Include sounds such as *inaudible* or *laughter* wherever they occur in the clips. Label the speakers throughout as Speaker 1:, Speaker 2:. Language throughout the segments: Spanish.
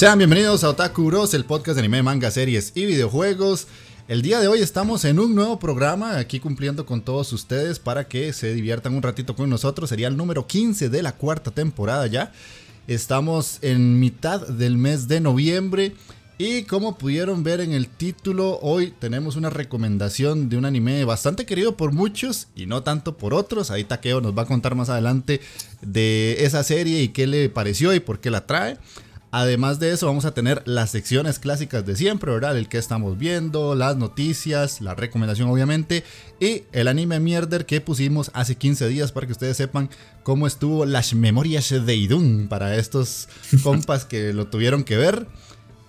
Speaker 1: Sean bienvenidos a Otaku Bros, el podcast de anime, manga, series y videojuegos. El día de hoy estamos en un nuevo programa, aquí cumpliendo con todos ustedes para que se diviertan un ratito con nosotros. Sería el número 15 de la cuarta temporada ya. Estamos en mitad del mes de noviembre. Y como pudieron ver en el título, hoy tenemos una recomendación de un anime bastante querido por muchos y no tanto por otros. Ahí Takeo nos va a contar más adelante de esa serie y qué le pareció y por qué la trae. Además de eso, vamos a tener las secciones clásicas de siempre, ¿verdad? El que estamos viendo, las noticias, la recomendación, obviamente, y el anime mierder que pusimos hace 15 días para que ustedes sepan cómo estuvo las memorias de Idun para estos *laughs* compas que lo tuvieron que ver.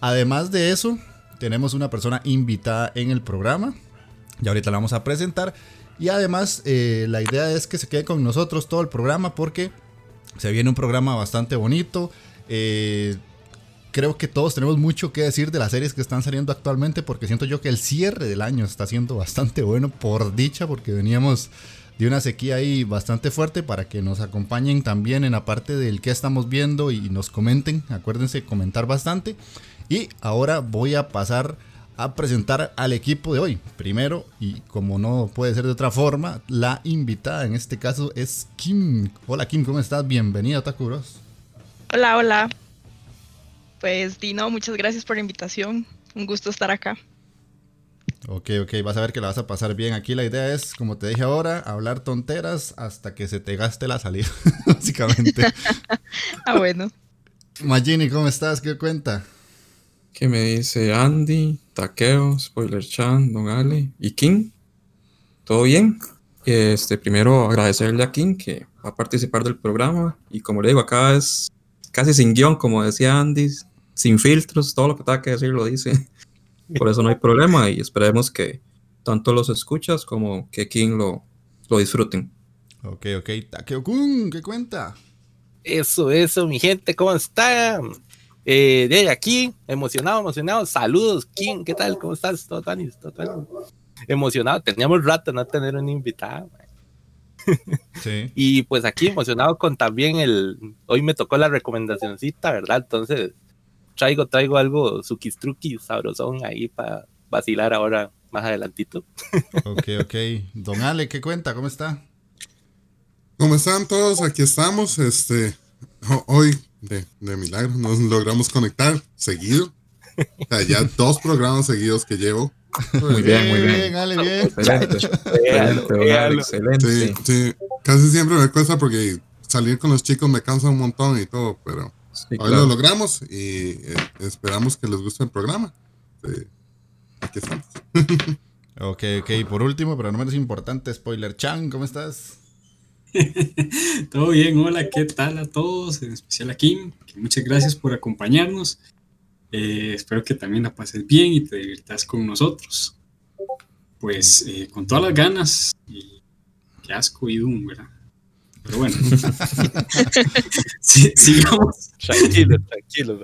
Speaker 1: Además de eso, tenemos una persona invitada en el programa. Y ahorita la vamos a presentar. Y además, eh, la idea es que se quede con nosotros todo el programa porque se viene un programa bastante bonito. Eh, creo que todos tenemos mucho que decir de las series que están saliendo actualmente porque siento yo que el cierre del año está siendo bastante bueno por dicha porque veníamos de una sequía ahí bastante fuerte para que nos acompañen también en la parte del que estamos viendo y nos comenten, acuérdense comentar bastante y ahora voy a pasar a presentar al equipo de hoy. Primero, y como no puede ser de otra forma, la invitada en este caso es Kim. Hola Kim, ¿cómo estás? Bienvenida a Takuros.
Speaker 2: Hola, hola. Pues Dino, muchas gracias por la invitación. Un gusto estar acá.
Speaker 1: Ok, ok, vas a ver que la vas a pasar bien. Aquí la idea es, como te dije ahora, hablar tonteras hasta que se te gaste la salida, *laughs* básicamente. *laughs*
Speaker 2: ah, bueno.
Speaker 1: Magini, ¿cómo estás? ¿Qué cuenta?
Speaker 3: ¿Qué me dice Andy, Takeo, Spoiler Chan, Don Ale y King? ¿Todo bien? Este, primero agradecerle a King que va a participar del programa y como le digo, acá es casi sin guion, como decía Andy, sin filtros, todo lo que tenga que decir lo dice. *laughs* Por eso no hay problema y esperemos que tanto los escuchas como que King lo, lo disfruten.
Speaker 1: Ok, ok. Takeo-kun, ¿qué cuenta?
Speaker 4: Eso, eso, mi gente, ¿cómo está? Eh, de aquí, emocionado, emocionado. Saludos, King, ¿qué tal? ¿Cómo estás? Todo tan, todo emocionado. Teníamos rato no tener un invitado. *laughs* Sí. y pues aquí emocionado con también el. Hoy me tocó la recomendacióncita, ¿verdad? Entonces, traigo, traigo algo sukistruki, sabrosón ahí para vacilar ahora más adelantito.
Speaker 1: Ok, ok. Don Ale, ¿qué cuenta? ¿Cómo está?
Speaker 5: ¿Cómo están todos? Aquí estamos. Este, hoy, de, de milagro, nos logramos conectar seguido. O sea, ya *laughs* dos programas seguidos que llevo.
Speaker 1: Muy bien, muy bien. Ale, bien. Excelente.
Speaker 5: excelente, excelente. Sí, sí, casi siempre me cuesta porque salir con los chicos me cansa un montón y todo, pero hoy lo logramos y eh, esperamos que les guste el programa. aquí estamos. *laughs*
Speaker 1: ok, ok. Por último, pero no menos importante, Spoiler Chan, ¿cómo estás? *laughs*
Speaker 6: Todo bien, hola, ¿qué tal a todos? En especial a Kim, muchas gracias por acompañarnos. Eh, espero que también la pases bien y te diviertas con nosotros. Pues eh, con todas las ganas y qué asco y Doom, ¿verdad? Pero bueno. *laughs* sí, sigamos.
Speaker 4: Tranquilo, tranquilo.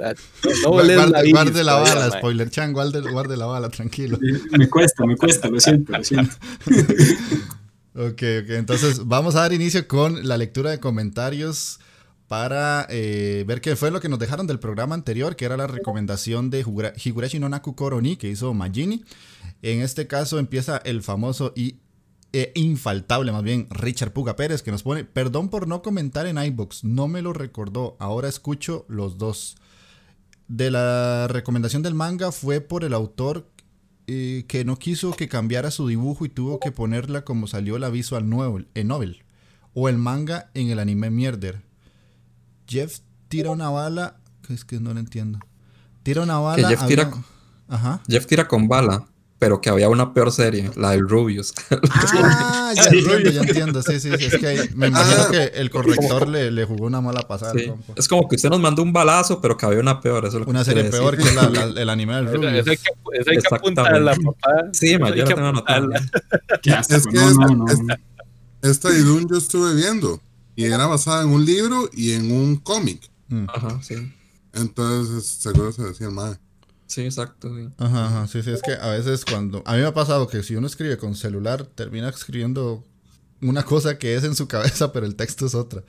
Speaker 1: No, guarde, la, guarde la bala, spoiler chan, guarde, guarde la bala, tranquilo.
Speaker 6: Me cuesta, me cuesta, lo siento, lo siento. *laughs*
Speaker 1: ok, ok. Entonces vamos a dar inicio con la lectura de comentarios para eh, ver qué fue lo que nos dejaron del programa anterior, que era la recomendación de Higurashi no Naku Koroni que hizo Majini. En este caso empieza el famoso y e infaltable, más bien, Richard Puga Pérez, que nos pone, perdón por no comentar en iBox, no me lo recordó, ahora escucho los dos. De la recomendación del manga fue por el autor eh, que no quiso que cambiara su dibujo y tuvo que ponerla como salió la visual novel, en novel, o el manga en el anime Mierder. Jeff tira una bala, que es que no lo entiendo. Tira una bala.
Speaker 3: Jeff tira, Jeff tira con bala pero que había una peor serie, la del Rubius.
Speaker 1: Ah, ya *laughs* entiendo, ya entiendo. Sí, sí, es que me imagino ah. que el corrector le, le, jugó una mala pasada.
Speaker 3: Es como que usted nos mandó un balazo, pero que había una peor. Eso
Speaker 1: una serie peor que la, *laughs* el anime del Rubius. Eso hay
Speaker 4: que, hay que apuntarla, papá.
Speaker 3: Sí, ma, yo la tengo anotada.
Speaker 5: Es que no, no, no. esta Idun yo estuve viendo y era basada en un libro y en un cómic.
Speaker 3: Ajá, sí.
Speaker 5: Entonces, seguro se decía mal.
Speaker 3: Sí, exacto. Sí.
Speaker 1: Ajá, ajá, sí, sí, es que a veces cuando... A mí me ha pasado que si uno escribe con celular, termina escribiendo una cosa que es en su cabeza, *laughs* pero el texto es otra.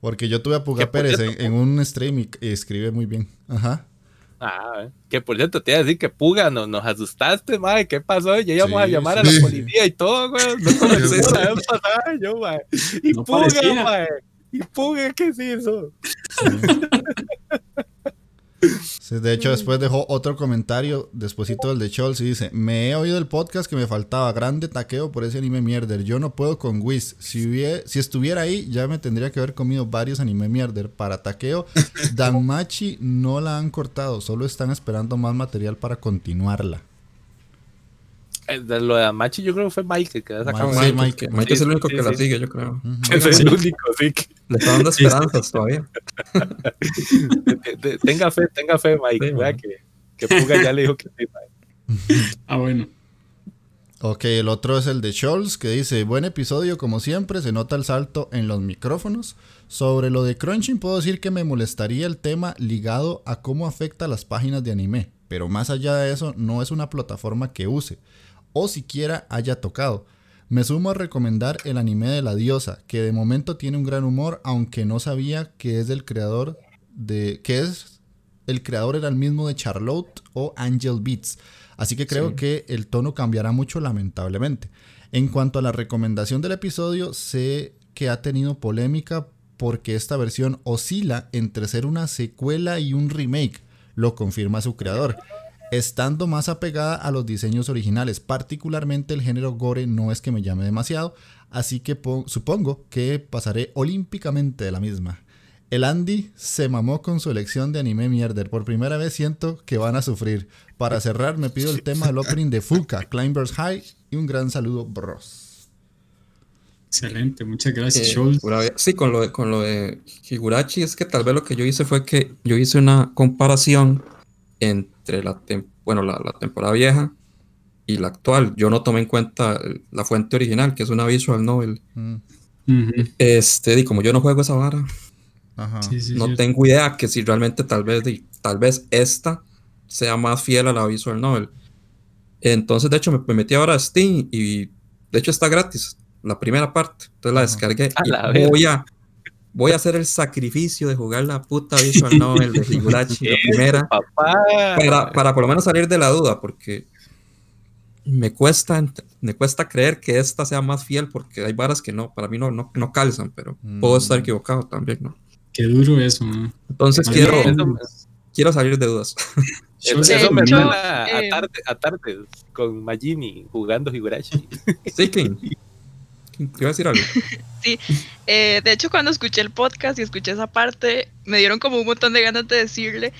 Speaker 1: Porque yo tuve a Puga Pérez en, un stream y, escribe muy bien. Ajá.
Speaker 4: Ah, eh, que por cierto te iba a decir que Puga, no, nos asustaste, madre, ¿qué pasó? Ya íbamos a llamar a la policía y todo, güey. No comencé a pasar yo, madre. Y Puga, madre. Y Puga, ¿qué es *laughs* eso?
Speaker 1: De hecho, después dejó otro comentario, despuésito del de Scholz, y dice, me he oído el podcast que me faltaba, grande taqueo por ese anime mierder, yo no puedo con Whis, si, si estuviera ahí ya me tendría que haber comido varios anime mierder, para taqueo, *laughs* Danmachi no la han cortado, solo están esperando más material para continuarla.
Speaker 4: Eh, de lo de Amachi yo creo que fue Mike que
Speaker 3: sacado. Mike, Mike, Mike, es el único que la sigue, yo creo.
Speaker 4: Es el único, sí.
Speaker 3: Le está dando esperanzas todavía.
Speaker 4: tenga fe, tenga fe, Mike. que, que Puga ya le dijo que sí,
Speaker 6: Mike. Ah, bueno.
Speaker 1: Ok, el otro es el de Scholz, que dice, buen episodio como siempre, se nota el salto en los micrófonos. Sobre lo de Crunching puedo decir que me molestaría el tema ligado a cómo afecta las páginas de anime, pero más allá de eso no es una plataforma que use o siquiera haya tocado. Me sumo a recomendar el anime de la diosa, que de momento tiene un gran humor, aunque no sabía que es del creador de. que es. El creador era el mismo de Charlotte o Angel Beats. Así que creo que el tono cambiará mucho, lamentablemente. En cuanto a la recomendación del episodio, sé que ha tenido polémica porque esta versión oscila entre ser una secuela y un remake, lo confirma su creador estando más apegada a los diseños originales. Particularmente el género gore no es que me llame demasiado, así que supongo que pasaré olímpicamente de la misma. El Andy se mamó con su elección de anime mierder. Por primera vez siento que van a sufrir. Para cerrar, me pido el tema del opening de Fuka, Climbers High, y un gran saludo, bros.
Speaker 6: Excelente, muchas gracias,
Speaker 3: eh, Sí, con lo, de, con lo de Higurachi, es que tal vez lo que yo hice fue que yo hice una comparación entre la, bueno, la, temporada vieja y la actual. Yo no tomé en cuenta la fuente original, que es una visual novel. Mm. Este, y como yo no juego esa vara, no tengo idea que si realmente tal vez, tal vez esta sea más fiel a la visual novel. Entonces, de hecho, me, metí ahora a Steam y de hecho está gratis, la primera parte. Entonces la descargué y voy a, voy a hacer el sacrificio de jugar la puta visual novel de Higurashi, la *laughs* primera, para, para por lo menos salir de la duda, porque me cuesta, me cuesta creer que esta sea más fiel, porque hay varas que no, para mí no, no, no calzan, pero puedo estar mm. equivocado también, ¿no?
Speaker 6: Qué duro eso, ¿no?
Speaker 3: Entonces quiero, quiero salir de dudas.
Speaker 4: Eso, me suena a, tarde, a tarde con Magini jugando Higurashi.
Speaker 3: Sí, *laughs* King. Iba a decir algo. *laughs*
Speaker 2: sí, eh, de hecho cuando escuché el podcast y escuché esa parte, me dieron como un montón de ganas de decirle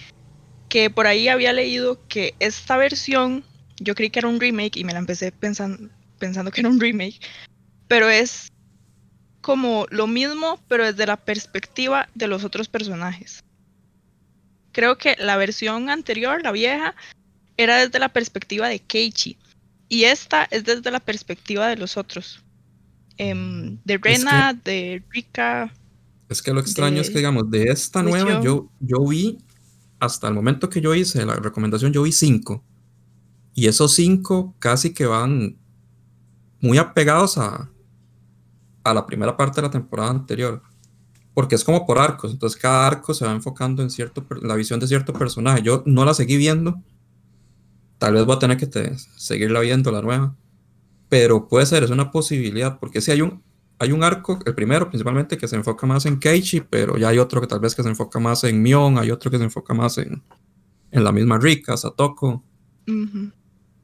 Speaker 2: que por ahí había leído que esta versión, yo creí que era un remake y me la empecé pensando, pensando que era un remake, pero es como lo mismo, pero desde la perspectiva de los otros personajes. creo que la versión anterior, la vieja, era desde la perspectiva de Keiichi. Y esta es desde la perspectiva de los otros. Em, de Rena, de Rika.
Speaker 3: Es que lo extraño es que, digamos, de esta nueva, yo, yo vi, hasta el momento que yo hice la recomendación, yo vi cinco. Y esos cinco casi que van muy apegados a, a la primera parte de la temporada anterior. Porque es como por arcos, entonces cada arco se va enfocando en cierto, la visión de cierto personaje. Yo no la seguí viendo, tal vez voy a tener que te, seguirla viendo la nueva, pero puede ser, es una posibilidad, porque si hay un, hay un arco, el primero principalmente, que se enfoca más en Keiichi, pero ya hay otro que tal vez que se enfoca más en Mion, hay otro que se enfoca más en, en la misma Rika, Satoko.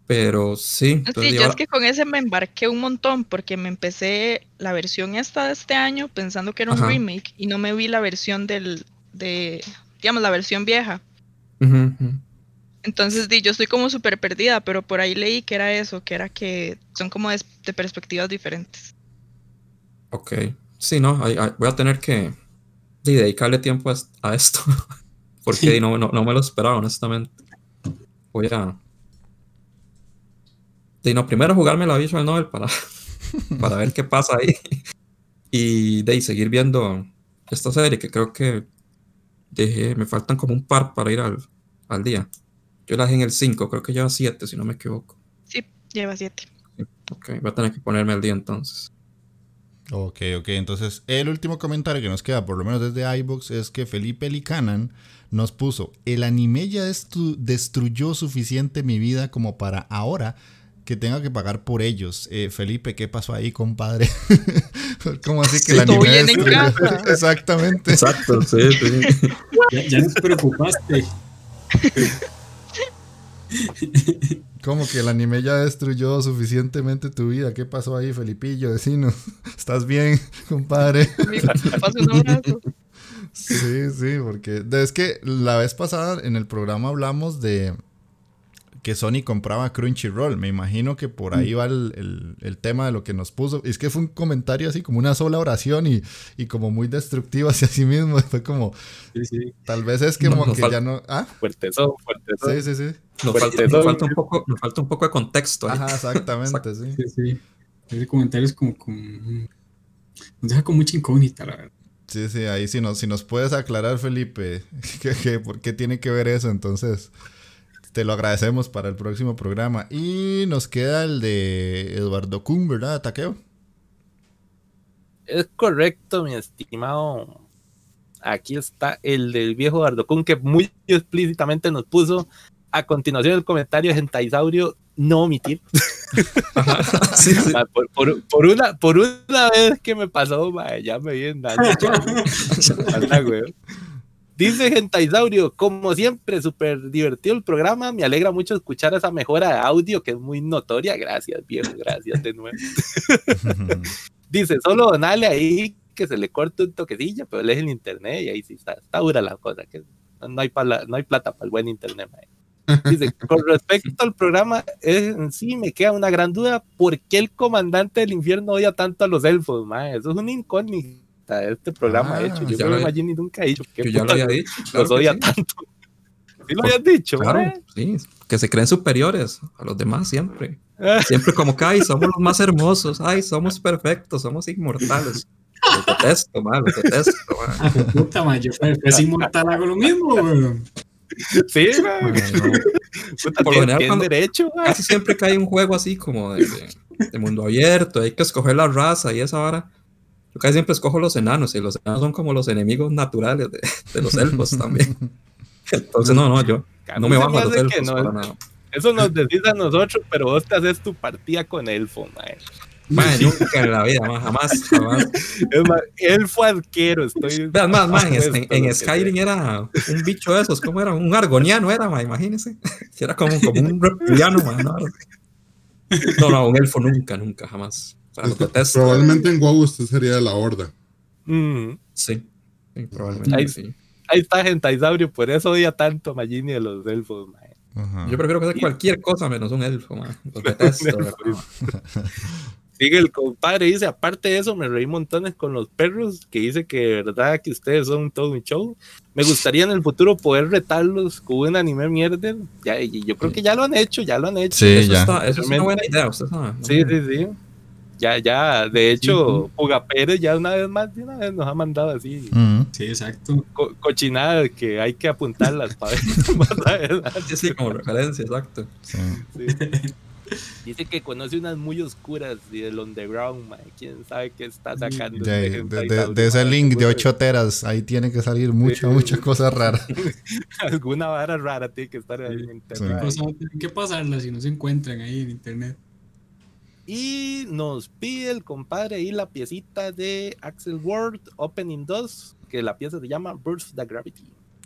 Speaker 3: Pero sí.
Speaker 2: Sí, yo es que con ese me embarqué un montón porque me empecé la versión esta de este año pensando que era un remake y no me vi la versión del, de, digamos, la versión vieja. Entonces, di, yo estoy como súper perdida, pero por ahí leí que era eso, que era que son como de, perspectivas diferentes.
Speaker 3: Ok. Sí, no, voy a tener que dedicarle tiempo a, esto *laughs* porque no, no, no me lo esperaba, honestamente. Voy a de no, primero jugarme la Visual Novel para, *laughs* para ver qué pasa ahí. *laughs* Y de ahí seguir viendo esta serie que creo que dejé, me faltan como un par para ir al, al día. Yo la dejé en el 5, creo que lleva 7 si no me equivoco.
Speaker 2: Sí, lleva 7.
Speaker 3: Ok, voy a tener que ponerme al día entonces.
Speaker 1: Ok, ok. Entonces, el último comentario que nos queda, por lo menos desde iBox, es que Felipe Licanan nos puso: El anime ya destruyó suficiente mi vida como para ahora que tenga que pagar por ellos. Eh, Felipe, ¿qué pasó ahí, compadre? *laughs* ¿Cómo así que la anime
Speaker 2: en casa. *laughs*
Speaker 1: Exactamente.
Speaker 3: Exacto, sí, sí.
Speaker 6: Ya, ya no te preocupaste. *laughs* *laughs*
Speaker 1: ¿Cómo que el anime ya destruyó suficientemente tu vida? ¿Qué pasó ahí, Felipillo, vecino? *laughs* ¿Estás bien, *laughs* compadre? Sí, sí, porque es que la vez pasada en el programa hablamos de que Sony compraba Crunchyroll. Me imagino que por ahí mm. va el, tema de lo que nos puso. Es que fue un comentario así como una sola oración y, y como muy destructivo hacia sí mismo. *laughs* Fue como. Sí, sí. Tal vez es que, como que ya no. ¿Ah?
Speaker 4: Fuerte eso, fuerte eso.
Speaker 1: Sí, sí, sí.
Speaker 3: Nos, falta, un poco, nos falta un poco de contexto.
Speaker 1: Ajá, exactamente, sí.
Speaker 6: Sí, sí. Ese comentario es como. Nos deja con mucha incógnita, la verdad.
Speaker 1: Sí, sí, ahí si nos, si nos puedes aclarar, Felipe, *laughs* que, por qué tiene que ver eso, entonces te lo agradecemos para el próximo programa. Y nos queda el de Eduardo Kuhn, ¿verdad, Taqueo?
Speaker 4: Es correcto, mi estimado. Aquí está el del viejo Eduardo Kuhn, que muy explícitamente nos puso a continuación el comentario de Gentaisaurio no omitir. *laughs* Ah, por, una, por una vez que me pasó, ya me vienen dando. *laughs* Dice Gentaisaurio, como siempre, súper divertido el programa. Me alegra mucho escuchar esa mejora de audio que es muy notoria. Gracias, viejo, gracias de nuevo. *laughs* Dice, solo donale ahí que se le corte un toquecillo, pero lee el internet y ahí sí está, está dura la cosa. Que no, hay no hay plata para el buen internet. Dice, con respecto al programa en sí, me queda una gran duda. ¿Por qué el comandante del infierno odia tanto a los elfos? Eso es un incógnito este programa ah, hecho. Yo creo que Magini nunca ha dicho.
Speaker 3: Yo ya lo había dicho.
Speaker 4: Los odia tanto. *laughs* Sí lo habías dicho,
Speaker 3: claro, sí, que se creen superiores a los demás siempre. Siempre como que, ay, somos los más hermosos, ay, somos perfectos, somos inmortales. Lo detesto, man, lo detesto,
Speaker 6: man. Puta, man, yo es inmortal hago lo mismo, weón.
Speaker 4: Sí, man.
Speaker 3: Por lo general, derecho, casi siempre que hay un juego así como de, de, mundo abierto, hay que escoger la raza y esa hora yo casi siempre escojo los enanos y los enanos son como los enemigos naturales de, los elfos *laughs* también. Entonces, no, no, yo no me bajo a los elfos para nada.
Speaker 4: Eso nos decís a nosotros, pero vos te haces tu partida con elfo, mae.
Speaker 3: Mae, nunca en la vida, jamás, jamás.
Speaker 4: Es más, elfo arquero, estoy.
Speaker 3: Vean, más, más, en, Skyrim era un bicho de esos, ¿cómo era? Un argoniano era, mae, imagínense. *laughs* Era como, como un reptiliano, mae. No, *laughs* no, un elfo nunca, nunca, jamás.
Speaker 5: Probablemente en WoW usted sería de la horda.
Speaker 4: Mm.
Speaker 3: Sí, probablemente
Speaker 4: ahí,
Speaker 3: sí.
Speaker 4: Ahí está Gentaisaurio, por eso odia tanto a Magini de los elfos,
Speaker 3: Yo prefiero que sea cualquier cosa menos un elfo, man. Los detesto.
Speaker 4: Sigue el compadre, dice, aparte de eso, me reí montones con los perros, que dice que de verdad que ustedes son todo un show. Me gustaría en el futuro poder retarlos con un anime mierda. Ya, yo creo que ya lo han hecho, ya lo han hecho.
Speaker 1: Sí,
Speaker 3: Eso,
Speaker 1: ya.
Speaker 3: está, eso es una buena idea, usted sabe.
Speaker 4: Sí, sí, sí. Ya, ya, de hecho, Puga Pérez ya una vez más, de una vez nos ha mandado así.
Speaker 6: Sí, exacto.
Speaker 4: co- cochinadas que hay que apuntarlas para ver. *laughs*
Speaker 3: Sí, sí, como referencia, exacto.
Speaker 1: Sí.
Speaker 4: Sí. Dice que conoce unas muy oscuras y del underground, quién sabe qué está sacando.
Speaker 1: De, de-
Speaker 4: hentai
Speaker 1: de-
Speaker 4: tal,
Speaker 1: de ese link de
Speaker 4: seguro
Speaker 1: 8 teras, ahí tiene que salir mucha,
Speaker 4: Sí.
Speaker 1: mucha cosa *laughs* rara.
Speaker 4: Alguna vara rara tiene que estar ahí en internet.
Speaker 6: ¿Qué pasa- tienen que pasarla si no se encuentran ahí en internet?
Speaker 4: Y nos pide el compadre ahí la piecita de Axel Ward, Opening 2, que la pieza se llama Burst the Gravity.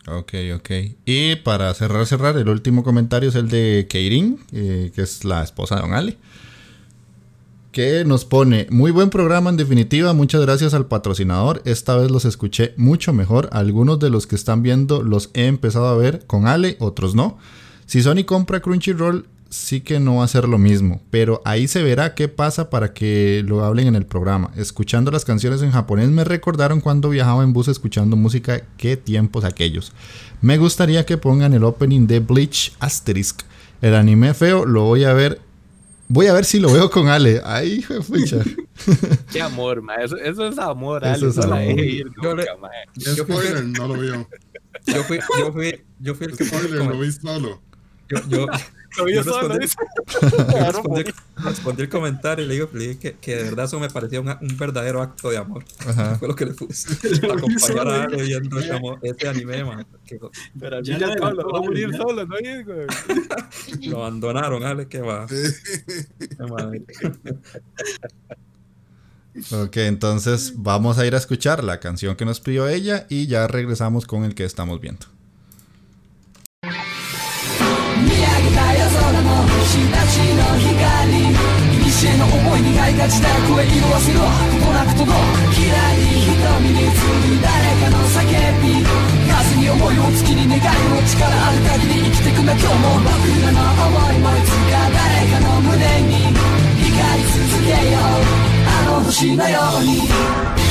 Speaker 1: Ok, ok. Y para cerrar, cerrar, el último comentario es el de Keirin, eh, que es la esposa de Don Ale. Que nos pone, muy buen programa en definitiva, muchas gracias al patrocinador, esta vez los escuché mucho mejor, algunos de los que están viendo los he empezado a ver con Ale, otros no. Si Sony compra Crunchyroll, sí que no va a ser lo mismo, pero ahí se verá qué pasa para que lo hablen en el programa. Escuchando las canciones en japonés me recordaron cuando viajaba en bus escuchando música, qué tiempos aquellos. Me gustaría que pongan el opening de Bleach Asterisk. El anime feo lo voy a ver. Voy a ver si lo veo con Ale. Ay, hijo de pucha. *laughs*
Speaker 4: Qué amor, ma. Eso, eso es amor,
Speaker 1: Eso
Speaker 4: Ale.
Speaker 1: es
Speaker 4: no la
Speaker 1: amor.
Speaker 4: deje ir
Speaker 3: Yo le-. Yo fui,
Speaker 5: Spoiler, no lo vio.
Speaker 3: yo fui, yo fui, yo fui el que
Speaker 5: Spoiler, lo vi solo.
Speaker 3: yo, yo,
Speaker 4: Lo
Speaker 3: Yo
Speaker 4: solo,
Speaker 3: respondí- *laughs*
Speaker 4: Claro,
Speaker 3: respondí, el comentario y le digo, le dije que, que de verdad eso me parecía un, un verdadero acto de amor.
Speaker 1: Ajá. *laughs*
Speaker 3: Fue lo que le puse. *laughs* Acompañar a Ale viendo ese anime, man. Que
Speaker 4: Pero
Speaker 6: Ya
Speaker 4: ya
Speaker 6: la
Speaker 4: solo,
Speaker 6: adelantó,
Speaker 4: va a morir solo, ¿no?
Speaker 3: Lo abandonaron, Ale, que va.
Speaker 1: Ok, entonces vamos a ir a escuchar la canción que nos pidió ella y ya regresamos con el que estamos viendo.
Speaker 7: の思いにいがちだ声色あせろここなくとも嫌い瞳に映る誰かの叫び風に思いを月に願いを力ある限り生きてくな今日も僕らの思いもいつか誰かの胸に光り続けようあの星のように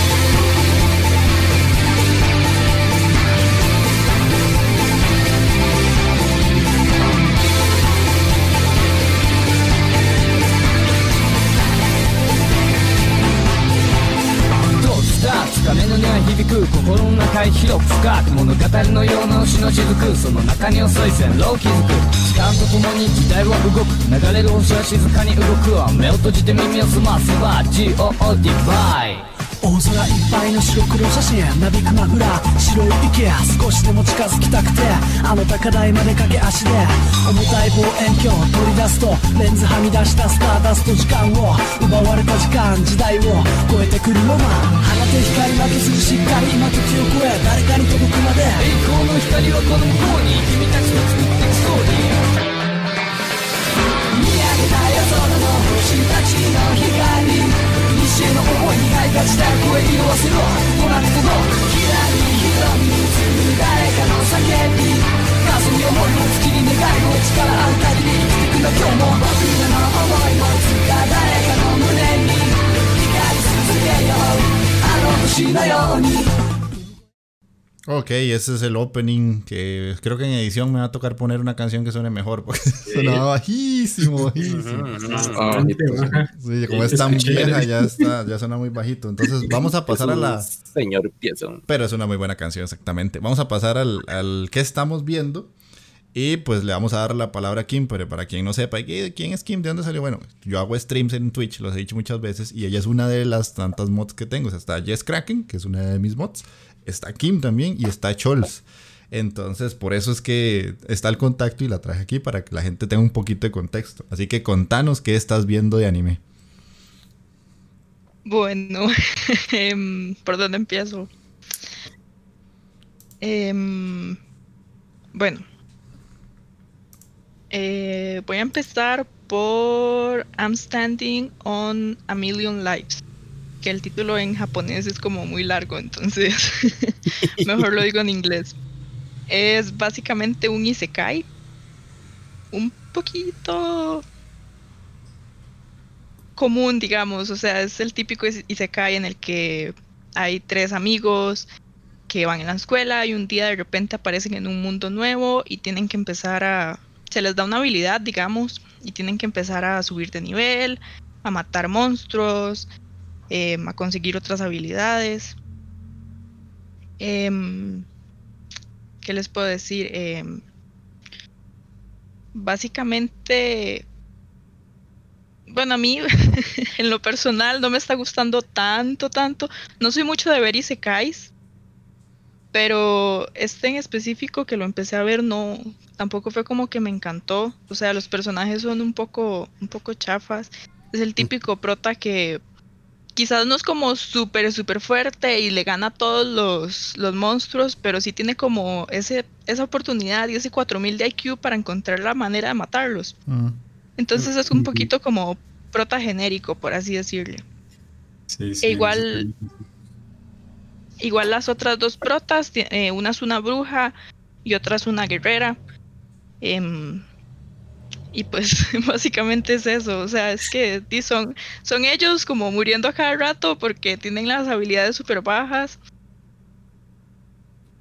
Speaker 7: 深く物語のような星の雫。その中に遅い線路を築く。時間とともに時代は動く。流れる星は静かに動く。わ目を閉じて耳を澄ませば GOO ディバイ大空いっぱいの白黒写真なびくマフラー白い池少しでも近づきたくてあの高台まで駆け足で重たい望遠鏡取り出すとレンズはみ出したスターダスト時間を奪われた時間時代を超えてくるロマン放て光負けずしっかり今時を超え誰かに届くまで栄光の光はこの向こうに君たちと作っていくストーリー。見上げた夜空の星たちの光。西への思いにがいがちだ声色あせろこなく届くきらり瞳に映る誰かの叫び風に思いを月に願いを力ある限り生きてくんだ今日も僕らの思いもいつか誰かの胸に光り続けようあの星のように
Speaker 1: Ok, ese es el opening que creo que en edición me va a tocar poner una canción que suene mejor porque sonaba *laughs* bajísimo, bajísimo.
Speaker 3: Ah,
Speaker 6: baja.
Speaker 1: Sí, como es tan vieja ya está, ya suena muy bajito. Entonces *laughs* vamos a pasar a la...
Speaker 4: Señor Piezón.
Speaker 1: Pero es una muy buena canción, exactamente. Vamos a pasar al, al que estamos viendo. Y pues le vamos a dar la palabra a Kim, pero para quien no sepa, ¿y ¿quién es Kim? ¿De dónde salió? Bueno, yo hago streams en Twitch, los he dicho muchas veces, y ella es una de las tantas mods que tengo. O sea, está Jess Kraken, que es una de mis mods, está Kim también, y está Chols. Entonces, por eso es que está el contacto y la traje aquí para que la gente tenga un poquito de contexto. Así que contanos qué estás viendo de anime.
Speaker 2: Bueno, *laughs* em, ¿por dónde empiezo? Em, bueno, eh, voy a empezar por I'm Standing on a Million Lives, que el título en japonés es como muy largo, entonces *laughs* mejor lo digo en inglés. Es básicamente un isekai, un poquito común, digamos, o sea, es el típico Isekai en el que hay tres amigos que van en la escuela y un día de repente aparecen en un mundo nuevo y tienen que empezar a, se les da una habilidad, digamos, y tienen que empezar a subir de nivel, a matar monstruos, em, a conseguir otras habilidades. Em, ¿Qué les puedo decir? Em, básicamente, bueno, a mí *laughs* en lo personal no me está gustando tanto, tanto. No soy mucho de ver Isekais, pero este en específico que lo empecé a ver no, tampoco fue como que me encantó. O sea, los personajes son un poco, un poco chafas. Es el típico prota que quizás no es como súper, súper fuerte y le gana a todos los, los, monstruos, pero sí tiene como ese, esa oportunidad y ese 4000 de IQ para encontrar la manera de matarlos. Mm. Entonces es un poquito como prota genérico, por así decirle. e igual, igual las otras dos protas, eh, una es una bruja y otra es una guerrera. Em, y pues *laughs* básicamente es eso, o sea, es que son, son ellos como muriendo a cada rato porque tienen las habilidades súper bajas.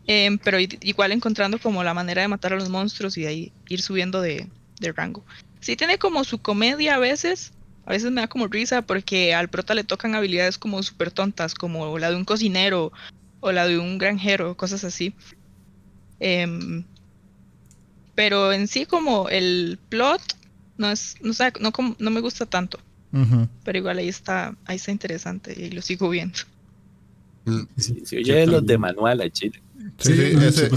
Speaker 2: Em, pero igual encontrando como la manera de matar a los monstruos y de ahí ir subiendo de, rango. Sí tiene como su comedia a veces, a veces me da como risa porque al prota le tocan habilidades como súper tontas, como la de un cocinero o la de un granjero, cosas así. Em, pero en sí como el plot no es, no, no, no me gusta tanto. Pero igual ahí está, ahí está interesante y lo sigo viendo.
Speaker 4: Mm. Sí, oye los de manual a Chile.
Speaker 1: Sí, ese,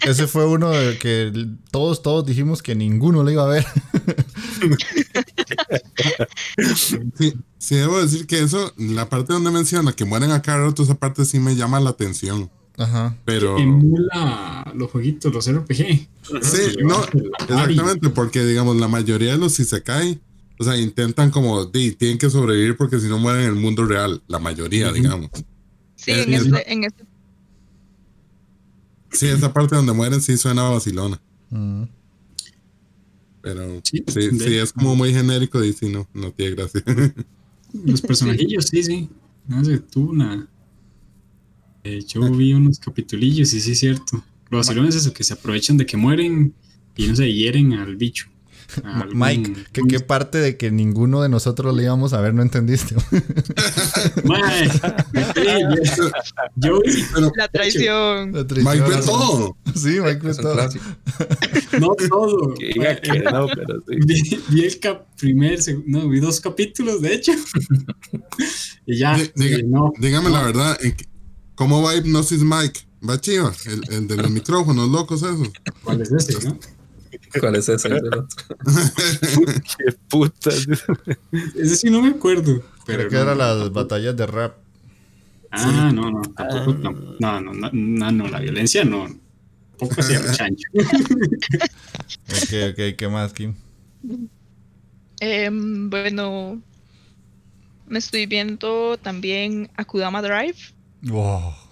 Speaker 1: ese, fue uno de que todos, todos dijimos que ninguno le iba a ver. *laughs*
Speaker 5: sí, sí, debo decir que eso, la parte donde menciona que mueren a cada rato, esa parte sí me llama la atención. Ajá. Pero.
Speaker 6: Emula los jueguitos, los RPG.
Speaker 5: Sí, no, exactamente, porque digamos, la mayoría de los si se caen, o sea, intentan como, tienen que sobrevivir porque si no mueren en el mundo real, la mayoría, digamos.
Speaker 2: Sí, en, este, en este
Speaker 5: Sí, esa parte donde mueren sí suena a vacilona. Mm. Pero sí, sí, es como muy genérico y sí, no, no tiene gracia. *laughs*
Speaker 6: Los personajillos, sí, sí. No sé, tú una. Eh, yo vi unos capitulillos y sí es cierto. Lo vacilón es eso, que se aprovechan de que mueren y no se hieren al bicho.
Speaker 1: Mike, ¿qué, parte de que ninguno de nosotros le íbamos a ver no entendiste? *laughs*
Speaker 2: Mike, *laughs* yo, la, traición.
Speaker 5: Mike ve todo.
Speaker 1: Sí, Mike ve todo. *laughs*
Speaker 6: No todo. no, pero sí. vi, el primer, no, vi dos capítulos, de hecho. y ya. no,
Speaker 5: dígame la verdad, ¿cómo va Hypnosis Mike? Va chiva, el, el de los micrófonos locos, esos.
Speaker 6: ¿Cuál es ese, no?
Speaker 3: ¿Cuál es ese? *laughs*
Speaker 4: Qué puta.
Speaker 6: Ese sí no me acuerdo.
Speaker 1: Pero que eran las batallas de rap.
Speaker 6: Ah, no, no, tampoco, no, no, no, no, no, la violencia no. *laughs* Chancho.
Speaker 1: ok, ok, ¿qué más, Kim?
Speaker 2: Em, bueno, me estoy viendo también Akudama Drive. Wow.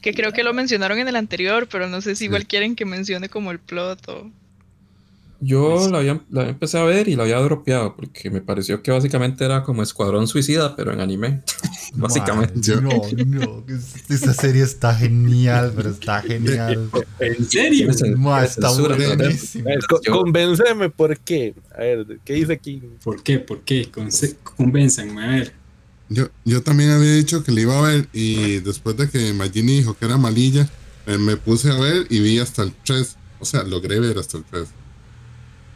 Speaker 2: Que creo que lo mencionaron en el anterior, pero no sé si igual quieren que mencione como el plot o...
Speaker 3: Yo la, había, la empecé a ver y la había dropeado porque me pareció que básicamente era como Escuadrón Suicida, pero en anime. *laughs* básicamente.
Speaker 1: no, no. Esa serie está genial, pero está genial.
Speaker 6: ¿En serio?
Speaker 1: está buenísimo.
Speaker 4: Convénceme por qué. A ver, ¿qué dice aquí?
Speaker 6: ¿Por qué? ¿Por qué? Convénzanme, a ver.
Speaker 5: Yo, yo también había dicho que le iba a ver y después de que Magini dijo que era malilla, eh, me puse a ver y vi hasta el 3. O sea, logré ver hasta el 3.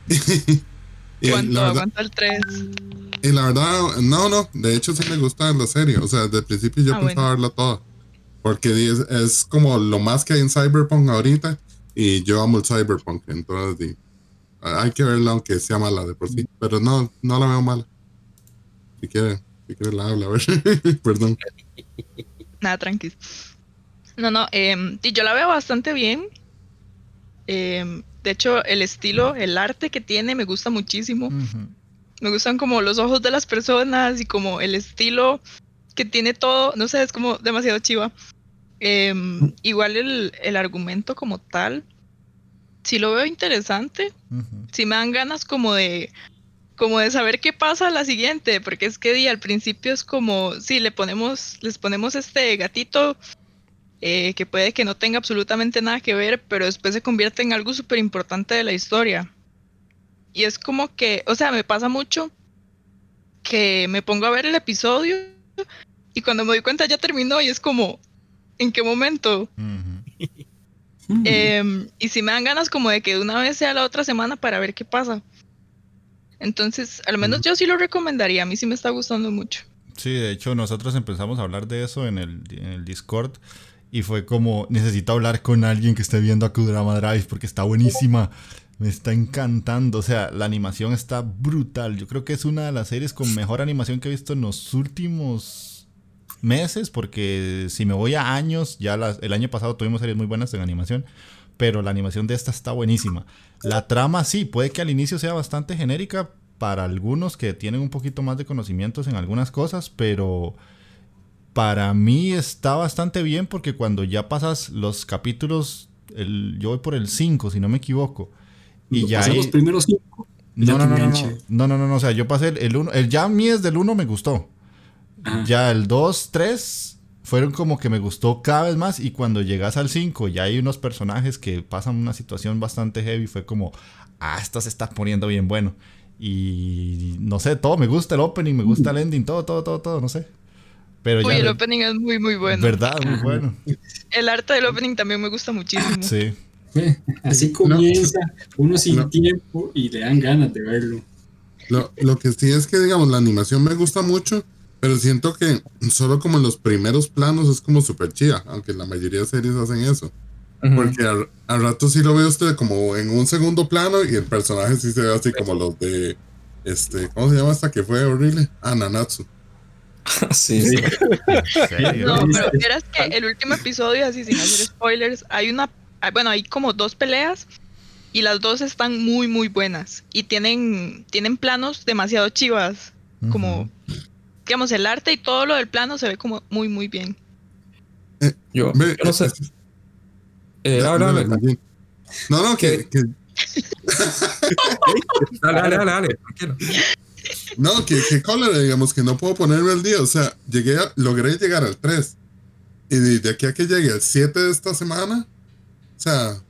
Speaker 5: *laughs*
Speaker 2: ¿Cuánto aguanta el 3?
Speaker 5: Y la verdad, no, no, de hecho sí me gusta la serie. O sea, desde el principio yo ah, pensaba verla toda. Porque es, es, como lo más que hay en Cyberpunk ahorita y yo amo el Cyberpunk. Entonces, hay que verla aunque sea mala de por sí. Pero no, no la veo mala. Si quiere la habla, a ver. *laughs* Perdón.
Speaker 2: Nada, tranquilo. No, no, eh, yo la veo bastante bien. Em, de hecho, el estilo, el arte que tiene me gusta muchísimo. Me gustan como los ojos de las personas y como el estilo que tiene todo. No sé, es como demasiado chiva. Em, igual el, el, argumento como tal, sí lo veo interesante. Sí me dan ganas como de como de saber qué pasa a la siguiente, porque es que di, al principio es como, sí, le ponemos, les ponemos este gatito eh, que puede que no tenga absolutamente nada que ver, pero después se convierte en algo súper importante de la historia. Y es como que, o sea, me pasa mucho que me pongo a ver el episodio y cuando me doy cuenta ya terminó y es como, ¿en qué momento? *laughs* Em, y si me dan ganas como de que de una vez sea la otra semana para ver qué pasa. Entonces, al menos yo sí lo recomendaría, a mí sí me está gustando mucho.
Speaker 1: Sí, de hecho nosotros empezamos a hablar de eso en el, en el Discord y fue como, necesito hablar con alguien que esté viendo a Kudrama Drive porque está buenísima. Me está encantando. O sea, la animación está brutal. Yo creo que es una de las series con mejor animación que he visto en los últimos meses. Porque si me voy a años, ya el año pasado tuvimos series muy buenas en animación. Pero la animación de esta está buenísima. La trama sí, puede que al inicio sea bastante genérica para algunos que tienen un poquito más de conocimientos en algunas cosas. Pero para mí está bastante bien porque cuando ya pasas los capítulos, el, yo voy por el 5, si no me equivoco. Y ya
Speaker 6: los primeros 5.
Speaker 1: No no no, no, no, no, no, o sea, yo pasé el 1, el, ya a mí es del 1 me gustó. Ya el 2, 3 fueron como que me gustó cada vez más y cuando llegas al 5 ya hay unos personajes que pasan una situación bastante heavy, fue como, ah, esto se está poniendo bien bueno. Y no sé, todo, me gusta el opening, me gusta el ending, todo, todo, todo, todo, no sé.
Speaker 2: Pero Uy, el opening es muy, muy bueno.
Speaker 1: ¿Verdad? Muy bueno.
Speaker 2: El arte del opening también me gusta muchísimo.
Speaker 1: Sí.
Speaker 6: Así comienza uno sin tiempo y le dan ganas de verlo.
Speaker 5: Lo, lo, que sí es que, digamos, la animación me gusta mucho, pero siento que solo como en los primeros planos es como súper chida, aunque la mayoría de series hacen eso. Porque al, rato sí lo ve usted como en un segundo plano y el personaje sí se ve así como los de, este, ¿cómo se llama esta que fue horrible? Ah, Nanatsu. *laughs*
Speaker 3: sí, sí. *laughs*
Speaker 2: no, pero verás que el último episodio, así sin hacer spoilers, hay una, ah, bueno, hay como dos peleas y las dos están muy, muy buenas y tienen, tienen planos demasiado chivas, como, digamos, el arte y todo lo del plano se ve como muy, muy bien.
Speaker 3: Eh, yo, no sé. Eh, no, no,
Speaker 5: no, que, que...
Speaker 3: dale, *laughs* dale, dale, dale, tranquilo.
Speaker 5: No, que, que cólera, digamos, que no puedo ponerme al día. O sea, llegué logré llegar al 3. Y de, aquí a que llegue al 7 de esta semana, o sea,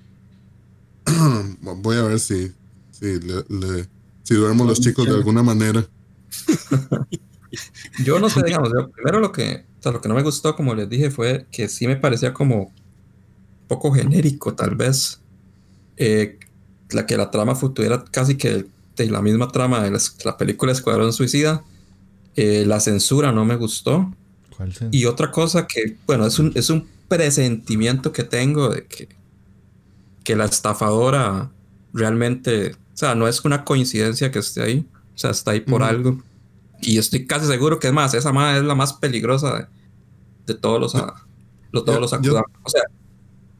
Speaker 5: *clears throat* voy a ver si, si, le, si duermo los chicos de alguna manera. *laughs*
Speaker 3: yo no sé, digamos, primero lo que, o sea, lo que no me gustó, como les dije, fue que sí me parecía como poco genérico, tal vez. Eh, la que la trama futura casi que de la misma trama de la, película Escuadrón Suicida. Eh, la censura no me gustó. y otra cosa que, bueno, es un, es un presentimiento que tengo de que, que la estafadora realmente, o sea, no es una coincidencia que esté ahí, o sea, está ahí por algo. Y estoy casi seguro que es más, esa madre es la más peligrosa de, todos los, todos los O sea,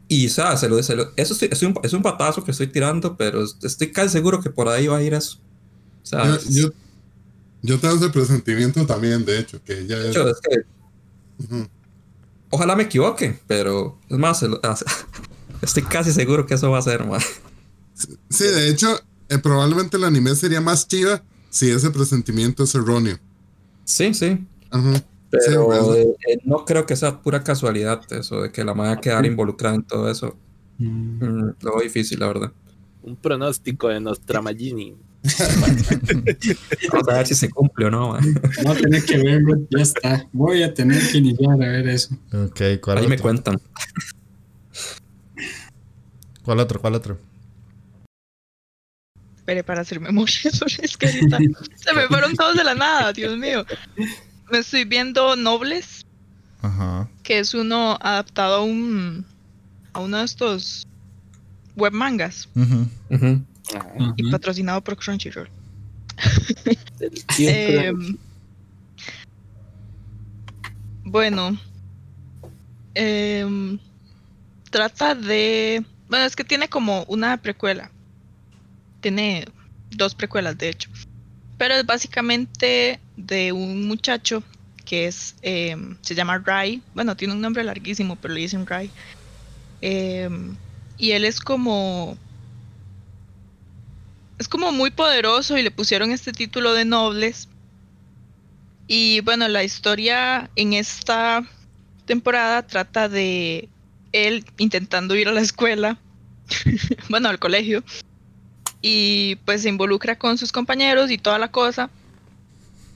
Speaker 3: y ¿sabes? Se lo, eso es, un, es un patazo que estoy tirando, pero estoy casi seguro que por ahí va a ir eso.
Speaker 5: Yo, yo, tengo ese presentimiento también, de hecho, que ya es...
Speaker 3: Ojalá me equivoque, pero es más, *laughs* estoy casi seguro que eso va a ser, más.
Speaker 5: Sí, de hecho, eh, probablemente el anime sería más chiva si ese presentimiento es erróneo.
Speaker 3: Sí, sí. Ajá. Pero eh, eh, no creo que sea pura casualidad eso de que la madre quedar involucrada en todo eso. Mm. Mm, lo difícil, la verdad.
Speaker 4: Un pronóstico de Nostramagini. *laughs*
Speaker 3: Vamos a ver si se cumple o no.
Speaker 6: No tener que verlo, ya está. Voy a tener que iniciar a ver eso.
Speaker 1: Ok, ¿cuál
Speaker 3: Ahí me cuentan.
Speaker 1: ¿Cuál otro? ¿Cuál otro?
Speaker 2: Espere para hacer memoria *laughs* es que se me fueron todos de la nada, Dios mío me estoy viendo Nobles. Ajá. Que es uno adaptado a un. a uno de estos web mangas. Y patrocinado por Crunchyroll. *laughs* Em, bueno. Em, trata de. Bueno, es que tiene como una precuela. Tiene dos precuelas, de hecho. Pero es básicamente de un muchacho que es, em, se llama Rai, bueno, tiene un nombre larguísimo, pero le dicen Rai. Em, y él es como, es como muy poderoso y le pusieron este título de nobles. Y bueno, la historia en esta temporada trata de él intentando ir a la escuela, *laughs* bueno, al colegio, y pues se involucra con sus compañeros y toda la cosa,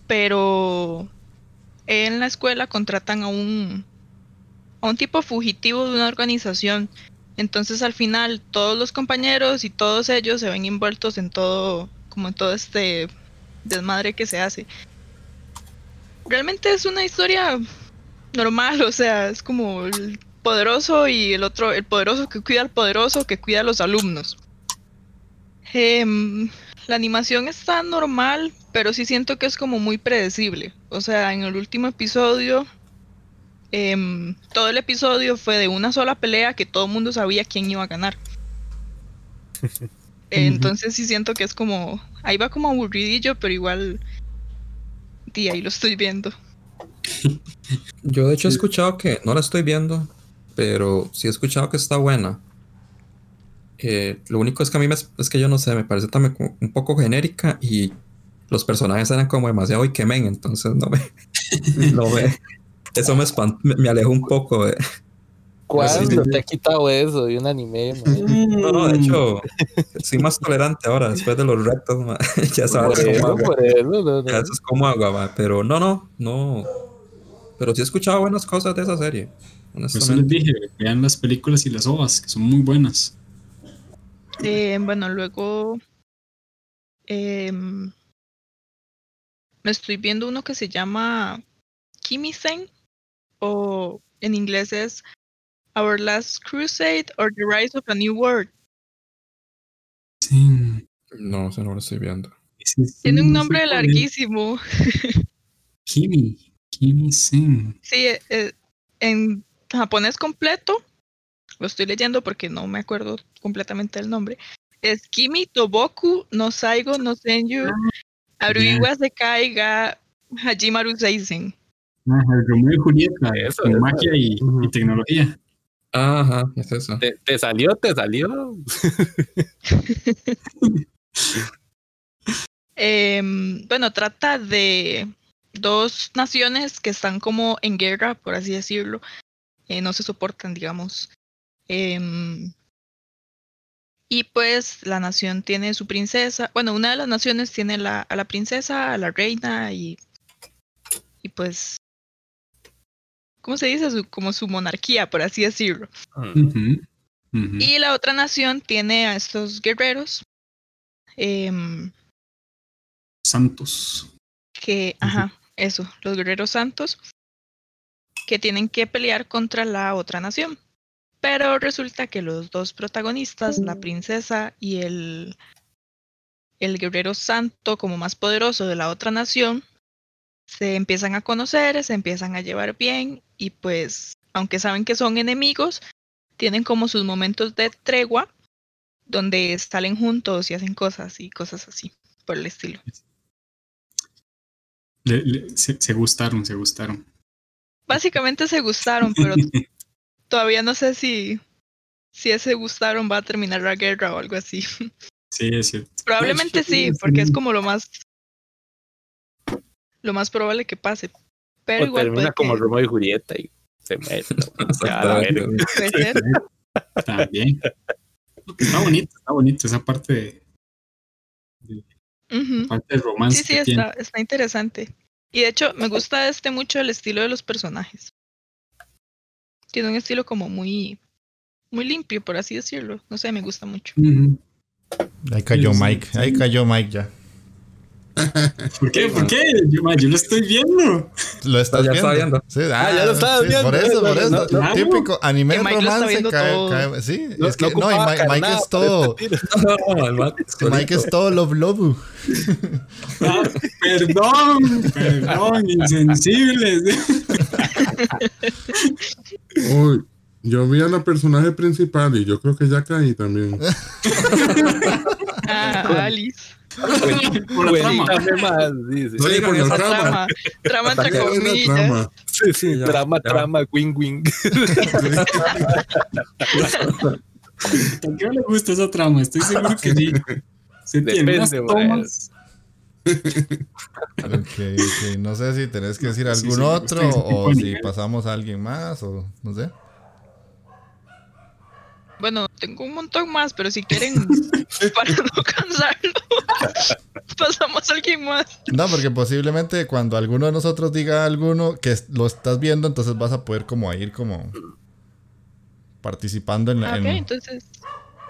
Speaker 2: pero en la escuela contratan a un, a un tipo fugitivo de una organización. Entonces al final todos los compañeros y todos ellos se ven envueltos en todo, como en todo este desmadre que se hace. Realmente es una historia normal, o sea, es como el poderoso y el otro, el poderoso que cuida al poderoso que cuida a los alumnos. Em, la animación está normal, pero sí siento que es como muy predecible. O sea, en el último episodio, em, todo el episodio fue de una sola pelea que todo el mundo sabía quién iba a ganar. *laughs* Entonces sí siento que es como, ahí va como aburridillo, pero igual, y ahí lo estoy viendo. *laughs*
Speaker 3: Yo de hecho he escuchado que, no la estoy viendo, pero sí he escuchado que está buena. Eh, lo único es que a mí me, es que yo no sé, me parece también un poco genérica y los personajes eran como demasiado y quemen, entonces no me, *laughs* no me eso me, me, alejó un poco de...
Speaker 4: ¿Cuándo te ha quitado eso de un anime?
Speaker 3: No, no, de hecho, soy más tolerante ahora, después de los retos, ya sabes cómo agua. Ya eso es como agua, pero no, no, no. Pero sí he escuchado buenas cosas de esa serie.
Speaker 6: Eso les dije, vean las películas y las ovas, que son muy buenas.
Speaker 2: Eh, bueno, luego em, me estoy viendo uno que se llama Kimisen o en inglés es Our Last Crusade or The Rise of a New World.
Speaker 6: Sí.
Speaker 3: No, ese no lo estoy viendo.
Speaker 2: Tiene un nombre larguísimo.
Speaker 6: Kimi, Kimi Sen.
Speaker 2: Sí, eh, en japonés completo lo estoy leyendo porque no me acuerdo completamente el nombre. Es Kimi Toboku no Saigo no Senju ah, Aruiwa se caiga Hajimaru Seisen.
Speaker 6: Ajá, Romeo y Julieta, con magia y, tecnología.
Speaker 3: Ajá, es eso.
Speaker 4: ¿Te, salió? ¿Te salió? *laughs*
Speaker 2: Em, bueno, trata de dos naciones que están como en guerra, por así decirlo. Eh, no se soportan, digamos. Em, y pues la nación tiene su princesa. Bueno, una de las naciones tiene la, a la princesa, a la reina y, y pues, ¿cómo se dice? Su, como su monarquía, por así decirlo. Y la otra nación tiene a estos guerreros. Em,
Speaker 6: santos.
Speaker 2: Que, ajá, eso, los guerreros santos. Que tienen que pelear contra la otra nación. Pero resulta que los dos protagonistas, la princesa y el, el guerrero santo como más poderoso de la otra nación, se empiezan a conocer, se empiezan a llevar bien y pues, aunque saben que son enemigos, tienen como sus momentos de tregua donde salen juntos y hacen cosas y cosas así, por el estilo.
Speaker 6: se, gustaron, se gustaron.
Speaker 2: Básicamente se gustaron, pero *laughs* todavía no sé si, si ese gustaron va a terminar la guerra o algo así.
Speaker 6: Sí, es cierto.
Speaker 2: Probablemente sí, porque es como lo más lo más probable que pase. Pero
Speaker 4: o igual termina como Romeo y Julieta y se mete. *laughs*
Speaker 6: También. Está bonito, está bonito esa parte de, parte romance.
Speaker 2: Sí, sí, está, está interesante. Y de hecho, me gusta este mucho el estilo de los personajes tiene un estilo como muy, muy limpio, por así decirlo. No sé, me gusta mucho.
Speaker 1: Ahí cayó Mike, ahí cayó Mike ya.
Speaker 6: ¿Por qué? ¿Por qué? Yo, lo estoy viendo.
Speaker 1: Lo estás
Speaker 3: ya
Speaker 1: viendo.
Speaker 3: viendo.
Speaker 1: Sí, ah, ya lo estás viendo. Por eso, por eso. típico anime romance. Cae, sí, es que no, *laughs* y Mike, es todo. Mike es todo Love Love.
Speaker 6: Ah, perdón, perdón, insensibles. Uy, yo vi a la personaje principal y yo creo que ya caí también. *laughs*
Speaker 2: ah, Alice.
Speaker 4: Por la trama. Más, dice.
Speaker 6: Sí, por la trama.
Speaker 2: Trama entre comillas.
Speaker 4: Sí, sí, ya, trama, ya. trama, wing, wing.
Speaker 6: ¿Por qué no le gusta esa trama? Estoy seguro que sí. Se tiene unas tomas. *laughs*
Speaker 1: okay, ok, no sé si tenés que decir algún otro o si pasamos a alguien más o no sé.
Speaker 2: Bueno, tengo un montón más, pero si quieren, *laughs* para no cansarlo, *laughs* pasamos a alguien más.
Speaker 1: No, porque posiblemente cuando alguno de nosotros diga alguno que lo estás viendo, entonces vas a poder como ir como participando en la...
Speaker 2: Ah, ok, entonces...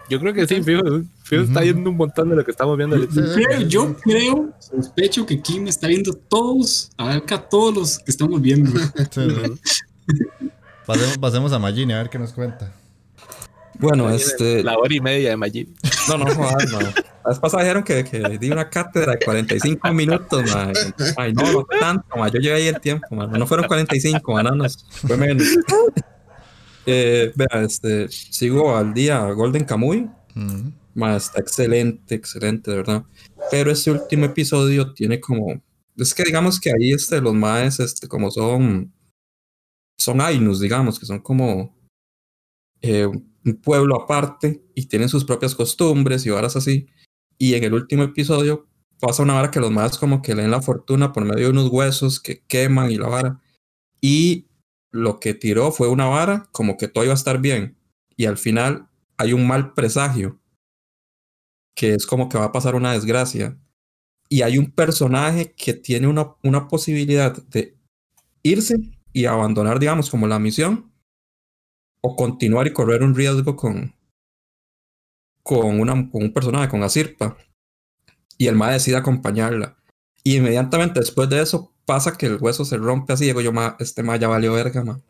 Speaker 4: Yo creo que sí, Fijo, está viendo un montón de lo que estamos viendo.
Speaker 6: yo creo, sospecho que Kim está viendo todos, abarca todos los que estamos viendo. *laughs*
Speaker 1: pasemos, pasemos a Magini a ver qué nos cuenta.
Speaker 3: Bueno, este.
Speaker 4: La hora y media de Magin.
Speaker 3: No, no, no. La vez pasada dijeron que, que, di una cátedra de 45 minutos, man. Ay, no, no tanto, man. Yo llegué ahí el tiempo, man. No fueron 45, man. No, fue menos. Eh, vea, este. Sigo al día Golden Kamuy. Más está excelente, excelente, de verdad. Pero ese último episodio tiene como. Es que digamos que ahí este, los maes, este, como son. Son Ainus, digamos, que son como. Eh, un pueblo aparte y tienen sus propias costumbres y varas así. Y en el último episodio pasa una vara que los más como que leen la fortuna por medio de unos huesos que queman y la vara. Y lo que tiró fue una vara como que todo iba a estar bien. Y al final hay un mal presagio que es como que va a pasar una desgracia. Y hay un personaje que tiene una, una posibilidad de irse y abandonar, digamos, como la misión o continuar y correr un riesgo con, con, una, con un personaje, con Asirpa. Y el ma decide acompañarla. Y inmediatamente después de eso pasa que el hueso se rompe así. Digo yo, ma, este ma ya valió verga, ma.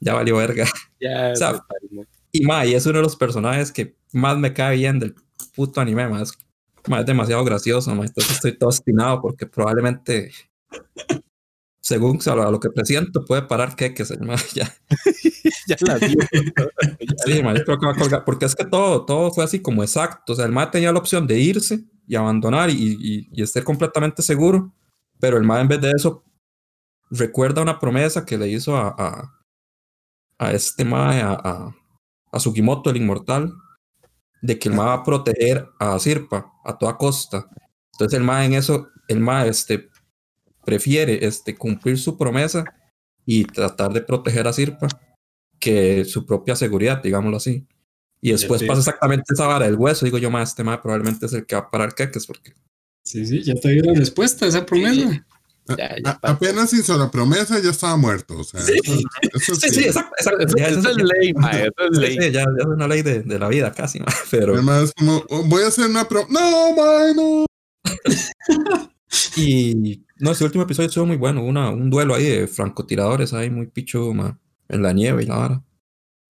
Speaker 3: Ya valió verga. *laughs* y ma, y es uno de los personajes que más me cae bien del puto anime, ma. Es, es demasiado gracioso, ma. Entonces estoy todo obstinado porque probablemente según a lo que presiento, puede parar que el *laughs* ya. *laughs*
Speaker 4: ya la dio.
Speaker 3: sí, ma, creo que va a colgar, porque es que todo, todo fue así como exacto. O sea, el ma tenía la opción de irse y abandonar y, y, estar completamente seguro, pero el ma en vez de eso recuerda una promesa que le hizo a, a, a este ma, a, a, a Sugimoto, el inmortal, de que el ma va a proteger a Sirpa a toda costa. Entonces el ma en eso, el ma este, prefiere este, cumplir su promesa y tratar de proteger a Sirpa que su propia seguridad, digámoslo así. Y después pasa exactamente esa vara del hueso. Digo yo, más este más probablemente es el que va a parar queques porque.
Speaker 6: Sí, sí, ya te dio la respuesta a esa promesa.
Speaker 5: apenas hizo la promesa, ya estaba muerto. O sea, sí,
Speaker 3: eso, sí, sí, exacto. Eso, es ley, es ley. ya, es una ley de, de la vida casi, *laughs* pero.
Speaker 5: Además, como, oh, voy a hacer una promesa. No, ma, no. *laughs*
Speaker 3: y no, ese último episodio estuvo muy bueno. Una, un duelo ahí de francotiradores ahí, muy picho, en la nieve y la vara.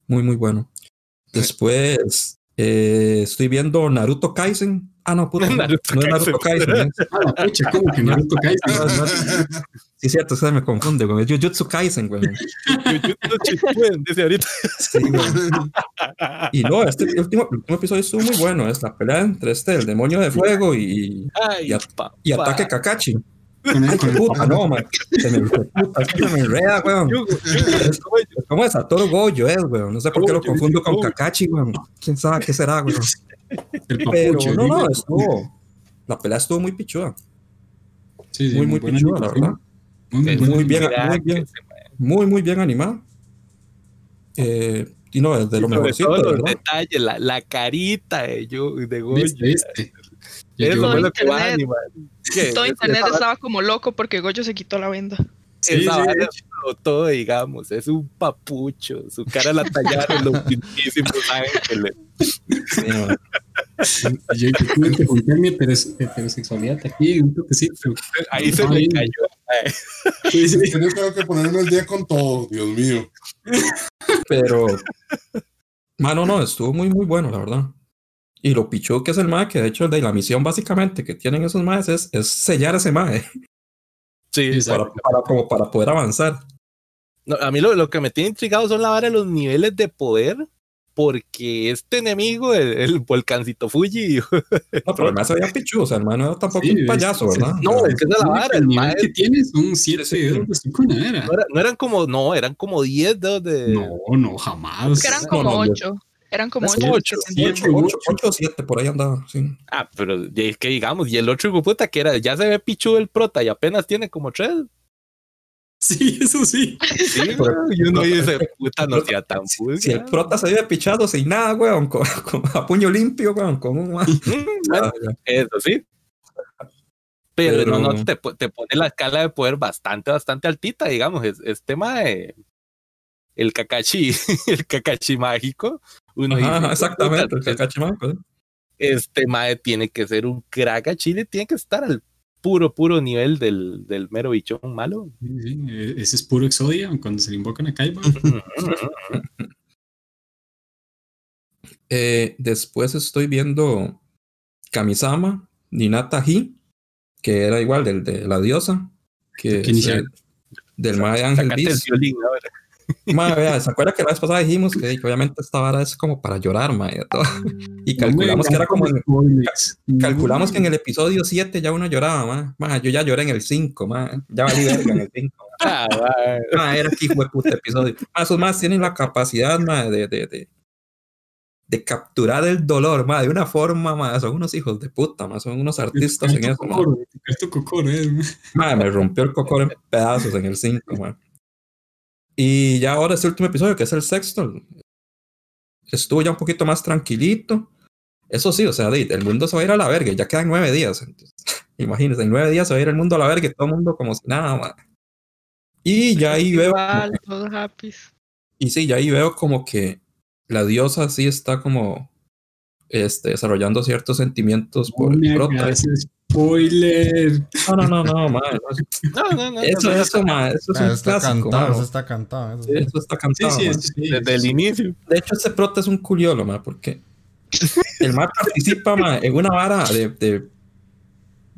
Speaker 3: Muy, muy bueno. Después eh, estoy viendo Naruto Kaisen. Ah, no, *laughs* puta. no, es Naruto Kaisen. *laughs* ah, pucha, ¿cómo que Naruto *laughs* Kaisen? sí, cierto, se me confunde, güey. Es Jujutsu Kaisen, güey. Jujutsu Shippuden, dice ahorita. sí, Y no, este último, último, episodio estuvo muy bueno. Es la pelea entre este, el demonio de fuego y, y, y ataque Kakashi. Ay, puta, no, man. Se me, puta, se me enreda, weón. Es como es Satoru Goyo, es, weón. No sé por qué lo confundo con Kakashi, weón. ¿Quién sabe qué será, weón? *laughs* Pero no, no, estuvo. La pelea estuvo muy pichuda. Sí, sí, muy, muy, pichuda, la verdad. Muy, muy, bien, muy bien. Muy, muy bien animada. Eh, y no, desde lo.
Speaker 4: Todos los detalles, la, la carita de, yo, de Goyo. ¿Viste, viste? Eso
Speaker 2: es lo que va a animar. Todo internet estaba como loco porque Goyo se quitó la venda.
Speaker 4: Sí, sí, todo, digamos, es un papucho, su cara la tallaron los pintísimos ángeles.
Speaker 6: Sí, yo, tuve que contar mi heterosexualidad aquí, un toquecito.
Speaker 4: Ahí se me cayó.
Speaker 5: Sí, sí. Yo tengo que ponerme el día con todo, Dios mío.
Speaker 3: Pero, mano, no, estuvo muy, muy bueno, la verdad. Y lo pichu que es el MAE, que de hecho de la misión básicamente que tienen esos MAEs es, es sellar ese MAE. Sí, para, para, como para poder avanzar.
Speaker 4: No, a mí lo, lo, que me tiene intrigado son la vara de los niveles de poder, porque este enemigo, el, el volcancito Fuji. *laughs*
Speaker 3: No, pero además había pichu, o sea, el MAE no era tampoco un payaso, ¿verdad?
Speaker 4: No, es que es la vara.
Speaker 6: El, MAE que tiene son 7 dedos de
Speaker 4: cincuenta. No, no, eran como, no, eran como 10 dedos de.
Speaker 6: No, no, jamás.
Speaker 2: Que eran como 8. Eran como 8
Speaker 3: o 7 por ahí andaba, sí.
Speaker 4: Ah, pero es que digamos, y el otro hijo puta que era, ya se ve pichudo el prota y apenas tiene como 3.
Speaker 6: Sí, eso sí.
Speaker 4: Sí, *laughs* y uno dice, puta, no sea tan
Speaker 3: puta. Si el prota se había pichado sin nada, weón, con, *laughs* a puño limpio, weón, con un... *laughs*
Speaker 4: Eso sí. Pero, no, no, te, te, pone la escala de poder bastante, bastante altita, digamos. Es, tema de el Kakashi, el Kakashi mágico.
Speaker 3: Uno exactamente, el Kakashi mágico.
Speaker 4: Este mae tiene que ser un crack a Chile, tiene que estar al puro, puro nivel del, del mero bichón malo.
Speaker 6: Sí, e, ese es puro Exodia cuando se le invocan a Kaiba. *laughs*
Speaker 3: eh, después estoy viendo Kamisama, Ninata Hi, que era igual del de la diosa, que del Mae Ángel Mae, ¿se acuerda que la vez pasada dijimos que, obviamente esta vara es como para llorar, mae? Y calculamos que era como. calculamos que en el episodio 7 ya uno lloraba, mae. yo ya lloré en el 5, mae. Ya valí verga en el 5. *laughs* Ah, era aquí, fue puta episodio. Ah, esos más tienen la capacidad, mae, de, de, de, de capturar el dolor, mae, de una forma, mae. Son unos hijos de puta, mae. Son unos artistas en eso, mae. me rompió el cocor en pedazos en el 5, mae. Y ya ahora este último episodio, que es el sexto, estuvo ya un poquito más tranquilito. Eso sí, o sea, el mundo se va a ir a la verga, ya quedan nueve días. *laughs* imagínense, en nueve días se va a ir el mundo a la verga y todo el mundo como si nada, más. Y ya ahí veo. Y sí, ya ahí veo como que la diosa sí está como este, desarrollando ciertos sentimientos por el prota.
Speaker 6: Spoiler.
Speaker 3: No, no, no, no, *laughs* No,
Speaker 4: no, no.
Speaker 3: Eso, eso, eso es un
Speaker 1: está
Speaker 3: clásico.
Speaker 1: Cantado, eso está cantado.
Speaker 3: Eso, está cantado.
Speaker 4: Sí, sí, sí, desde el inicio.
Speaker 3: De hecho, ese prota es un culiolo, ma, porque el mar participa ma, en una vara de, de,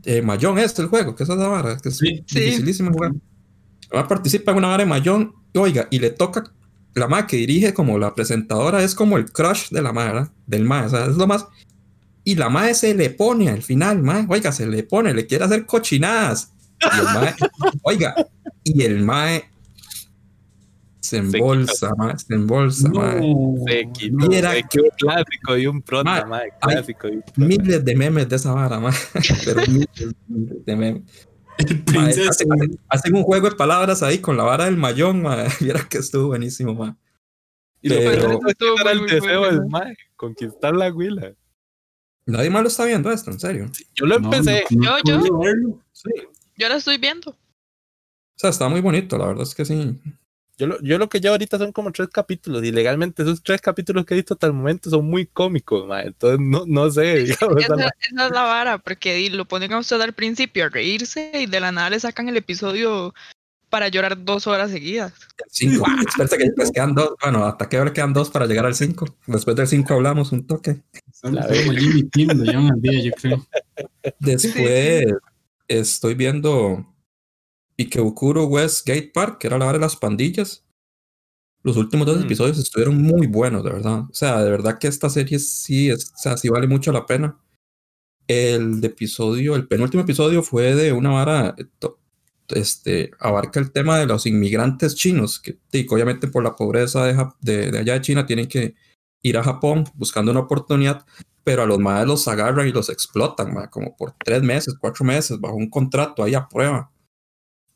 Speaker 3: de Mayón, es el juego, que es esa vara, que es dificilísimo jugar. El mar participa en una vara de Mayón, oiga, y le toca la ma que dirige como la presentadora, es como el crush de la ma, del ma, o sea, es lo más y la madre se le pone al final, mae, oiga, se le pone, le quiere hacer cochinadas. Y el mae, *laughs* oiga, y el mae se embolsa, mae, se embolsa, mae.
Speaker 4: Se quitó, Mira, se quitó clásico y un pronto, mae, clásico. Y
Speaker 3: miles de memes de esa vara, mae, *laughs* pero miles, de memes. *laughs* Hacen, hacen, un juego de palabras ahí con la vara del mayón, mae. *laughs* Mira que estuvo buenísimo, mae.
Speaker 4: Y pero, lo estuvo el deseo del mae, conquistar la huila.
Speaker 3: Nadie más lo está viendo esto, en serio.
Speaker 2: Yo lo empecé. yo, yo. Sí. Yo lo estoy viendo. O
Speaker 3: sea, está muy bonito, la verdad es que sí.
Speaker 4: Yo lo, yo lo que llevo ahorita son como tres capítulos y legalmente esos tres capítulos que he visto hasta el momento son muy cómicos, entonces no, no sé. *laughs*
Speaker 2: Digamos, esa, esa, es la vara, porque lo ponen a usted al principio a reírse y de la nada le sacan el episodio para llorar dos horas seguidas.
Speaker 3: Cinco. *laughs* Espérate que después quedan dos. Bueno, hasta qué hora quedan dos para llegar al cinco. Después del cinco hablamos un toque. Después estoy viendo Ikebukuro West Gate Park, que era la hora de las pandillas. Los últimos dos mm. episodios estuvieron muy buenos, de verdad. O sea, de verdad que esta serie sí, es, o sea, sí vale mucho la pena. El episodio, el penúltimo episodio fue de una vara este, abarca el tema de los inmigrantes chinos, que obviamente por la pobreza de, de, allá de China tienen que ir a Japón buscando una oportunidad, pero a los madres los agarran y los explotan, como por tres meses, cuatro meses, bajo un contrato ahí a prueba.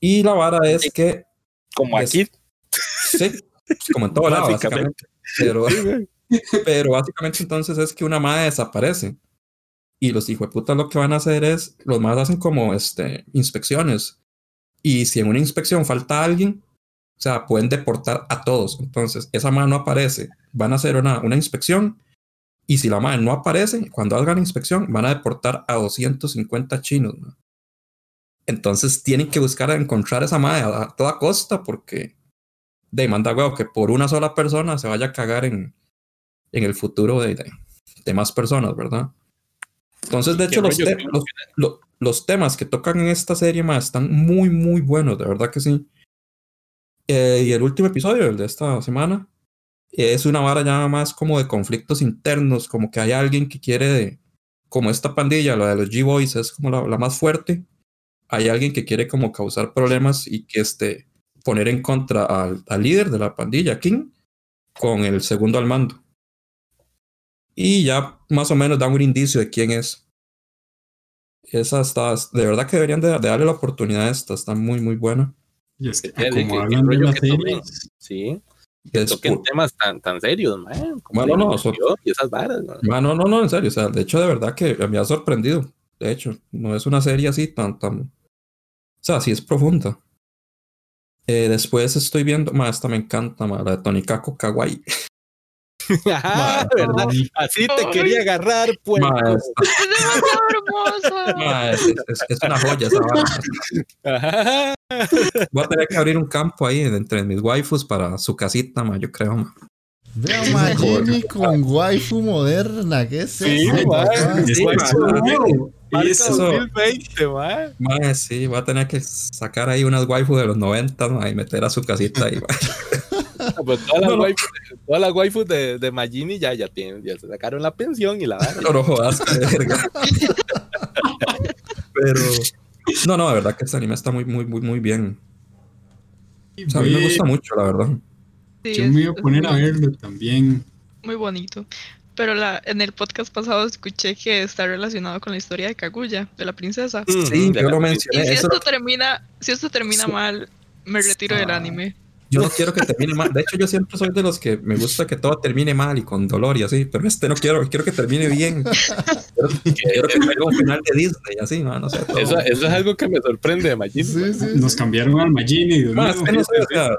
Speaker 3: Y la vara es que...
Speaker 4: Como aquí.
Speaker 3: Sí, como en todo lado, básicamente. Pero, *laughs* pero básicamente entonces es que una madre desaparece. Y los hijos de puta lo que van a hacer es, los madres hacen como este, inspecciones y si en una inspección falta alguien, o sea, pueden deportar a todos. Entonces, esa mano no aparece, van a hacer una, una inspección. Y si la mano no aparece, cuando hagan la inspección, van a deportar a 250 chinos. Entonces, tienen que buscar a encontrar esa madre a, toda costa porque de manda huevo que por una sola persona se vaya a cagar en, en el futuro de, de, más personas, ¿verdad? Entonces, de hecho, los, los, los temas que tocan en esta serie más están muy, muy buenos, de verdad que sí. Eh, y el último episodio, el de esta semana, es una vara ya más como de conflictos internos, como que hay alguien que quiere, como esta pandilla, la de los G-Boys es como la, más fuerte, hay alguien que quiere como causar problemas y que este, poner en contra al, al líder de la pandilla, King, con el segundo al mando. Y ya más o menos dan un indicio de quién es. Esa está, de verdad que deberían de, darle la oportunidad a esta, está muy, muy buena.
Speaker 6: Y es que, como hablan de la serie,
Speaker 4: sí. Que toquen temas tan, tan serios, man.
Speaker 3: Bueno, no, y esas varas, no, no, no, en serio. O sea, de hecho, de verdad que me ha sorprendido. De hecho, no es una serie así tan, tan. O sea, sí es profunda. Eh, después estoy viendo, ma, esta me encanta, ma, la de Tony Kako Kawaii. *laughs*
Speaker 4: ah, ¿verdad? Así te quería agarrar, pues.
Speaker 3: es, es, es, una joya esa Voy a tener que abrir un campo ahí entre mis waifus para su casita, ma, yo creo. Ma.
Speaker 1: Veo a Jenny con waifu moderna, ¿qué es sí, eso?
Speaker 3: Sí,
Speaker 4: y eso, 2020,
Speaker 3: ma. sí, voy a tener que sacar ahí unas waifu de los 90 y meter a su casita ahí.
Speaker 4: pues todas, las waifus, todas las waifus de, de Magini ya, ya, tienen, ya se sacaron la pensión y la
Speaker 3: No, no jodas, verga. Pero, no, no, la verdad que este anime está muy, muy, muy, muy bien. O sea, a mí me gusta mucho, la verdad.
Speaker 6: Yo me voy a poner a verlo también.
Speaker 2: Muy bonito. Pero la, en el podcast pasado escuché que está relacionado con la historia de Kaguya, de la princesa.
Speaker 3: Sí, yo lo mencioné.
Speaker 2: Y si esto termina, si esto termina mal, me retiro del anime.
Speaker 3: Yo no quiero que termine mal. De hecho, yo siempre soy de los que me gusta que todo termine mal y con dolor y así, pero este no quiero, quiero que termine bien. *laughs* Quiero, que tenga un final de Disney, así, no, no sé.
Speaker 4: Eso, eso, es algo que me sorprende de Magini.
Speaker 6: Sí, sí, Nos cambiaron al Magini. Y
Speaker 3: no, es que no sé, o sea,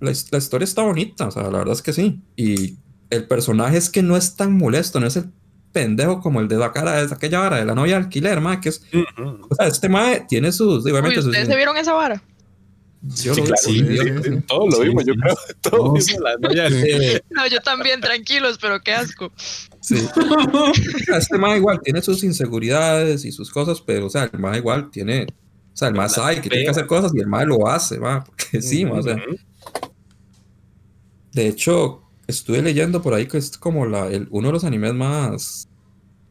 Speaker 3: la, la, historia está bonita, o sea, la verdad es que sí. Y el personaje es que no es tan molesto, no es el pendejo como el de la cara de aquella vara de la novia alquiler, ma, que es. O sea, este mae tiene sus.
Speaker 2: Obviamente, ¿Ustedes se vieron esa vara?
Speaker 4: Yo sí, claro, sí, sí, todos lo vimos, yo creo. Todos vimos la novia.
Speaker 2: No, yo también, tranquilos, pero qué asco.
Speaker 3: Sí. *laughs* este más igual tiene sus inseguridades y sus cosas, pero, o sea, el más igual tiene. O sea, el más sabe que tiene que hacer cosas y el más lo hace, va. Porque sí, o sea. De hecho, estuve leyendo por ahí que es como la, el, uno de los animes más.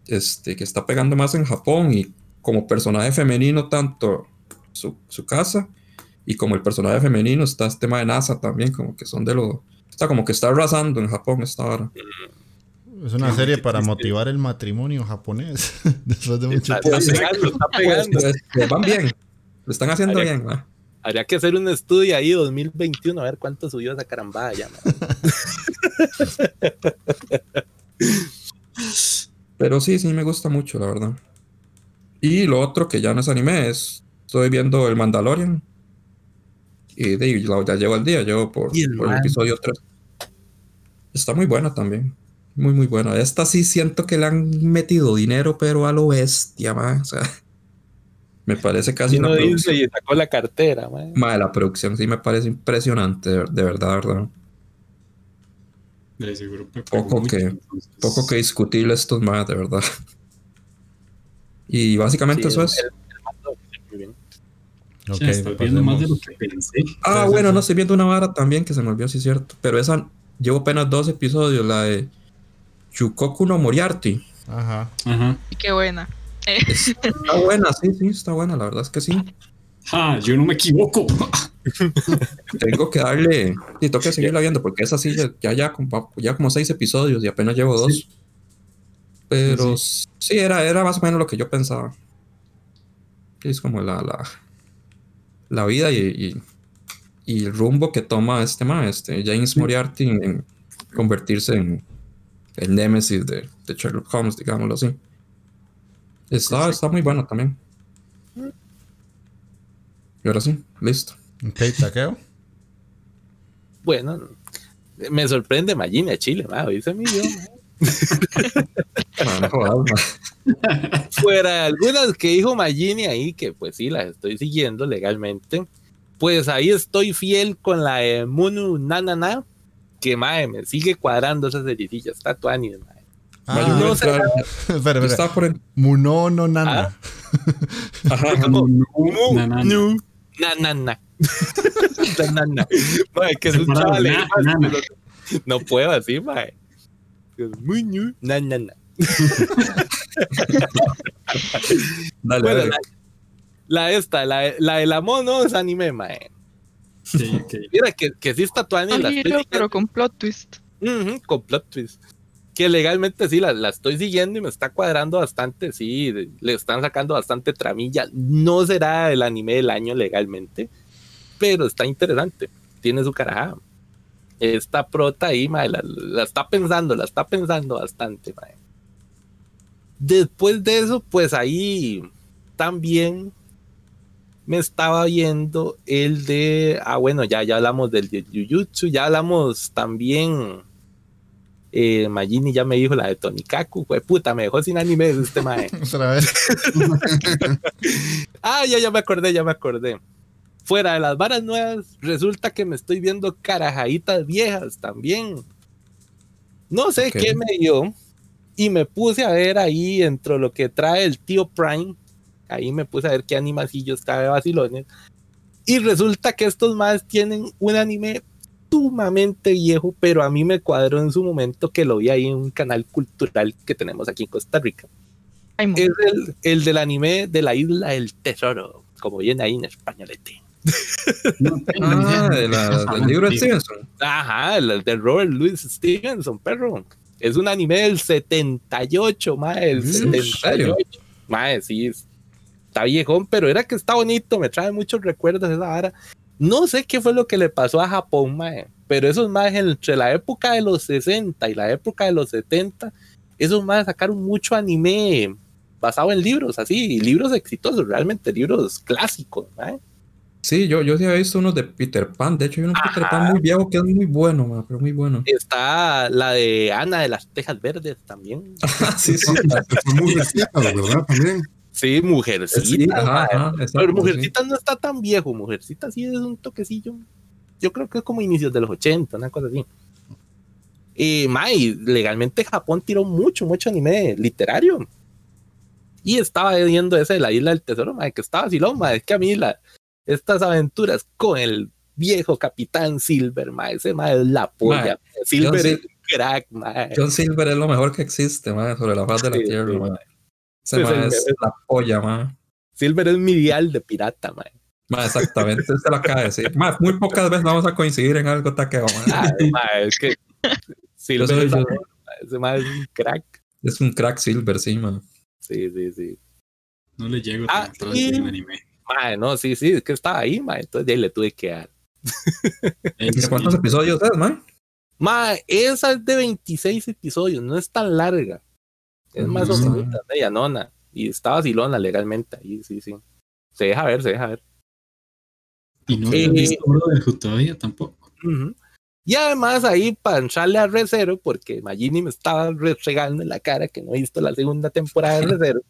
Speaker 3: Este, que está pegando más en Japón y como personaje femenino, tanto su, su casa y como el personaje femenino está este tema de NASA también, como que son de lo... Está como que está arrasando en Japón esta hora.
Speaker 1: Es una serie para motivar el matrimonio japonés. *laughs* Después de mucho
Speaker 4: tiempo. Está pegando, está pegando.
Speaker 3: Pues, van bien. Lo están haciendo bien.
Speaker 4: Habría que hacer un estudio ahí 2021 a ver cuánto subió esa carambada ya. *laughs*
Speaker 3: Pero sí, sí me gusta mucho, la verdad. Y lo otro que ya no es anime es. Estoy viendo el Mandalorian. Y de, ya llevo al día, llevo por, por el episodio 3. Está muy buena también. Muy, muy buena. Esta sí siento que le han metido dinero, pero a lo bestia, más. O sea, me parece casi
Speaker 4: una dice y sacó la cartera, man.
Speaker 3: Ma, la producción sí me parece impresionante, de, verdad, verdad. poco que, poco que discutible estos más, de verdad. Y básicamente eso es.
Speaker 6: Okay, estoy viendo más de lo que pensé.
Speaker 3: Ah, bueno, no, estoy viendo una vara también que se me olvidó, sí es cierto. Pero esa, llevo apenas dos episodios, la de Chukoku no Moriarty.
Speaker 6: Ajá. Ajá.
Speaker 2: Y qué buena. *laughs*
Speaker 3: Está buena, sí, sí, está buena, la verdad es que sí.
Speaker 6: Ah, yo no me equivoco. *laughs*
Speaker 3: Tengo que darle. Sí, tengo que seguirla viendo porque es así, ya, ya, ya, como seis episodios y apenas llevo dos. Pero sí, era, era más o menos lo que yo pensaba. Es como la, la, la vida y, el rumbo que toma este man, este James Moriarty, en, convertirse en el némesis de, Sherlock Holmes, digámoslo así. Está, está muy bueno también. Y ahora sí, listo.
Speaker 1: Ok, taqueo.
Speaker 4: Bueno, me sorprende Magina Chile, ma, dice mi idioma. Fuera algunas que dijo Magini ahí, que pues sí, las estoy siguiendo legalmente. Pues ahí estoy fiel con la de Munu Nanana, que mae, me sigue cuadrando esas cericillas. Está mae.
Speaker 1: Ah, no *laughs* espera, espera. por el... Muno no nana.
Speaker 4: ¿Ah? Ajá, *laughs* como Nanana. Nanana. *laughs* Nanana. Mae, que es un chaval. No puedo así, mae. Muy new. Na, na, na.
Speaker 3: dale, bueno, dale.
Speaker 4: La, la, esta, la, la de la mono es anime, mae. Sí, okay. Mira, que, que sí está tu anime.
Speaker 2: pero con plot twist.
Speaker 4: Uh -huh, con plot twist. Que legalmente sí la, la, estoy siguiendo y me está cuadrando bastante, sí, le están sacando bastante tramilla. No será el anime del año legalmente, pero está interesante, tiene su carajada. Esta prota ahí, la, la, está pensando, la está pensando bastante. Después de eso, pues ahí también me estaba viendo el de, ah bueno, ya, ya hablamos del de Jujutsu, ya hablamos también eh, Magini ya me dijo la de Tonikaku, fue puta, me dejó sin anime este mae. *laughs* Otra vez. *laughs* ah, ya, ya me acordé, ya me acordé. Fuera de las varas nuevas, resulta que me estoy viendo carajaditas viejas también. No sé qué me dio. Y me puse a ver ahí dentro lo que trae el tío Prime. Ahí me puse a ver qué animacillos cabe de vacilones. Y resulta que estos más tienen un anime sumamente viejo, pero a mí me cuadró en su momento que lo vi ahí en un canal cultural que tenemos aquí en Costa Rica. es el, el, del anime de la isla del tesoro, como viene ahí en españolete. *laughs*
Speaker 3: ah, de la, del libro de Stevenson.
Speaker 4: Ajá, el de Robert Louis Stevenson, perro. Es un anime del 78, mae, el 78. Mae, sí, está viejón, pero era que está bonito, me trae muchos recuerdos esa vara. No sé qué fue lo que le pasó a Japón, mae, pero esos más entre la época de los 60 y la época de los 70, esos más sacaron mucho anime basado en libros, así, libros exitosos, realmente, libros clásicos, mae.
Speaker 3: Sí, yo, yo sí había visto unos de Peter Pan. De hecho, hay un Peter Pan muy viejo que es muy bueno, mae, pero muy bueno.
Speaker 4: Está la de Ana de las Tejas Verdes también. *laughs*
Speaker 3: sí, sí.
Speaker 5: muy ¿verdad? También.
Speaker 4: Sí, Mujercita. pero Mujercita no está tan viejo. Mujercita sí es un toquecillo. Yo creo que es como inicios de los 80, una cosa así. Y, Mai, legalmente Japón tiró mucho, mucho anime literario. Y estaba viendo ese de la isla del tesoro, mae, que estaba así, ma, es que a mí la, estas aventuras con el viejo capitán Silver, mae, ese mae es la polla. Silver es un crack, mae.
Speaker 3: John Silver es lo mejor que existe, mae, sobre la faz de la tierra, mae. Se es la polla, ma.
Speaker 4: Silver es mi dial de pirata, ma.
Speaker 3: Ma, exactamente, se lo acaba de decir. Ma, muy pocas veces vamos a coincidir en algo taqueo,
Speaker 4: ma. ma es que Silver es, ma es un crack.
Speaker 3: Es un crack Silver, sí, ma.
Speaker 4: Sí, sí, sí.
Speaker 6: No le llego ah, tanto y... anime.
Speaker 4: Ma, no, sí, sí, es que estaba ahí, ma. Entonces ya le tuve que dar. *laughs*
Speaker 3: ¿Cuántos episodios es, ma?
Speaker 4: Ma, esa es de 26 episodios, no es tan larga. Es más o menos media nona. Y está vacilona legalmente ahí, sí, sí. Se deja ver, se deja ver.
Speaker 6: Y no he visto de todavía tampoco.
Speaker 4: Y además ahí para entrarle a Recero, porque Magini me estaba regando en la cara que no he visto la segunda temporada de *laughs* Recero.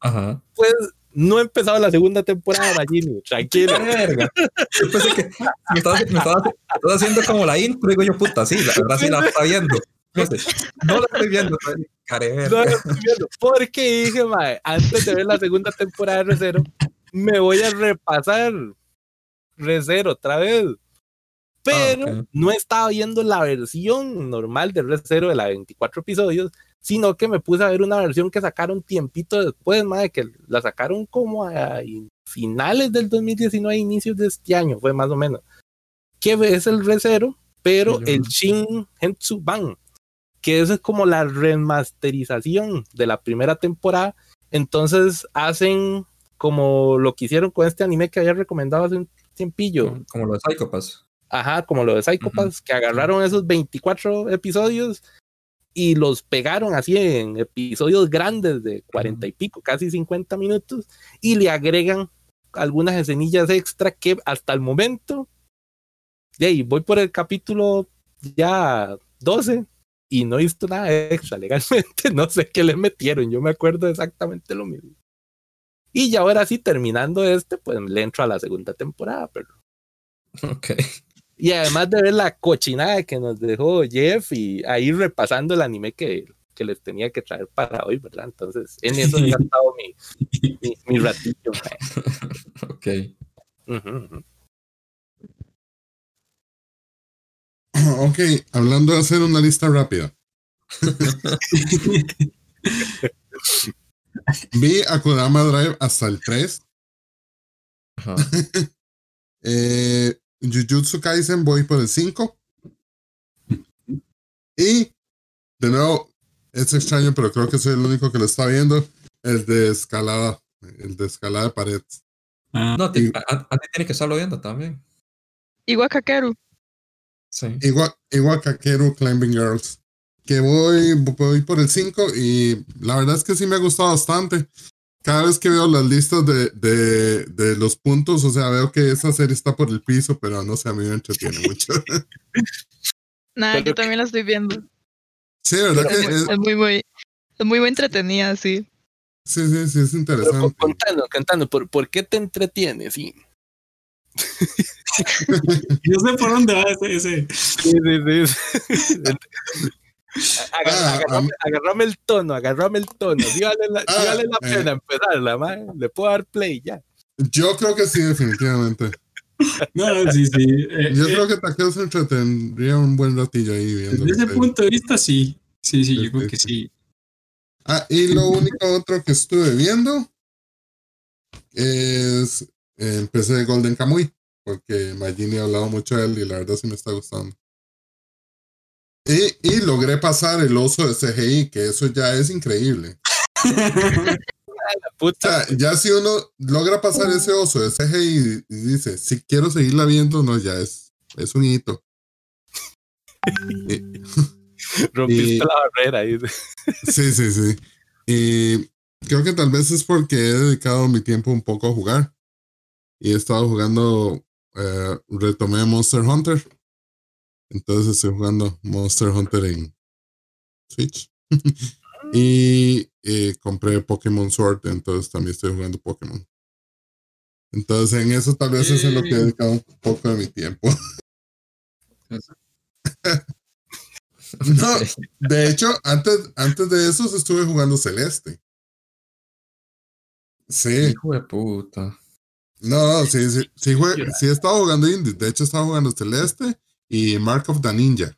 Speaker 3: Ajá.
Speaker 4: Pues no he empezado la segunda temporada, Magini, tranquilo. *laughs*
Speaker 3: Verga. Yo pensé que me estabas, me haciendo como la intro, digo yo, puta, sí, la verdad sí la *laughs* está viendo. No, la estoy viendo, no la estoy viendo.
Speaker 4: Porque dije, mae, antes de ver la segunda temporada de Recero, me voy a repasar Recero otra vez. Pero ah, no estaba viendo la versión normal de Recero de la 24 episodios, sino que me puse a ver una versión que sacaron tiempito después, mae, que la sacaron como a finales del 2019, inicios de este año, fue más o menos. Que es el Recero, pero el Shin Hentsu Ban que eso es como la remasterización de la primera temporada. Entonces hacen como lo que hicieron con este anime que había recomendado hace un tiempillo.
Speaker 3: Como lo de Psychopass.
Speaker 4: Ajá, como lo de Psychopass, que agarraron esos 24 episodios y los pegaron así en episodios grandes de 40 y pico, casi 50 minutos, y le agregan algunas escenillas extra que hasta el momento, de ahí voy por el capítulo ya 12, y no he visto nada extra legalmente, *laughs* no sé qué le metieron, yo me acuerdo exactamente lo mismo. Y ya ahora sí, terminando este, pues le entro a la segunda temporada, pero...
Speaker 3: Ok.
Speaker 4: Y además de ver la cochinada que nos dejó Jeff y ahí repasando el anime que, que les tenía que traer para hoy, ¿verdad? Entonces, en eso he gastado mi, mi, mi ratillo. *laughs*
Speaker 3: ok.
Speaker 5: Ok, hablando de hacer una lista rápida. *laughs* Vi a Kodama Drive hasta el 3. *laughs* eh, Jujutsu Kaisen voy por el 5. Y de nuevo, es extraño, pero creo que soy el único que lo está viendo. El de escalada, el de escalada de pared.
Speaker 3: Ah. no, a, ti tiene que estarlo viendo también.
Speaker 2: Igual Kakeru.
Speaker 5: Sí. Igual, igual Kakeru Climbing Girls. Que voy, voy por el 5 y la verdad es que sí me ha gustado bastante. Cada vez que veo las listas de, de, de los puntos, o sea, veo que esa serie está por el piso, pero no sé, a mí me entretiene *laughs* mucho. *laughs*
Speaker 2: Nada, yo también la estoy viendo.
Speaker 5: Sí, ¿verdad que
Speaker 2: es, es, muy, muy, es muy, muy entretenida, sí.
Speaker 5: Sí, sí, sí, es interesante.
Speaker 4: contando, cantando, ¿por, ¿por qué te entretiene? Sí. *laughs*
Speaker 6: Yo sé por dónde va ese. ese. Sí, sí,
Speaker 4: sí. *laughs* agarrame, el tono, agarrame el tono. Dígale la, ah, la eh. pena empezarla, man. Le puedo dar play ya.
Speaker 5: Yo creo que sí, definitivamente. *laughs*
Speaker 6: No, sí, sí.
Speaker 5: Eh, yo creo eh, que Takeo se entretendría un buen ratillo ahí viendo.
Speaker 6: Desde ese punto de vista, sí. Sí, sí, yo creo que sí.
Speaker 5: Ah, y lo único otro que estuve viendo es. Empecé Golden Kamuy, porque Magini ha hablado mucho de él y la verdad sí me está gustando. Y, y logré pasar el oso de CGI, que eso ya es increíble. *laughs* O sea, ya si uno logra pasar ese oso de CGI y, dice, si quiero seguirla viendo, no, ya es, es un hito. *laughs* *laughs*
Speaker 4: Rompiste la barrera.
Speaker 5: sí, sí, sí. Y creo que tal vez es porque he dedicado mi tiempo un poco a jugar. Y he estado jugando, eh, retomé Monster Hunter. Entonces estoy jugando Monster Hunter en Switch. *laughs* y eh, compré Pokémon Sword, entonces también estoy jugando Pokémon. Entonces en eso tal vez es en lo que he dedicado un poco de mi tiempo. *laughs* no, de hecho, antes, antes de eso estuve jugando Celeste. Sí.
Speaker 3: Hijo de puta.
Speaker 5: No, sí, sí, sí, sí he estado jugando indie. De hecho, estaba jugando Celeste y Mark of the Ninja.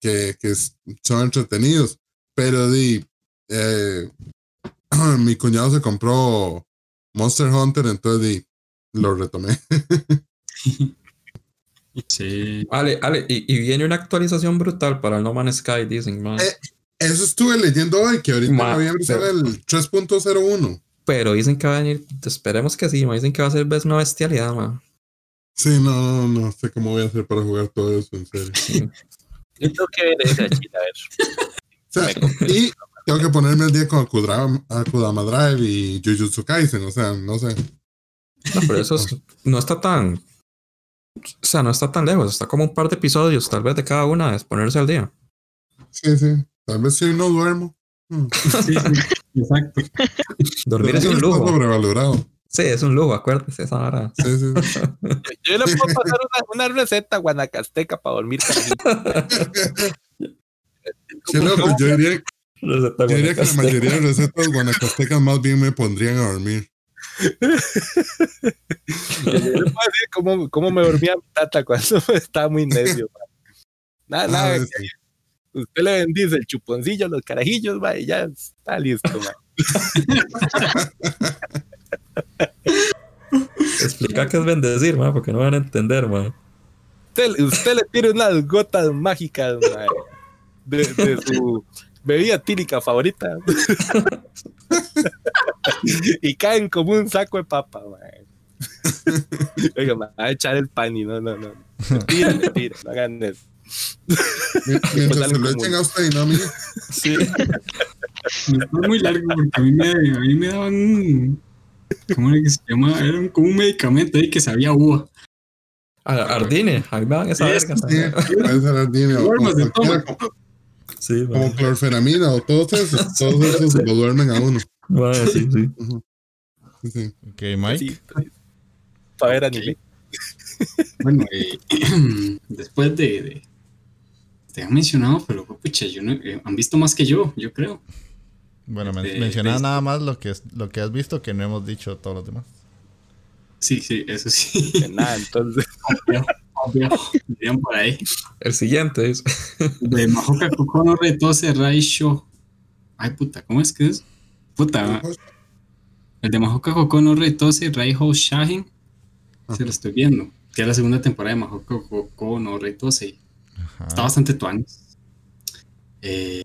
Speaker 5: Que, que son entretenidos. Pero di, eh, *clears throat* mi cuñado se compró Monster Hunter, entonces di, lo retomé. *laughs*
Speaker 3: sí. Vale, vale, y, viene una actualización brutal para el No Man's Sky, dicen, man.
Speaker 5: Eh, eso estuve leyendo hoy, que ahorita va a el 3.01.
Speaker 3: Pero dicen que va a venir, esperemos que sí, dicen que va a ser una bestialidad, man.
Speaker 5: Sí, no, no, no sé cómo voy a hacer para jugar todo eso, en serio.
Speaker 4: Yo tengo que ver esa chita, a ver.
Speaker 5: y tengo que ponerme el día con Akudama, Drive y Jujutsu Kaisen, o sea, no sé.
Speaker 3: No, pero eso no está tan. O sea, no está tan lejos, está como un par de episodios, tal vez de cada una, es ponerse al día.
Speaker 5: Sí, sí. Tal vez si no duermo. Mm.
Speaker 6: Sí, sí, exacto. *laughs*
Speaker 3: Dormir es un lujo.
Speaker 5: sobrevalorado.
Speaker 3: Sí, es un lujo, acuérdate esa hora.
Speaker 5: Sí, sí. *laughs*
Speaker 4: Yo le puedo pasar una, una receta guanacasteca para dormir.
Speaker 5: Sí, no, pues yo diría, yo diría que la mayoría de recetas guanacastecas más bien me pondrían a dormir.
Speaker 4: yo le puedo decir cómo, cómo me dormía mi tata cuando *laughs* estaba muy necio. Nada, nada. Ah, usted le bendice el chuponcillo, los carajillos, va, y ya está listo. *laughs*
Speaker 3: Explica qué es bendecir, ma, porque no van a entender, ma.
Speaker 4: Usted, usted le tira unas gotas mágicas, ma de, su bebida tírica favorita. *laughs* y caen como un saco de papa, Oiga, me va a echar el pan y no, no, no. Mentira, mentira, no hagan eso.
Speaker 5: Mientras se lo echen a usted y no a mí.
Speaker 6: Sí. No muy largo porque a mí me, a mí me daban un. ¿Cómo era que se llama? Era como un medicamento ahí que sabía uva.
Speaker 3: Ardine, a mí me daban esa verga.
Speaker 5: Sí, Ardine. Sí, como clorfenamina o todos esos, *laughs* todos esos lo duermen a uno.
Speaker 3: Vale, sí, sí.
Speaker 1: sí. Ok, Mike.
Speaker 4: Para ver anime.
Speaker 6: Bueno, eh, *clears throat* después de, de, Te han mencionado, pero pucha, yo no, eh, han visto más que yo, yo creo.
Speaker 1: Bueno, men menciona nada más lo que, lo que has visto que no hemos dicho todos los demás.
Speaker 6: Sí, sí, eso sí.
Speaker 4: nada, entonces. *laughs*
Speaker 6: por ahí.
Speaker 3: El siguiente es.
Speaker 6: De Mahoka Kokono Retose Raisho. Ay, puta, ¿cómo es que es? Puta. El de Mahoka Kokono Retose Raiho Shahin. Se lo estoy viendo. Que es la segunda temporada de Mahoka Kokono Retose. Está bastante tuan. Eh,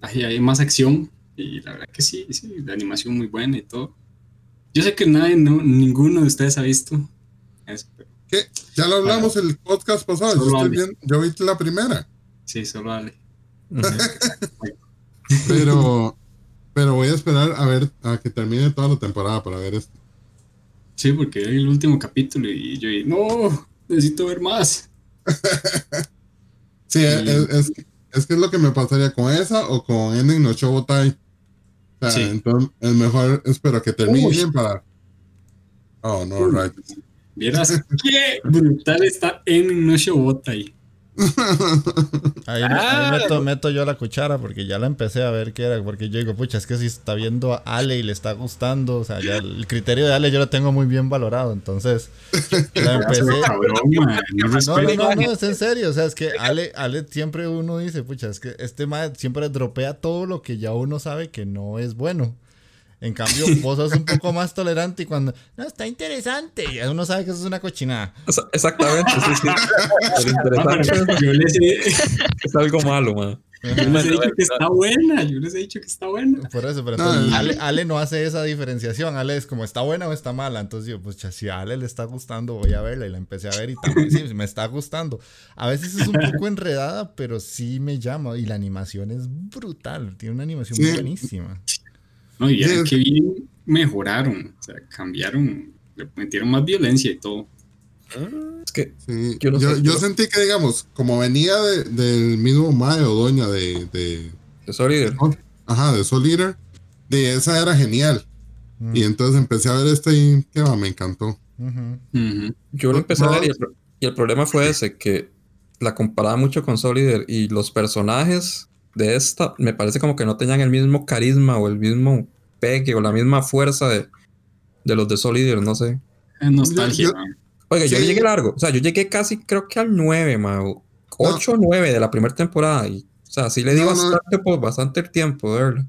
Speaker 6: hay, hay más acción. Y la verdad que sí, sí, la animación muy buena y todo. Yo sé que nadie, no, ninguno de ustedes ha visto eso.
Speaker 5: ¿Qué? Ya lo hablamos el podcast pasado. Yo, yo, vi la primera.
Speaker 6: Sí, solo dale. *laughs*
Speaker 5: pero, pero voy a esperar a ver a que termine toda la temporada para ver esto.
Speaker 6: Sí, porque hay el último capítulo y yo no, necesito ver más. *laughs*
Speaker 5: sí, es, es, que es lo que me pasaría con esa o con Ending no Shobotai. O sea, entonces es mejor espero que termine bien para. Oh, no, right.
Speaker 6: Vieras qué brutal está Ending no Shobotai.
Speaker 1: Ahí, ah. meto, meto, yo la cuchara porque ya la empecé a ver qué era. Porque yo digo, pucha, es que si está viendo a Ale y le está gustando, o sea, ya el criterio de Ale yo lo tengo muy bien valorado. Entonces, la empecé. No, no, no, es en serio. O sea, es que Ale, Ale siempre uno dice, pucha, es que este mae siempre dropea todo lo que ya uno sabe que no es bueno. En cambio, *laughs* vos sos un poco más tolerante y cuando, no, está interesante, y uno sabe que eso es una cochinada.
Speaker 3: exactamente, sí, sí. Pero *laughs* interesante *laughs* es algo malo, man.
Speaker 6: Yo les he dicho que está buena, yo les he dicho que está buena.
Speaker 1: Por eso, pero entonces, Ale, Ale, no hace esa diferenciación. Ale es como, ¿está buena o está mala? Entonces yo, pues si a Ale le está gustando, voy a verla. Y la empecé a ver y también sí, me está gustando. A veces es un poco enredada, pero sí me llama. Y la animación es brutal. Tiene una animación buenísima.
Speaker 6: No, y ya que bien mejoraron, o sea, cambiaron, le metieron más violencia y todo.
Speaker 5: Es que yo, sentí que, digamos, como venía del mismo Mae o Doña de. De,
Speaker 3: de Soul Eater.
Speaker 5: Ajá, de Soul Eater. De esa era genial. Mm. Y entonces empecé a ver este y que me encantó.
Speaker 3: Yo lo empecé a ver y el, problema fue ese, que la comparaba mucho con Soul Eater y los personajes de esta me parece como que no tenían el mismo carisma o el mismo pegue o la misma fuerza de, de los de Soul no sé.
Speaker 6: Es nostalgia.
Speaker 3: Oiga, yo llegué largo. O sea, yo llegué casi, creo que al 9, ma. 8 o 9 de la primera temporada. Y, o sea, sí le di bastante, pues, bastante tiempo de verlo.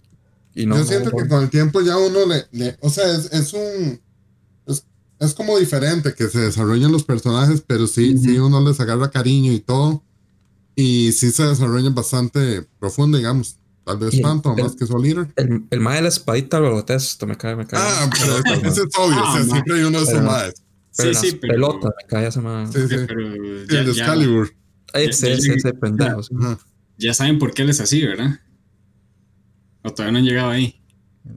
Speaker 5: Y no, yo siento que con el tiempo ya uno le. o sea, es, es un. Es, es, como diferente que se desarrollen los personajes, pero sí, sí uno les agarra cariño y todo. Y sí se desarrollan bastante profundo, digamos. Tal vez tanto, más que Soul Eater.
Speaker 3: El, el mae de la espadita lo detesto, me cae, me cae.
Speaker 5: Ah, pero ese es obvio, o sea, ah, siempre hay uno de esos maes.
Speaker 3: Sí, sí, pero... pelota, me cae ese mae.
Speaker 5: Sí, sí. Pero ya, el de Excalibur.
Speaker 3: Ese, ese, ese pendejo.
Speaker 6: Ya saben por qué él es así, ¿verdad? O todavía no han llegado ahí.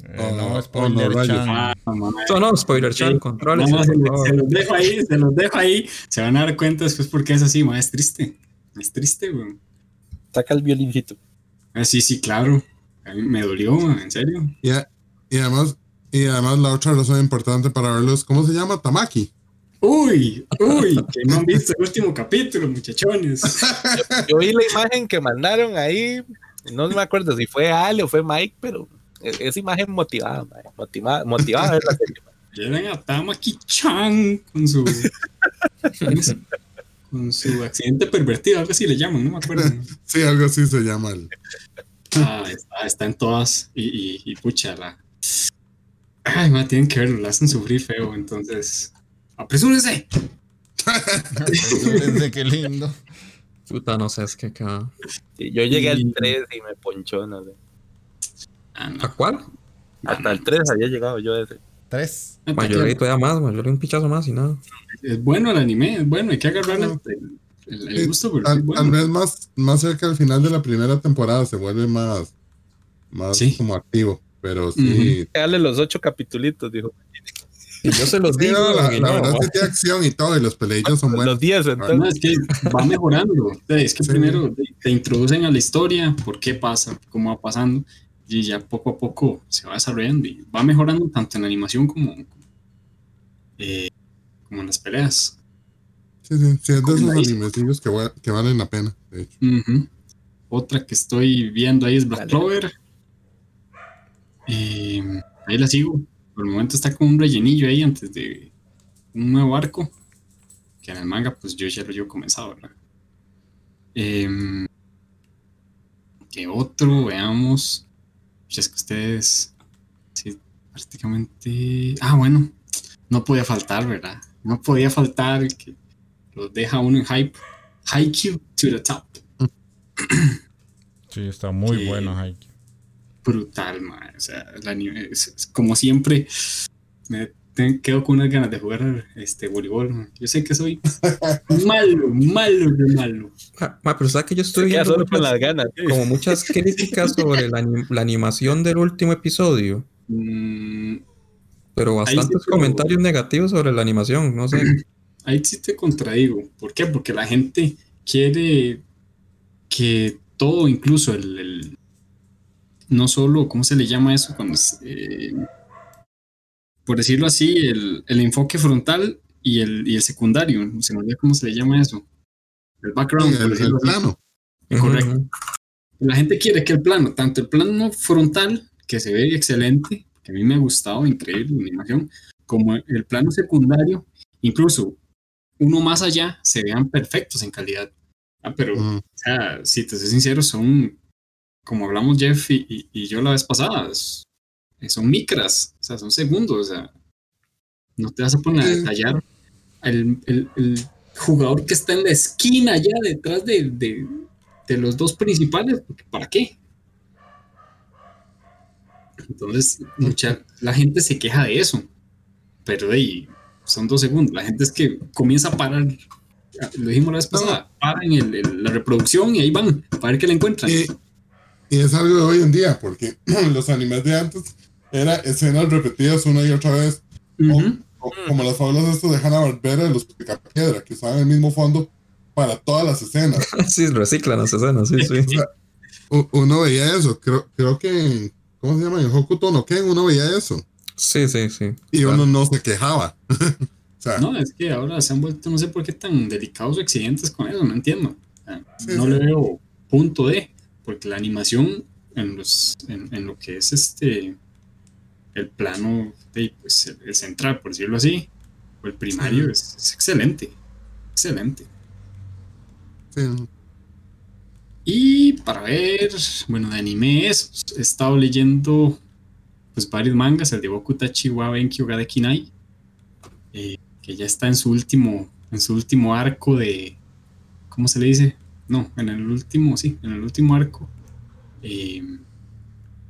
Speaker 1: Eh, oh, no, spoiler oh, no,
Speaker 3: ah, no, no, spoiler chan, controles.
Speaker 6: No, se, se, los dejo ahí, se los dejo ahí. Se van a dar cuenta después por qué es así, es triste. Es triste, güey.
Speaker 4: Saca el violincito.
Speaker 6: Ah, sí, sí, claro. A mí me dolió, en serio.
Speaker 5: Y, y, además, y además la otra razón importante para verlos, ¿cómo se llama? Tamaki.
Speaker 6: Uy, uy, que no han visto el último capítulo, muchachones. *laughs*
Speaker 4: Yo, vi la imagen que mandaron ahí, no me acuerdo si fue Ale o fue Mike, pero e, esa imagen motivada, motivada, motivada a ver la serie.
Speaker 6: Llegan a Tamaki-chan con su, *laughs* con su *laughs* accidente pervertido, algo así le llaman, no me acuerdo. *laughs*
Speaker 5: sí, algo así se llama.
Speaker 6: Ah, está, en todas y, y, pucha, la... Ay, ma, tienen que verlo, la hacen sufrir feo, entonces... ¡Apresúrense!
Speaker 1: ¡Apresúrense, *laughs* qué lindo!
Speaker 3: Puta, no sé, es que acá...
Speaker 4: yo llegué al 3 y me ponchó, no sé.
Speaker 3: Ah, ¿A cuál?
Speaker 4: Hasta el 3 había llegado yo ese.
Speaker 1: ¿Tres?
Speaker 3: di todavía más, di un pichazo más y nada.
Speaker 6: Es bueno el anime, es bueno, hay que agarrar el, el, gusto. Por
Speaker 5: tal, vez más, más cerca al final de la primera temporada se vuelve más, más como activo, pero sí.
Speaker 4: Dale los ocho capitulitos, dijo.
Speaker 3: Yo se los digo.
Speaker 5: la, verdad es que tiene acción y todo, y los peleillos son buenos.
Speaker 4: Los días, entonces. No,
Speaker 6: es que va mejorando. Es que primero te introducen a la historia, por qué pasa, cómo va pasando, y ya poco a poco se va desarrollando y va mejorando tanto en animación como, eh, como en las peleas.
Speaker 5: Sí, sí, sí, es de esos animecillos que, que, valen la pena, de hecho.
Speaker 6: Otra que estoy viendo ahí es Black Clover. Eh, ahí la sigo. Por el momento está con un rellenillo ahí antes de un nuevo arco. Que en el manga, pues yo ya lo llevo comenzado, ¿verdad? Eh, ¿Qué otro? Veamos. Pues es que ustedes. Sí, prácticamente. Ah, bueno. No podía faltar, ¿verdad? No podía faltar que los deja uno en hype. Haikyuu to the top.
Speaker 1: Sí, está muy bueno Haikyuu.
Speaker 6: brutal, man. O sea, el anime es, como siempre. Me quedo con unas ganas de jugar este voleibol. Yo sé que soy *laughs* malo, malo de malo.
Speaker 3: pero sabes que yo estoy viendo
Speaker 4: muchas, las ganas, *laughs*
Speaker 3: como muchas críticas sobre la, la, animación del último episodio.
Speaker 6: Mm,
Speaker 3: pero bastantes comentarios negativos sobre la animación, no sé. *clears throat*
Speaker 6: Ahí sí te contradigo. ¿Por qué? Porque la gente quiere que todo, incluso el, no solo, ¿cómo se le llama eso? Cuando eh, por decirlo así, el, enfoque frontal y el, y el secundario, se me olvida cómo se le llama eso. El background,
Speaker 5: el, plano.
Speaker 6: Correcto. La gente quiere que el plano, tanto el plano frontal, que se ve excelente, que a mí me ha gustado, increíble la animación, como el plano secundario, incluso uno más allá, se vean perfectos en calidad. Ah, pero, o sea, si te soy sincero, son, como hablamos Jeff y, y, yo la vez pasada, son micras, o sea, son segundos, o sea, no te vas a poner a detallar el, el, el jugador que está en la esquina allá detrás de, de, de los dos principales, ¿para qué? Entonces, mucha, la gente se queja de eso, pero de ahí son dos segundos. La gente es que comienza a parar, lo dijimos la vez pasada, paran el, la reproducción y ahí van, para ver qué le encuentran.
Speaker 5: Y, es algo de hoy en día, porque *clears throat* los animes de antes era escenas repetidas una y otra vez, como, las fábulas estas de Hanna Barbera de los Picapiedra, que usaban el mismo fondo para todas las escenas. *laughs*
Speaker 3: sí, reciclan las escenas, sí, sí.
Speaker 5: uno veía eso, creo, creo que, ¿cómo se llama? En Hokuto no Ken uno veía eso.
Speaker 3: Sí, sí, sí.
Speaker 5: Y uno no se quejaba. *laughs*
Speaker 6: no, es que ahora se han vuelto, no sé por qué tan delicados o exigentes con eso, no entiendo. no le veo punto de, porque la animación en, los, en, lo que es este el plano, de, pues el, central, por decirlo así, o el primario, es, excelente. Excelente. Y para ver, bueno, de anime he estado leyendo pues varios mangas, el de Boku Tachi wa Benkyo Gade Kinai, eh, que ya está en su último, en su último arco de, ¿cómo se le dice? No, en el último, sí, en el último arco eh,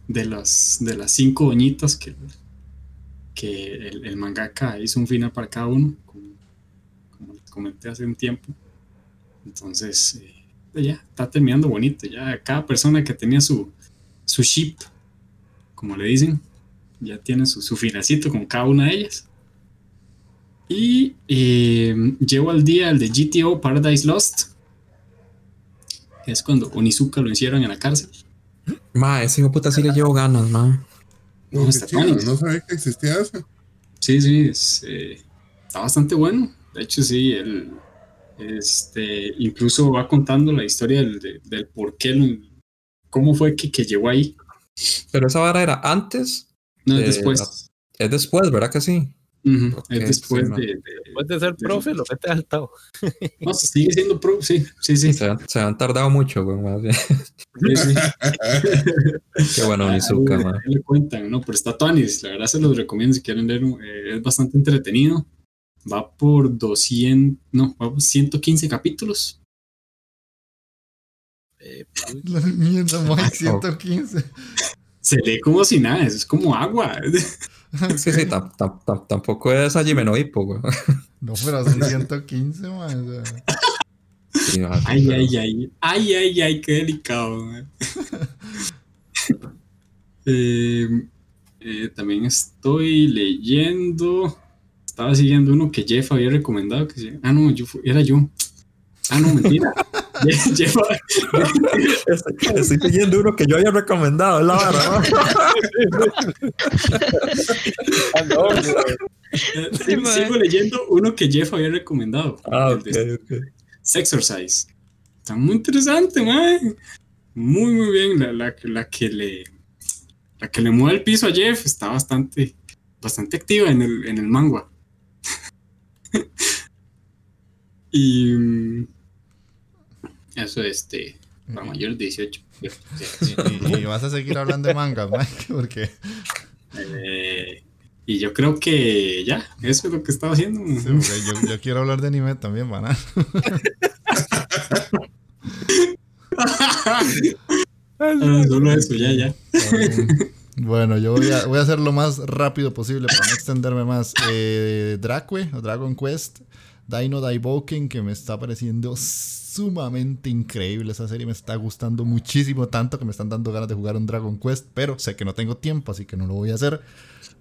Speaker 6: de las de las cinco doñitas que, que el, mangaka hizo un final para cada uno, como, comenté hace un tiempo. Entonces, eh, ya está terminando bonito. Ya cada persona que tenía su, su ship, como le dicen, ya tiene su, su finacito con cada una de ellas. Y eh, llevo al día el de GTO Paradise Lost. es cuando Onizuka lo hicieron en la cárcel.
Speaker 3: Ma, ese hijo puta sí le llevo ganas, ma.
Speaker 5: No, está no sabía que existía eso.
Speaker 6: Sí, sí, eh, está bastante bueno. De hecho, sí, el, este, incluso va contando la historia del, del, por qué, cómo fue que, que llegó ahí.
Speaker 3: Pero esa vara era antes
Speaker 6: no, es después.
Speaker 3: Es después, ¿verdad que sí?
Speaker 6: Es después de,
Speaker 4: Después de ser profe, lo mete al tao.
Speaker 6: No, sigue siendo profe, sí, sí, sí.
Speaker 3: Se, han tardado mucho, güey, más bien. Sí, sí. *laughs* Qué bueno, Nizuka,
Speaker 6: man. le cuentan, ¿no? Pero está Tonis, la verdad se los recomiendo si quieren leer, eh, es bastante entretenido. Va por 200, no, va por 115 capítulos.
Speaker 1: Eh, la mierda, más 115
Speaker 6: se lee como si nada, es como agua. *laughs*
Speaker 3: Sí, sí, tampoco es Hajime no Hippo, güey.
Speaker 1: No, pero son 115, man.
Speaker 6: ay, ay, ay. Ay, ay, ay, qué delicado, eh, *laughs* eh, también estoy leyendo. Estaba siguiendo uno que Jeff había recomendado. Que ah, no, yo, era yo. Ah, no, mentira. *laughs*
Speaker 3: Estoy leyendo uno que yo había recomendado, la verdad.
Speaker 6: sigo leyendo uno que Jeff había recomendado.
Speaker 3: Ah, ok,
Speaker 6: Sexercise. Está muy interesante, man. Muy, muy bien. La, la, la, que le la que le mueve el piso a Jeff está bastante, bastante activa en el, en el manga. *laughs* y mm, eso, este, para mayores de 18. *laughs*
Speaker 1: Y, vas a seguir hablando de manga, Mike, *laughs* porque...
Speaker 6: Eh, y yo creo que ya, eso es lo que estaba haciendo.
Speaker 1: yo, yo, quiero hablar de anime también, van *laughs*
Speaker 6: Ah, solo eso, ya, ya.
Speaker 1: Bueno, yo voy a, voy a hacer lo más rápido posible para no extenderme más. Eh, Dracue o Dragon Quest, Dino Daiboken, que me está pareciendo sumamente increíble. Esa serie me está gustando muchísimo, tanto que me están dando ganas de jugar un Dragon Quest, pero sé que no tengo tiempo, así que no lo voy a hacer.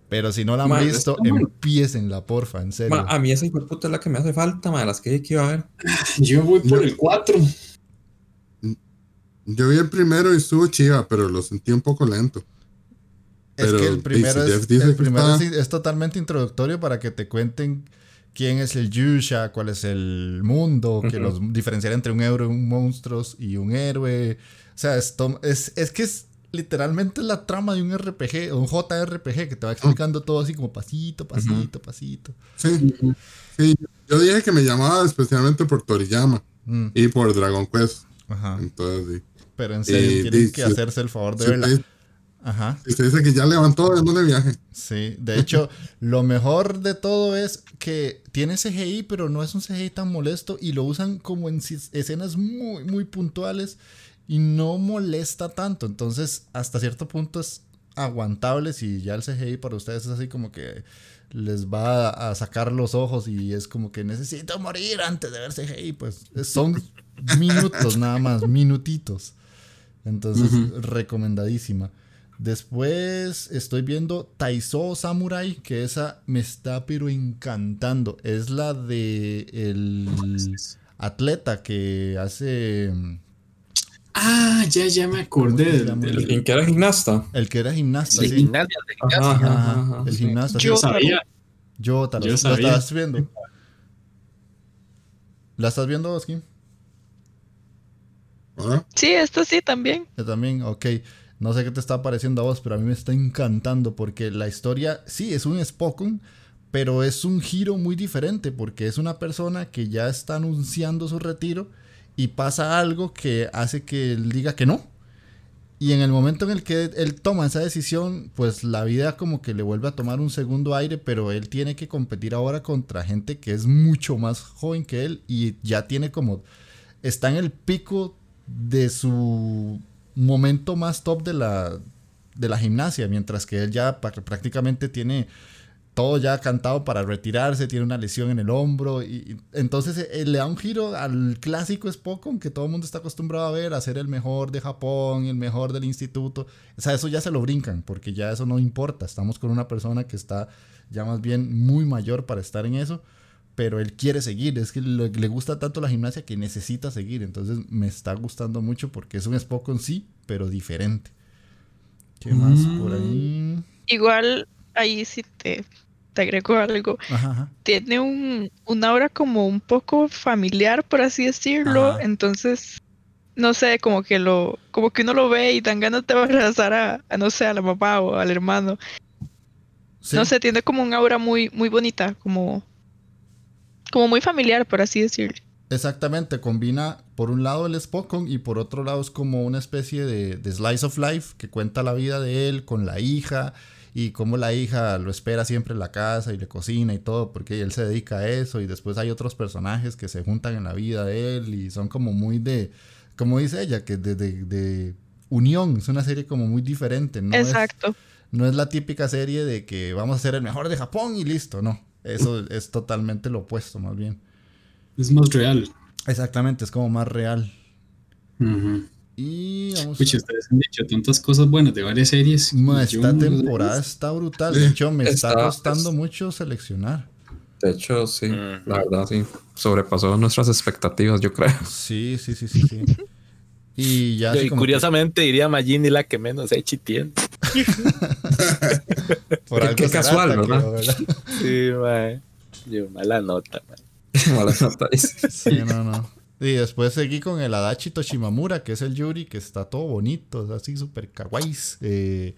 Speaker 1: Pero si no la han visto, empiecenla, porfa, en serio.
Speaker 3: a mí esa puta es la que me hace falta, ma, de las que iba a ver. *laughs*
Speaker 6: Yo voy por el 4.
Speaker 5: Yo vi el primero y estuvo chiva, pero lo sentí un poco lento.
Speaker 1: Es que el primero, es, el primero es, totalmente introductorio para que te cuenten quién es el Yusha, cuál es el mundo, que los diferenciar entre un héroe, un monstruo y un héroe. O sea, esto, es, es que es literalmente la trama de un RPG, un JRPG, que te va explicando todo así como pasito, pasito, pasito.
Speaker 5: Sí, sí, yo dije que me llamaba especialmente por Toriyama mm. y por Dragon Quest. Ajá. Entonces, sí.
Speaker 1: Pero en serio, tienen que hacerse el favor de verla.
Speaker 5: Ajá. Y usted dice que ya levantó de viaje.
Speaker 1: Sí, de hecho, *laughs* lo mejor de todo es que tiene CGI, pero no es un CGI tan molesto y lo usan como en escenas muy, muy puntuales y no molesta tanto. Entonces, hasta cierto punto es aguantable si ya el CGI para ustedes es así como que les va a sacar los ojos y es como que necesito morir antes de ver CGI. Pues son *laughs* minutos nada más, minutitos. Entonces, recomendadísima. Después estoy viendo Taiso Samurai, que esa me está pero encantando. Es la de el atleta que hace...
Speaker 6: Ah, ya, ya me acordé.
Speaker 3: El, que era gimnasta.
Speaker 1: El que era gimnasta, sí.
Speaker 4: Gimnasia,
Speaker 1: el gimnasta.
Speaker 6: Yo sabía.
Speaker 1: Yo, Yo sabía. ¿La estás viendo? ¿La estás viendo, Skim?
Speaker 2: Sí, esto sí también.
Speaker 1: Yo también, ok. No sé qué te está pareciendo a vos, pero a mí me está encantando porque la historia, sí, es un Spokon, pero es un giro muy diferente porque es una persona que ya está anunciando su retiro y pasa algo que hace que él diga que no. Y en el momento en el que él toma esa decisión, pues la vida como que le vuelve a tomar un segundo aire, pero él tiene que competir ahora contra gente que es mucho más joven que él y ya tiene como, está en el pico de su momento más top de la, de la gimnasia, mientras que él ya prácticamente tiene todo ya cantado para retirarse, tiene una lesión en el hombro, y, entonces eh, le da un giro al clásico Spokon que todo el mundo está acostumbrado a ver, a ser el mejor de Japón, el mejor del instituto, o sea, eso ya se lo brincan, porque ya eso no importa, estamos con una persona que está ya más bien muy mayor para estar en eso, pero él quiere seguir, es que le, gusta tanto la gimnasia que necesita seguir, entonces me está gustando mucho porque es un Spock sí, pero diferente. ¿Qué más por mm. ahí?
Speaker 2: Igual ahí sí te, te agrego algo. Tiene un, una obra como un poco familiar, por así decirlo, entonces no sé, como que lo, como que uno lo ve y dan ganas de abrazar a, a no sé, a la mamá o al hermano. No sé, tiene como un aura muy, muy bonita, como como muy familiar, por así decirlo.
Speaker 1: Exactamente, combina por un lado el Spokon y por otro lado es como una especie de, slice of life que cuenta la vida de él con la hija y cómo la hija lo espera siempre en la casa y le cocina y todo porque él se dedica a eso y después hay otros personajes que se juntan en la vida de él y son como muy de, como dice ella, que de, de, unión, es una serie como muy diferente, ¿no?
Speaker 2: Exacto.
Speaker 1: no es la típica serie de que vamos a ser el mejor de Japón y listo, no. Eso es totalmente lo opuesto, más bien.
Speaker 6: Es más real.
Speaker 1: Exactamente, es como más real. Y
Speaker 6: vamos ustedes han dicho tantas cosas buenas de varias series.
Speaker 1: esta temporada está brutal. De hecho, me está, costando mucho seleccionar.
Speaker 3: De hecho, sí, la verdad, sí. Sobrepasó nuestras expectativas, yo creo.
Speaker 1: Sí, sí, sí, sí, sí. *laughs* Y ya.
Speaker 4: Y curiosamente diría Magini la que menos hecho tiene. *laughs*
Speaker 3: Por qué casual, ¿verdad? *laughs*
Speaker 4: Sí, man. Yo, mala nota, man.
Speaker 3: mala nota. *laughs*
Speaker 1: sí, no, no. Y después seguí con el Adachi Toshimamura, que es el Yuri, que está todo bonito, es así súper kawaii. Eh,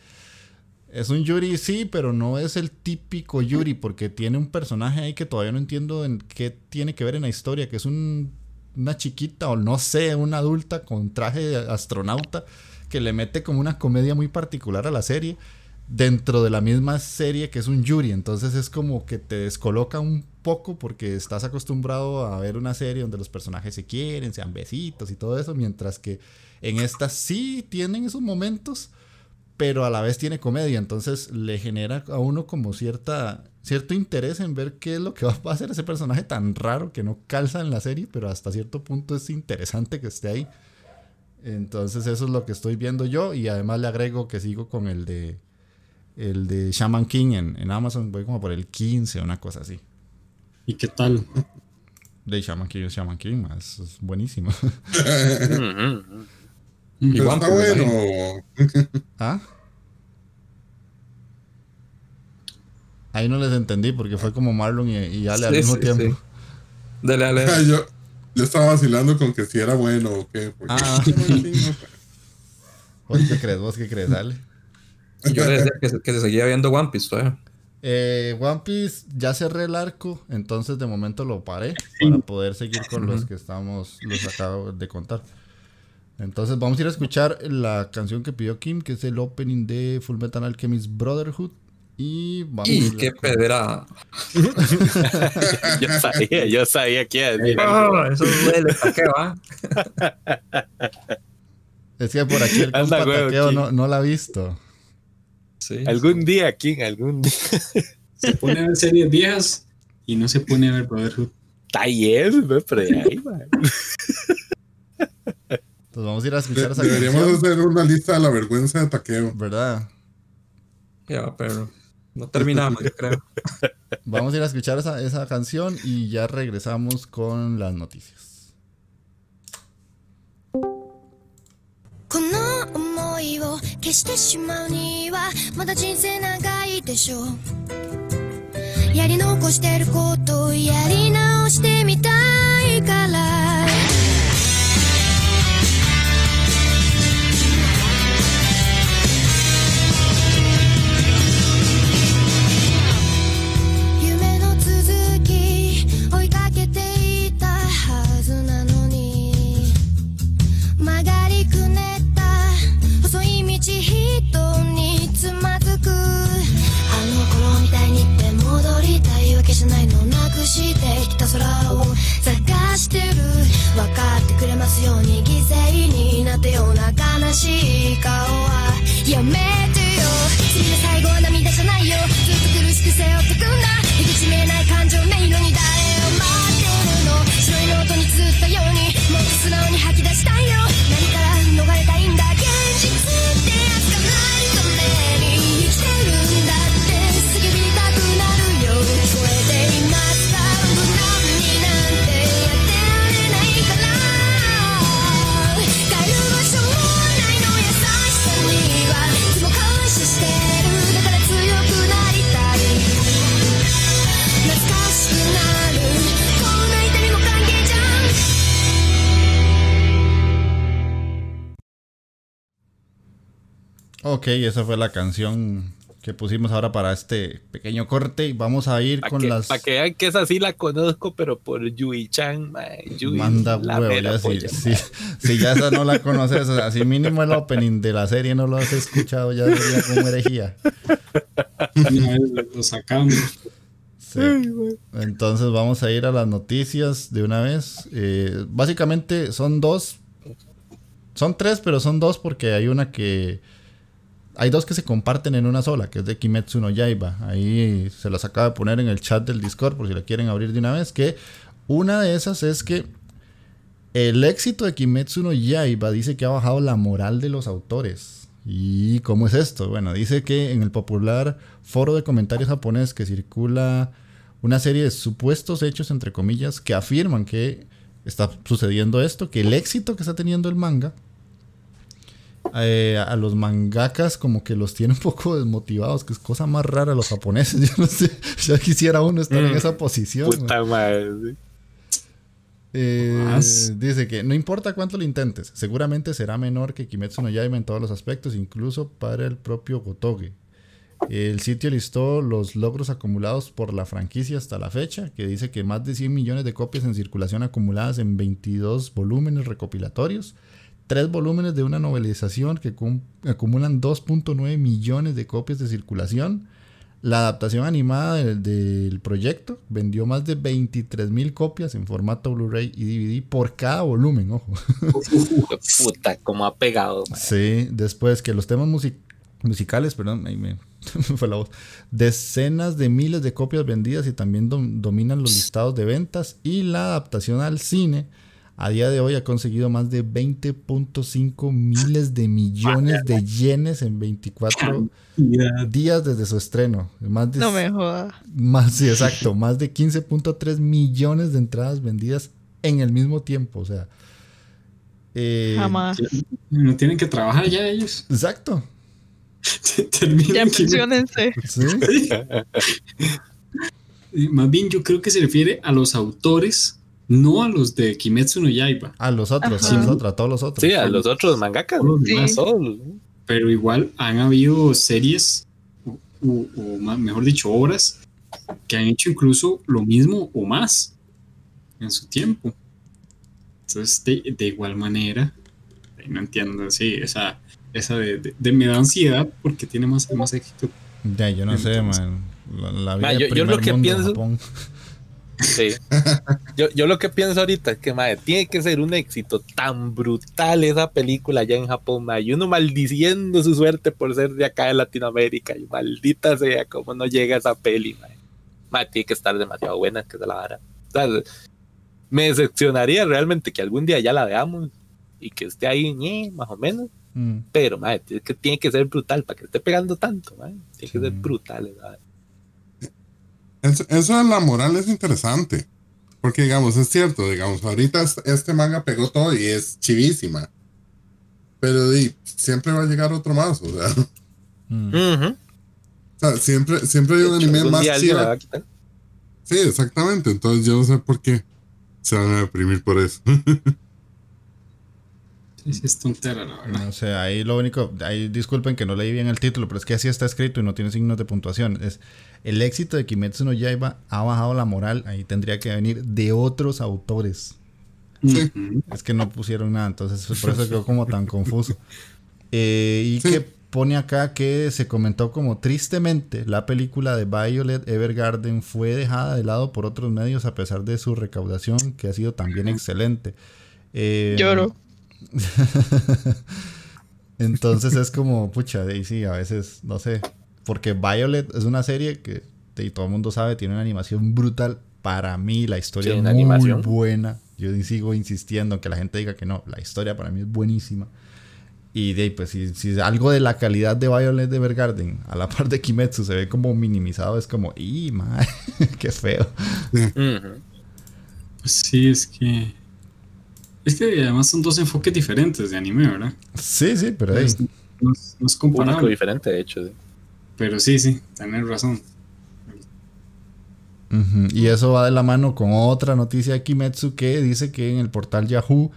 Speaker 1: es un Yuri, sí, pero no es el típico Yuri, porque tiene un personaje ahí que todavía no entiendo en qué tiene que ver en la historia, que es un, una chiquita o no sé, una adulta con traje de astronauta que le mete como una comedia muy particular a la serie. dentro de la misma serie que es un Yuri. Entonces es como que te descoloca un poco porque estás acostumbrado a ver una serie donde los personajes se quieren, sean besitos y todo eso, mientras que en esta sí tienen esos momentos, pero a la vez tiene comedia. Entonces le genera a uno como cierta, cierto interés en ver qué es lo que va a hacer ese personaje tan raro que no calza en la serie, pero hasta cierto punto es interesante que esté ahí. Entonces eso es lo que estoy viendo yo y además le agrego que sigo con el de el de Shaman King en, Amazon, voy como por el 15, una cosa así.
Speaker 6: ¿Y qué tal?
Speaker 1: De Shaman King, Shaman King, es, es buenísimo. *laughs*
Speaker 5: Igual está bueno. *laughs*
Speaker 1: ¿Ah? Ahí no les entendí porque fue como Marlon y, Ale al mismo tiempo.
Speaker 3: Dale, Ale. *laughs*
Speaker 5: yo, yo, estaba vacilando con que si era bueno o qué.
Speaker 1: Ah. *laughs* ¿Vos qué crees? ¿Vos qué crees, Ale?
Speaker 3: Yo le decía que se, que se seguía viendo One Piece todavía.
Speaker 1: Eh, One Piece ya cerré el arco, entonces de momento lo paré para poder seguir con los que estamos, los acabo de contar. Entonces vamos a ir a escuchar la canción que pidió Kim, que es el opening de Full Metal Alchemist Brotherhood. Y vamos
Speaker 3: ¡Y qué pedra! *laughs*
Speaker 4: yo sabía, yo sabía que
Speaker 3: oh, eso duele, ¿para qué va? *laughs*
Speaker 1: es que por aquí el compa no, no la ha visto.
Speaker 4: Algún día, King, algún día.
Speaker 6: Se pone a ver series viejas y no se pone a ver Brotherhood.
Speaker 4: Taller, no, pero ahí, man.
Speaker 1: Entonces vamos a ir a escuchar esa
Speaker 5: Deberíamos hacer una lista de la vergüenza de taqueo.
Speaker 1: ¿Verdad?
Speaker 3: Ya, pero no terminamos, yo creo. *laughs*
Speaker 1: Vamos a ir a escuchar esa, esa canción y ya regresamos con las noticias.
Speaker 8: この思いを消してしまうにはまだ人生長いでしょうやり残してることやり直してみたいから してきた空を探してる？分かってくれますように犠牲になったような悲しい顔。はやめてよ。次の最後は涙じゃないよずっと苦しく背負ってくんだ。出口見えない感情ねえのに誰を待ってるの？白いノートに綴ったようにもっと素直に吐き出したいよ。
Speaker 1: Ok, esa fue la canción que pusimos ahora para este pequeño corte y vamos a ir con las...
Speaker 4: Para que vean que esa sí la conozco, pero por Yui Chan, Yui,
Speaker 1: Manda huevo, ya si, ya esa no la conoces, así mínimo el opening de la serie no lo has escuchado, ya sería como herejía.
Speaker 6: lo sacamos.
Speaker 1: Entonces vamos a ir a las noticias de una vez. Eh, básicamente son dos. Son tres, pero son dos porque hay una que hay dos que se comparten en una sola, que es de Kimetsu no Yaiba. Ahí se las acaba de poner en el chat del Discord por si la quieren abrir de una vez. Que una de esas es que el éxito de Kimetsu no Yaiba dice que ha bajado la moral de los autores. ¿Y cómo es esto? Bueno, dice que en el popular foro de comentarios japonés que circula una serie de supuestos hechos, entre comillas, que afirman que está sucediendo esto, que el éxito que está teniendo el manga eh, a los mangakas como que los tiene un poco desmotivados, que es cosa más rara los japoneses. *laughs* Yo no sé, ya quisiera uno estar en mm. esa posición.
Speaker 4: Puta madre.
Speaker 1: Eh, dice que no importa cuánto lo intentes, seguramente será menor que Kimetsu no Yaiba en todos los aspectos, incluso para el propio Gotoge. El sitio listó los logros acumulados por la franquicia hasta la fecha, que dice que más de 100 millones de copias en circulación acumuladas en 22 volúmenes recopilatorios, tres volúmenes de una novelización que acumulan 2.9 millones de copias de circulación. La adaptación animada del, proyecto vendió más de 23 mil copias en formato Blu-ray y DVD por cada volumen, ojo. *laughs*
Speaker 4: puta, como ha pegado.
Speaker 1: Sí, después que los temas musicales, perdón, ahí me, *laughs* fue la voz, decenas de miles de copias vendidas y también dominan los listados de ventas y la adaptación al cine a día de hoy ha conseguido más de 20.5 miles de millones de yenes en 24 días desde su estreno. Más de,
Speaker 2: no me joda.
Speaker 1: Más, sí, exacto. Más de 15.3 millones de entradas vendidas en el mismo tiempo. O sea.
Speaker 2: Eh, Jamás.
Speaker 6: No tienen que trabajar ya ellos.
Speaker 1: Exacto.
Speaker 2: ya emocionense. ¿Sí? *laughs*
Speaker 6: Más bien yo creo que se refiere a los autores no a los de Kimetsu no Yaiba.
Speaker 1: A los otros, a los otros, a todos los otros.
Speaker 4: Sí, a los otros mangakas.
Speaker 6: Pero igual han habido series, o, mejor dicho, obras, que han hecho incluso lo mismo o más en su tiempo. Entonces, de, igual manera, no entiendo, sí, esa, esa de, me da ansiedad porque tiene más, más éxito.
Speaker 1: Ya, yo no sé, man. La, vida
Speaker 4: yo, yo, lo que pienso. Sí. Yo, yo lo que pienso ahorita es que, madre, tiene que ser un éxito tan brutal esa película allá en Japón, madre. Y uno maldiciendo su suerte por ser de acá de Latinoamérica. Y maldita sea, como no llega esa peli, madre. madre tiene que estar demasiado buena que se la vara. me decepcionaría realmente que algún día ya la veamos y que esté ahí, más o menos. Mm. Pero, madre, es que tiene que ser brutal para que esté pegando tanto, madre. Tiene que ser brutal, madre.
Speaker 5: Eso, de la moral es interesante. Porque, digamos, es cierto, digamos, ahorita este manga pegó todo y es chivísima. Pero siempre va a llegar otro más, o sea. Mm. O sea, siempre, siempre hay un anime más chido. Sí, exactamente. Entonces yo no sé por qué se van a deprimir por eso. *laughs*
Speaker 6: Sí, es tontera, la verdad.
Speaker 1: No sé, ahí lo único, ahí disculpen que no leí bien el título, pero es que así está escrito y no tiene signos de puntuación. Es el éxito de Kimetsu no Yaiba ha bajado la moral, ahí tendría que venir de otros autores. Sí. Es que no pusieron nada, entonces por eso quedó como tan confuso. Eh, y que pone acá que se comentó como tristemente la película de Violet Evergarden fue dejada de lado por otros medios a pesar de su recaudación que ha sido también excelente.
Speaker 2: Eh, Lloro. *laughs*
Speaker 1: Entonces es como, pucha, y sí, a veces, no sé. Porque Violet es una serie que y todo el mundo sabe, tiene una animación brutal. Para mí, la historia es muy animación. buena. Yo sigo insistiendo, aunque la gente diga que no, la historia para mí es buenísima. Y de pues si, algo de la calidad de Violet de Evergarden a la *laughs* par de Kimetsu se ve como minimizado, es como, ¡y madre! *laughs* ¡Qué feo!
Speaker 6: Pues sí, es que es que además son dos enfoques diferentes de anime, ¿verdad?
Speaker 1: Sí, sí, pero ahí.
Speaker 4: No, es comparable. diferente, de hecho.
Speaker 6: Pero sí, sí, tenés razón.
Speaker 1: Y eso va de la mano con otra noticia de Kimetsu que dice que en el portal Yahoo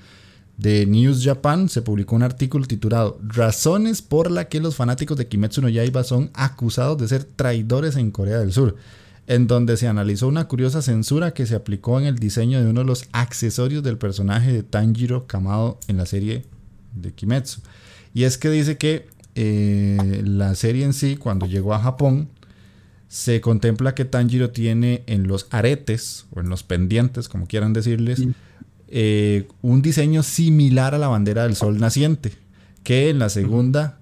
Speaker 1: de News Japan se publicó un artículo titulado Razones por las que los fanáticos de Kimetsu no Yaiba son acusados de ser traidores en Corea del Sur en donde se analizó una curiosa censura que se aplicó en el diseño de uno de los accesorios del personaje de Tanjiro Kamado en la serie de Kimetsu. Y es que dice que eh, la serie en sí, cuando llegó a Japón, se contempla que Tanjiro tiene en los aretes, o en los pendientes, como quieran decirles, eh, un diseño similar a la bandera del sol naciente, que en la segunda,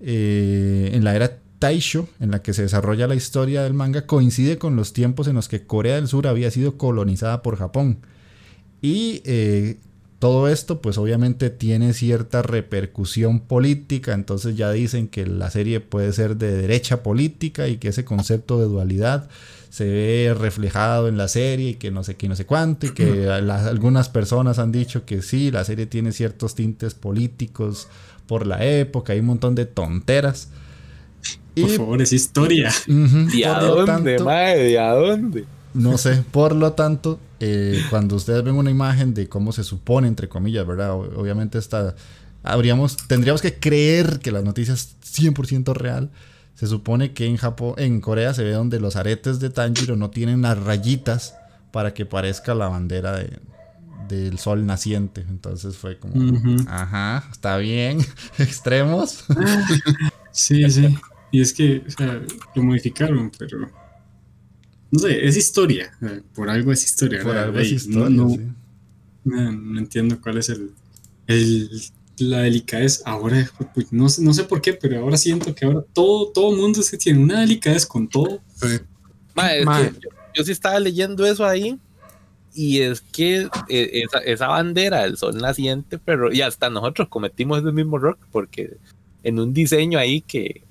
Speaker 1: eh, en la era Taisho, en la que se desarrolla la historia del manga, coincide con los tiempos en los que Corea del Sur había sido colonizada por Japón. Y eh, todo esto, pues obviamente tiene cierta repercusión política, entonces ya dicen que la serie puede ser de derecha política y que ese concepto de dualidad se ve reflejado en la serie y que no sé qué, no sé cuánto, y que *clears throat* algunas personas han dicho que sí, la serie tiene ciertos tintes políticos por la época, hay un montón de tonteras.
Speaker 6: Por favor, es historia.
Speaker 4: ¿Y a dónde, madre? ¿Y a dónde?
Speaker 1: No sé, por lo tanto, eh, cuando ustedes ven una imagen de cómo se supone, entre comillas, ¿verdad? Obviamente está, habríamos, tendríamos que creer que la noticia es 100% real. Se supone que en Japón, en Corea se ve donde los aretes de Tanjiro no tienen las rayitas para que parezca la bandera de, del sol naciente. Entonces fue como, ajá, está bien, *laughs* extremos.
Speaker 6: sí, sí. Y es que, o sea, lo modificaron, pero no sé, es historia. Por algo es historia.
Speaker 1: Por algo es historia.
Speaker 6: No, no, entiendo cuál es el, el la delicadez. Ahora, pues, no, no sé por qué, pero ahora siento que ahora todo, todo mundo se tiene una delicadez con todo.
Speaker 5: Sí.
Speaker 4: yo, sí estaba leyendo eso ahí. Y es que eh, esa, esa bandera del sol naciente, pero y hasta nosotros cometimos ese mismo rock, porque en un diseño ahí que,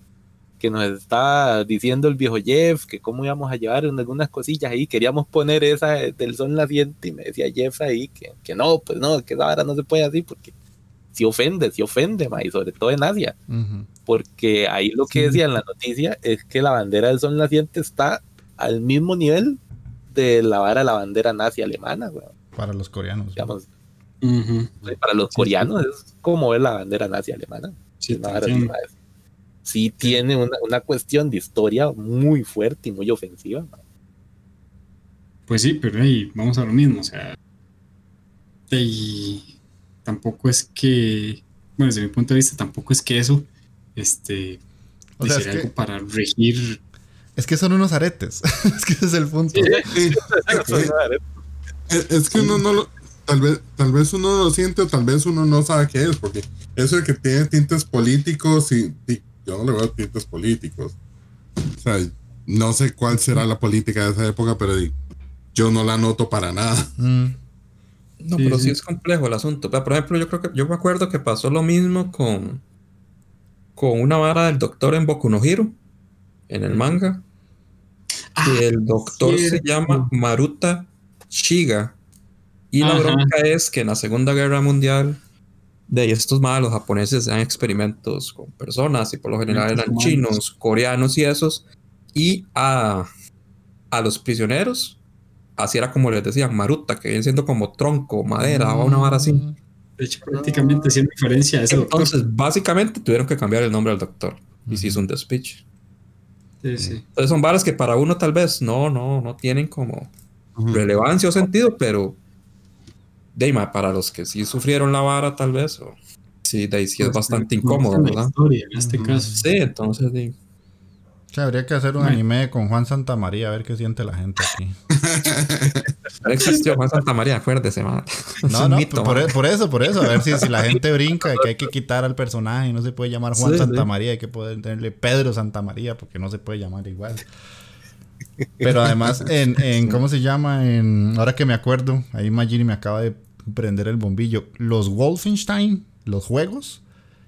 Speaker 4: que nos estaba diciendo el viejo Jeff, que cómo íbamos a llevar algunas cosillas ahí, queríamos poner esa del sol naciente y me decía Jeff ahí que, que no, pues no, que esa vara no se puede así porque si ofende, si ofende, ma, y sobre todo en Asia, porque ahí lo que decía en la noticia es que la bandera del sol naciente está al mismo nivel de la vara de la bandera nazi alemana,
Speaker 1: Para los coreanos.
Speaker 4: Digamos, Para los coreanos es como ver la bandera nazi alemana. Sí, sí tiene una, una, cuestión de historia muy fuerte y muy ofensiva.
Speaker 6: Pues sí, pero ahí vamos a lo mismo, o sea, y tampoco es que, bueno, desde mi punto de vista, tampoco es que eso, este, o sea, algo para regir.
Speaker 1: Es que son unos aretes, *laughs* es que ese es el punto.
Speaker 5: es que uno no lo, tal vez, tal vez uno lo siente o tal vez uno no sabe qué es, porque eso de que tiene tintes políticos y yo no le veo tintes políticos. O sea, no sé cuál será la política de esa época, pero yo no la noto para nada.
Speaker 3: Mm. No, pero sí. es complejo el asunto. Por ejemplo, yo creo que yo me acuerdo que pasó lo mismo con con una vara del doctor en Boku no Hero en el manga. Ah, el doctor se llama Maruta Shiga. Y la bronca es que en la Segunda Guerra Mundial de estos malos japoneses hacían experimentos con personas y por lo general eran chinos, coreanos y esos. Y a, a los prisioneros, así era como les decían, maruta, que viene siendo como tronco, madera o una vara así.
Speaker 6: De hecho, prácticamente hacían referencia a ese
Speaker 3: Entonces, básicamente tuvieron que cambiar el nombre al doctor. Y se hizo un despiche.
Speaker 6: Sí, sí.
Speaker 3: Entonces son varas que para uno tal vez no, no, no tienen como relevancia o sentido, pero Deima, para los que sí sufrieron la vara, tal vez, o sí, de ahí sí es pues, bastante incómodo, ¿verdad?
Speaker 6: en este caso.
Speaker 3: Sí, entonces,
Speaker 1: habría que hacer un anime con Juan Santa María, a ver qué siente la gente aquí. *laughs*
Speaker 3: No existió Juan Santa María, acuérdese, man. *laughs*
Speaker 1: No, no, por, e, por, eso, por eso. A ver si, si la gente *laughs* brinca que hay que quitar al personaje y no se puede llamar Juan Santa María, hay que poder tenerle Pedro Santa María porque no se puede llamar igual. Pero *laughs* además, en, en, ¿cómo se llama? En, ahora que me acuerdo, ahí Magini me acaba de prender el bombillo. Los Wolfenstein, los juegos,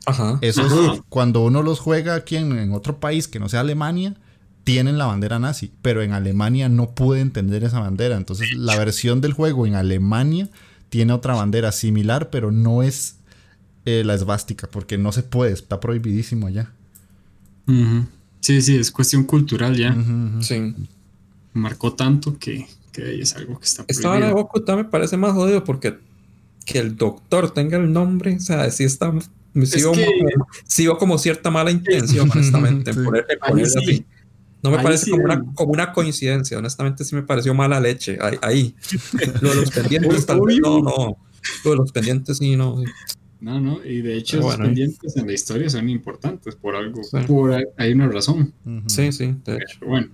Speaker 3: Ajá.
Speaker 1: esos cuando uno los juega aquí en, otro país que no sea Alemania, tienen la bandera nazi, pero en Alemania no pude entender esa bandera. Entonces, la versión del juego en Alemania tiene otra bandera similar, pero no es eh, la esvástica, porque no se puede, está prohibidísimo allá.
Speaker 6: Sí, sí, es cuestión cultural ya.
Speaker 3: Sí.
Speaker 6: Marcó tanto que, es algo que está
Speaker 3: Esta hora de Bokuta me parece más jodido porque que el doctor tenga el nombre, o sea, sí está. Sigo, como cierta mala intención, honestamente, *laughs* por así. No me parece como, una, como una coincidencia, honestamente sí me pareció mala leche. Ahí. Lo de los *laughs* pendientes, tal vez no, no. Lo de los pendientes sí, no.
Speaker 6: No, no, y de hecho los pendientes en la historia son importantes por algo, por hay una razón.
Speaker 3: Sí, sí, de
Speaker 6: hecho. bueno.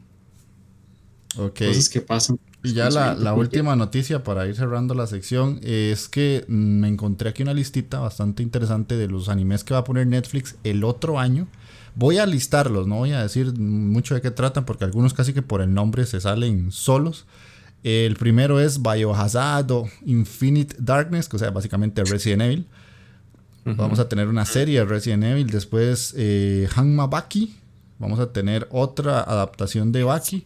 Speaker 1: Ok.
Speaker 6: Cosas que pasan.
Speaker 1: Y ya la, la última noticia para ir cerrando la sección es que me encontré aquí una listita bastante interesante de los animes que va a poner Netflix el otro año. Voy a listarlos, no voy a decir mucho de qué tratan porque algunos casi que por el nombre se salen solos. El primero es Biohazard Infinite Darkness, que o sea, básicamente Resident Evil. Vamos a tener una serie de Resident Evil. Después eh, Hanma Baki. Vamos a tener otra adaptación de Baki.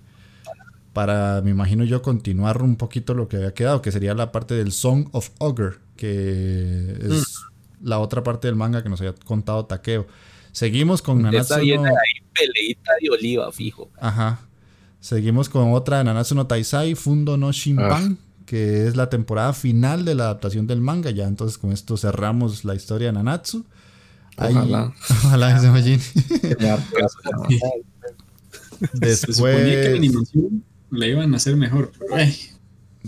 Speaker 1: Para, me imagino yo, continuar un poquito lo que había quedado, que sería la parte del Song of Ogre, que es mm. la otra parte del manga que nos había contado Takeo. Seguimos con
Speaker 4: Nanatsu no... peleita de oliva, fijo.
Speaker 1: Ajá. Seguimos con otra de Nanatsu no Taisai, Fundo no Shinpan, ah. Que es la temporada final de la adaptación del manga. Ya entonces con esto cerramos la historia de Nanatsu.
Speaker 3: Ojalá. *laughs*
Speaker 1: ojalá se imagine.
Speaker 6: Después le iban a hacer mejor, pero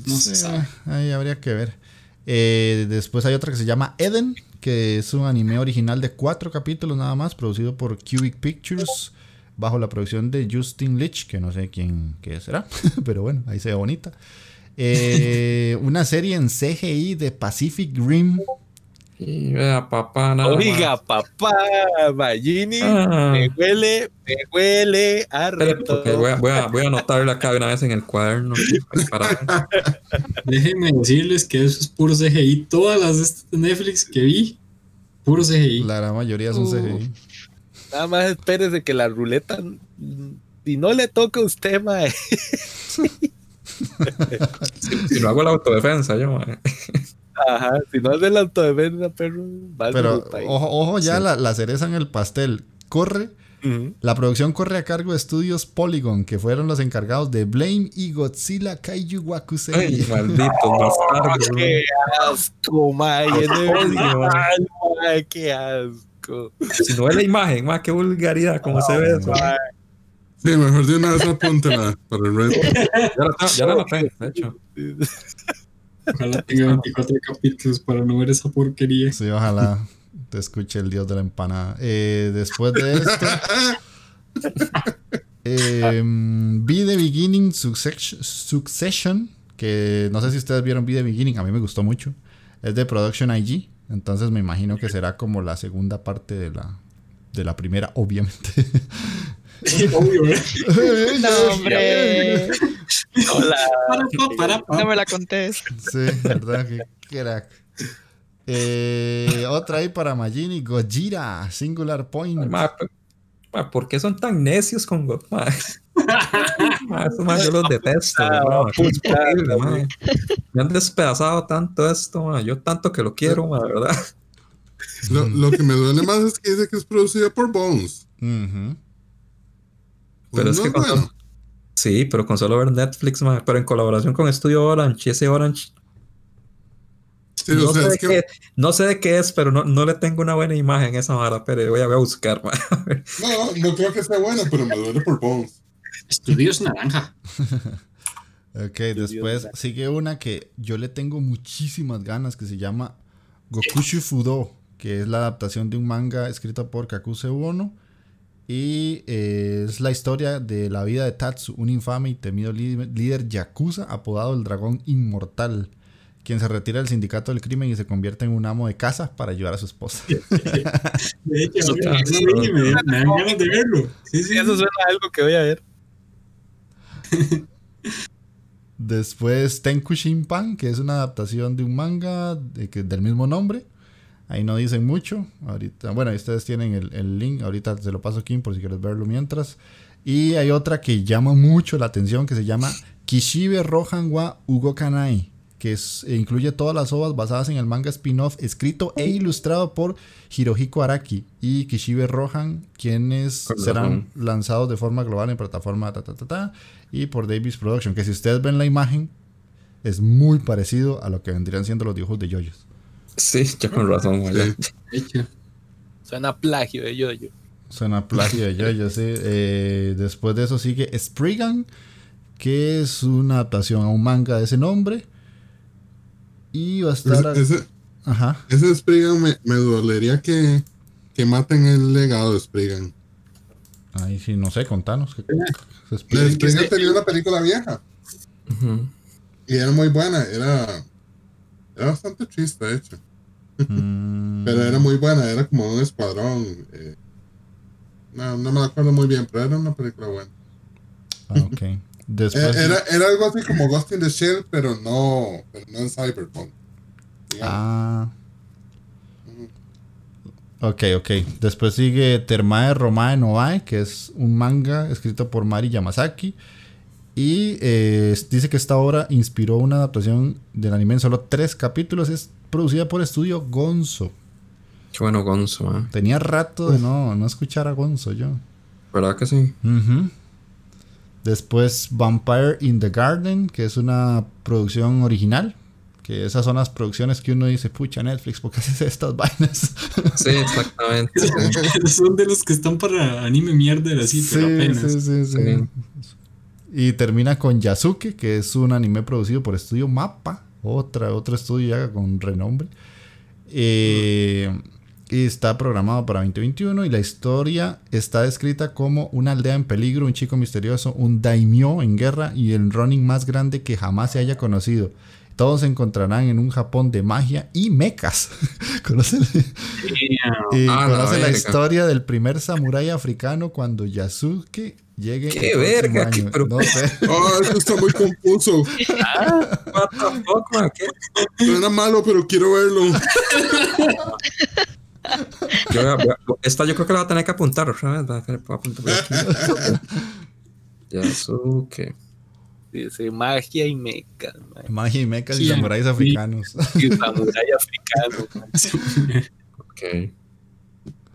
Speaker 6: no se
Speaker 1: Ahí habría que ver. Eh, después hay otra que se llama Eden, que es un anime original de cuatro capítulos nada más, producido por Cubic Pictures, bajo la producción de Justin Leach, que no sé quién qué será, *laughs* pero bueno, ahí se ve bonita. Eh, una serie en CGI de Pacific Rim.
Speaker 3: Y vea, papá, nada
Speaker 4: Oiga,
Speaker 3: más.
Speaker 4: papá, Magini,
Speaker 3: Ah.
Speaker 4: me huele, me huele a reto.
Speaker 3: voy, a, voy, a, voy a anotarla acá de una vez en el cuaderno. Para, *laughs*
Speaker 6: Déjenme decirles que eso es puro CGI. Todas las de estas de Netflix que vi, puro CGI.
Speaker 1: La gran mayoría son
Speaker 2: Uh.
Speaker 1: CGI.
Speaker 4: Nada más espérese que la ruleta, si no le toca a usted, mae. *laughs*
Speaker 3: si no hago la autodefensa, yo, mae.
Speaker 4: Ajá, si no hace la autodefensa, perro, va
Speaker 1: Pero ojo, ojo ya
Speaker 3: Sí.
Speaker 1: la, la cereza en el pastel. Corre,
Speaker 4: Ujú.
Speaker 1: la producción corre a cargo de estudios Polygon, que fueron los encargados de Blame y Godzilla Kaiju Wakusei.
Speaker 3: Ay, malditos bastardos.
Speaker 4: Qué asco, mae. Qué asco.
Speaker 3: Si no es la imagen, más qué vulgaridad, cómo se ve eso.
Speaker 4: Mae,
Speaker 5: Sí, mejor de una vez apúntela para el reto.
Speaker 3: Ya la, tengo- ya la noté, de hecho.
Speaker 6: Ojalá tenga 24 capítulos para no ver esa porquería.
Speaker 1: Sí, ojalá te escuche el dios de la empanada. Eh, después de esto, *laughs* eh, vi The Beginning Succession, Succession, que no sé si ustedes vieron Vi The Beginning, a mí me gustó mucho. Es de Production IG, entonces me imagino que será como la segunda parte de la, de la primera, obviamente. *laughs*
Speaker 6: Obvio, ¿eh? *laughs*
Speaker 2: No, *laughs* hombre.
Speaker 4: Hola.
Speaker 6: Para, pa, para, pa.
Speaker 2: No me la contés.
Speaker 1: Sí, verdad, que crack. Eh, otra ahí para Magini, Gojira, Singular Point.
Speaker 3: Ma, ¿Por qué son tan necios con *laughs* ma, yo los detesto.
Speaker 4: Ah.
Speaker 3: Me han despedazado tanto esto, ma, yo tanto que lo quiero, ma, ¿verdad?
Speaker 5: Lo, lo que me duele más es que dice que es producida por Bones.
Speaker 3: Pero es
Speaker 5: no
Speaker 3: que con solo- Sí, pero con solo ver Netflix, ma, pero en colaboración con Studio Orange, y ese Orange,
Speaker 5: Sí,
Speaker 3: no,
Speaker 5: o sea,
Speaker 3: sé
Speaker 5: es
Speaker 3: de
Speaker 5: que
Speaker 3: qué, no sé de qué es, pero no, no le tengo una buena imagen a esa vara, pero voy a, voy a buscar, ma. *laughs*
Speaker 5: no, no creo que sea buena, pero me duele por Bones.
Speaker 6: Estudios naranja. *laughs*
Speaker 1: Ok, después sigue una que yo le tengo muchísimas ganas que se llama Gokushu Fudo, que es la adaptación de un manga escrito por Kakuse Ono. Y eh, es la historia de la vida de Tatsu, un infame y temido líder yakuza apodado el dragón inmortal, quien se retira del sindicato del crimen y se convierte en un amo de casa para ayudar a su esposa. *laughs*
Speaker 6: De hecho,
Speaker 3: eso
Speaker 4: suena a algo que voy a ver.
Speaker 1: Después Tenku Shinpan, que es una adaptación de un manga de que- del mismo nombre. Ahí no dicen mucho. Ahorita, bueno, ahí ustedes tienen el, el link. Ahorita se lo paso aquí por si quieres verlo mientras. Y hay otra que llama mucho la atención que se llama Kishibe Rohan wa Ugo Kanai. Que es- incluye todas las ovas basadas en el manga spin-off escrito e ilustrado por Hirohiko Araki y Kishibe Rohan, quienes serán lanzados de forma global en plataforma ta, ta, ta, ta, y por Davis Production. Que si ustedes ven la imagen, es muy parecido a lo que vendrían siendo los dibujos de Yoyos.
Speaker 3: Sí, yo con razón, ya.
Speaker 5: Sí.
Speaker 6: Hecho,
Speaker 4: Suena plagio de yo, yo.
Speaker 1: Suena plagio de Yoyos, sí. Eh, después de eso sigue Spriggan, que es una adaptación a un manga de ese nombre. Y va a estar.
Speaker 5: Ese, ese,
Speaker 1: Ajá.
Speaker 5: ese Spriggan me, me dolería que, que maten el legado de Spriggan.
Speaker 1: Ahí sí, no sé, contanos. ¿qué- qué es
Speaker 5: El
Speaker 1: Spriggan?
Speaker 5: Spriggan tenía una película vieja y era muy buena. Era, era bastante triste, de hecho.
Speaker 1: Mm,
Speaker 5: Pero era muy buena, era como un escuadrón. eh, no, no me acuerdo muy bien, pero era una película buena.
Speaker 1: ah, ok.
Speaker 5: Eh,
Speaker 1: Después.
Speaker 5: era, era algo así como Ghost in the Shell, pero no, pero no en Cyberpunk. digamos.
Speaker 1: Ah. Ok, ok. Después sigue Termae Romae Novae, que es un manga escrito por Mari Yamazaki. Y eh, dice que esta obra inspiró una adaptación del anime en solo tres capítulos. Es producida por estudio Gonzo.
Speaker 3: Qué bueno Gonzo, ma.
Speaker 1: Tenía rato de no, no escuchar a Gonzo yo.
Speaker 3: ¿Verdad que sí?
Speaker 1: Después Vampire in the Garden, que es una producción original. Que esas son las producciones que uno dice, pucha Netflix, ¿por qué haces estas vainas? *laughs*
Speaker 3: Sí, exactamente. sí. *laughs*
Speaker 6: son de los que están para anime mierda así, pero apenas.
Speaker 1: sí, sí, sí. Y termina con Yasuke, que es un anime producido por Estudio Mappa, otra, otro estudio ya con renombre. Eh, y está programado para 2021 y la historia está descrita como una aldea en peligro, un chico misterioso, un daimyo en guerra y el running más grande que jamás se haya conocido. Todos se encontrarán en un Japón de magia y mechas. *laughs* ¿Conocen? y
Speaker 3: Ah, la
Speaker 1: conoce la,
Speaker 3: verga.
Speaker 1: historia del primer samurái africano cuando Yasuke llegue.
Speaker 3: ¡Qué verga! ¡Qué pro-
Speaker 1: No sé. *laughs*
Speaker 5: Ah, eso está muy confuso.
Speaker 3: What the fuck, man? ¿Qué?
Speaker 5: Suena malo, pero quiero verlo.
Speaker 3: Yo esta yo creo que la voy a tener que apuntar otra vez. Voy a tener- a apuntar por aquí. *laughs* Yasuke.
Speaker 4: Dice magia y mecas.
Speaker 1: Magia y mechas y samuráis
Speaker 6: sí.
Speaker 1: africanos.
Speaker 4: Y samurái africano. mae. *laughs*
Speaker 3: Ok.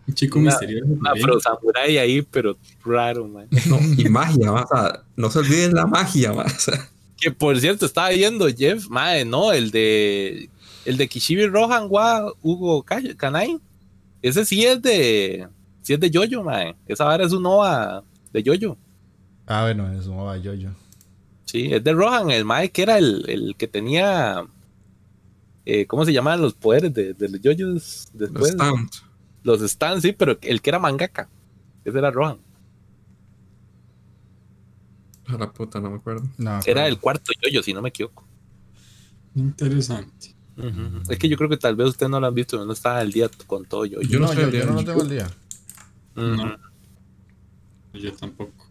Speaker 6: Un chico
Speaker 4: Una-
Speaker 6: misterioso.
Speaker 4: Un
Speaker 6: también.
Speaker 4: afro samurái ahí, pero raro, man. *laughs*
Speaker 3: No, y magia, ma, o sea, no se olviden la magia, sea,
Speaker 4: Que por cierto, estaba viendo Jeff, madre, no, el de el de Kishibe Rohan wa Hugo Ka- Kanai. Ese sí es de sí es de Yoyo, madre. Esa vara es un OVA de Yoyo.
Speaker 1: Ah, bueno, eso va yo yo.
Speaker 4: Sí, es de Rohan, el mae que era el, el que tenía eh, ¿cómo se llamaban los poderes de, de los yoyos
Speaker 3: los
Speaker 4: después?
Speaker 3: stamps.
Speaker 4: Los stands, sí, pero el que era mangaka. Ese era Rohan.
Speaker 3: A la puta, no me acuerdo.
Speaker 1: No,
Speaker 4: Era el cuarto yoyo, si no me equivoco.
Speaker 6: Interesante.
Speaker 4: Es que yo creo que tal vez ustedes no lo han visto, no estaba al día con todo yo.
Speaker 3: Yo no
Speaker 1: no, yo, no lo tengo al día.
Speaker 6: No. Yo tampoco.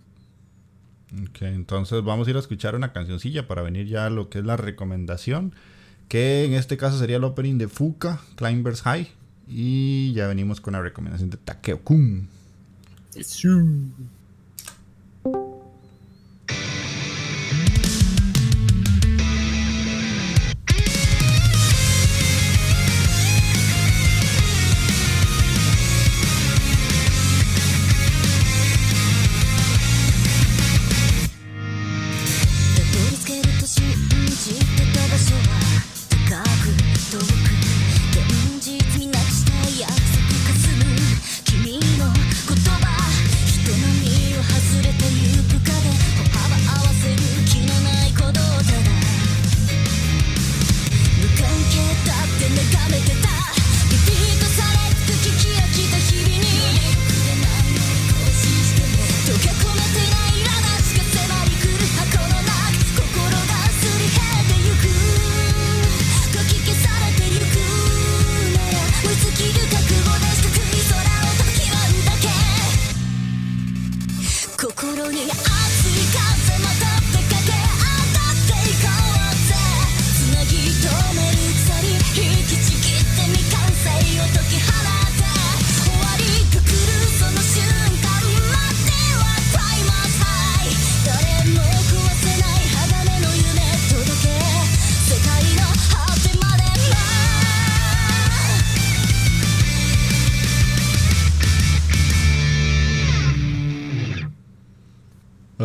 Speaker 1: Ok, entonces vamos a ir a escuchar una cancioncilla para venir ya a lo que es la recomendación. Que en este caso sería el opening de Fuka, Climbers High. Y ya venimos con la recomendación de Takeo-kun.
Speaker 8: 「た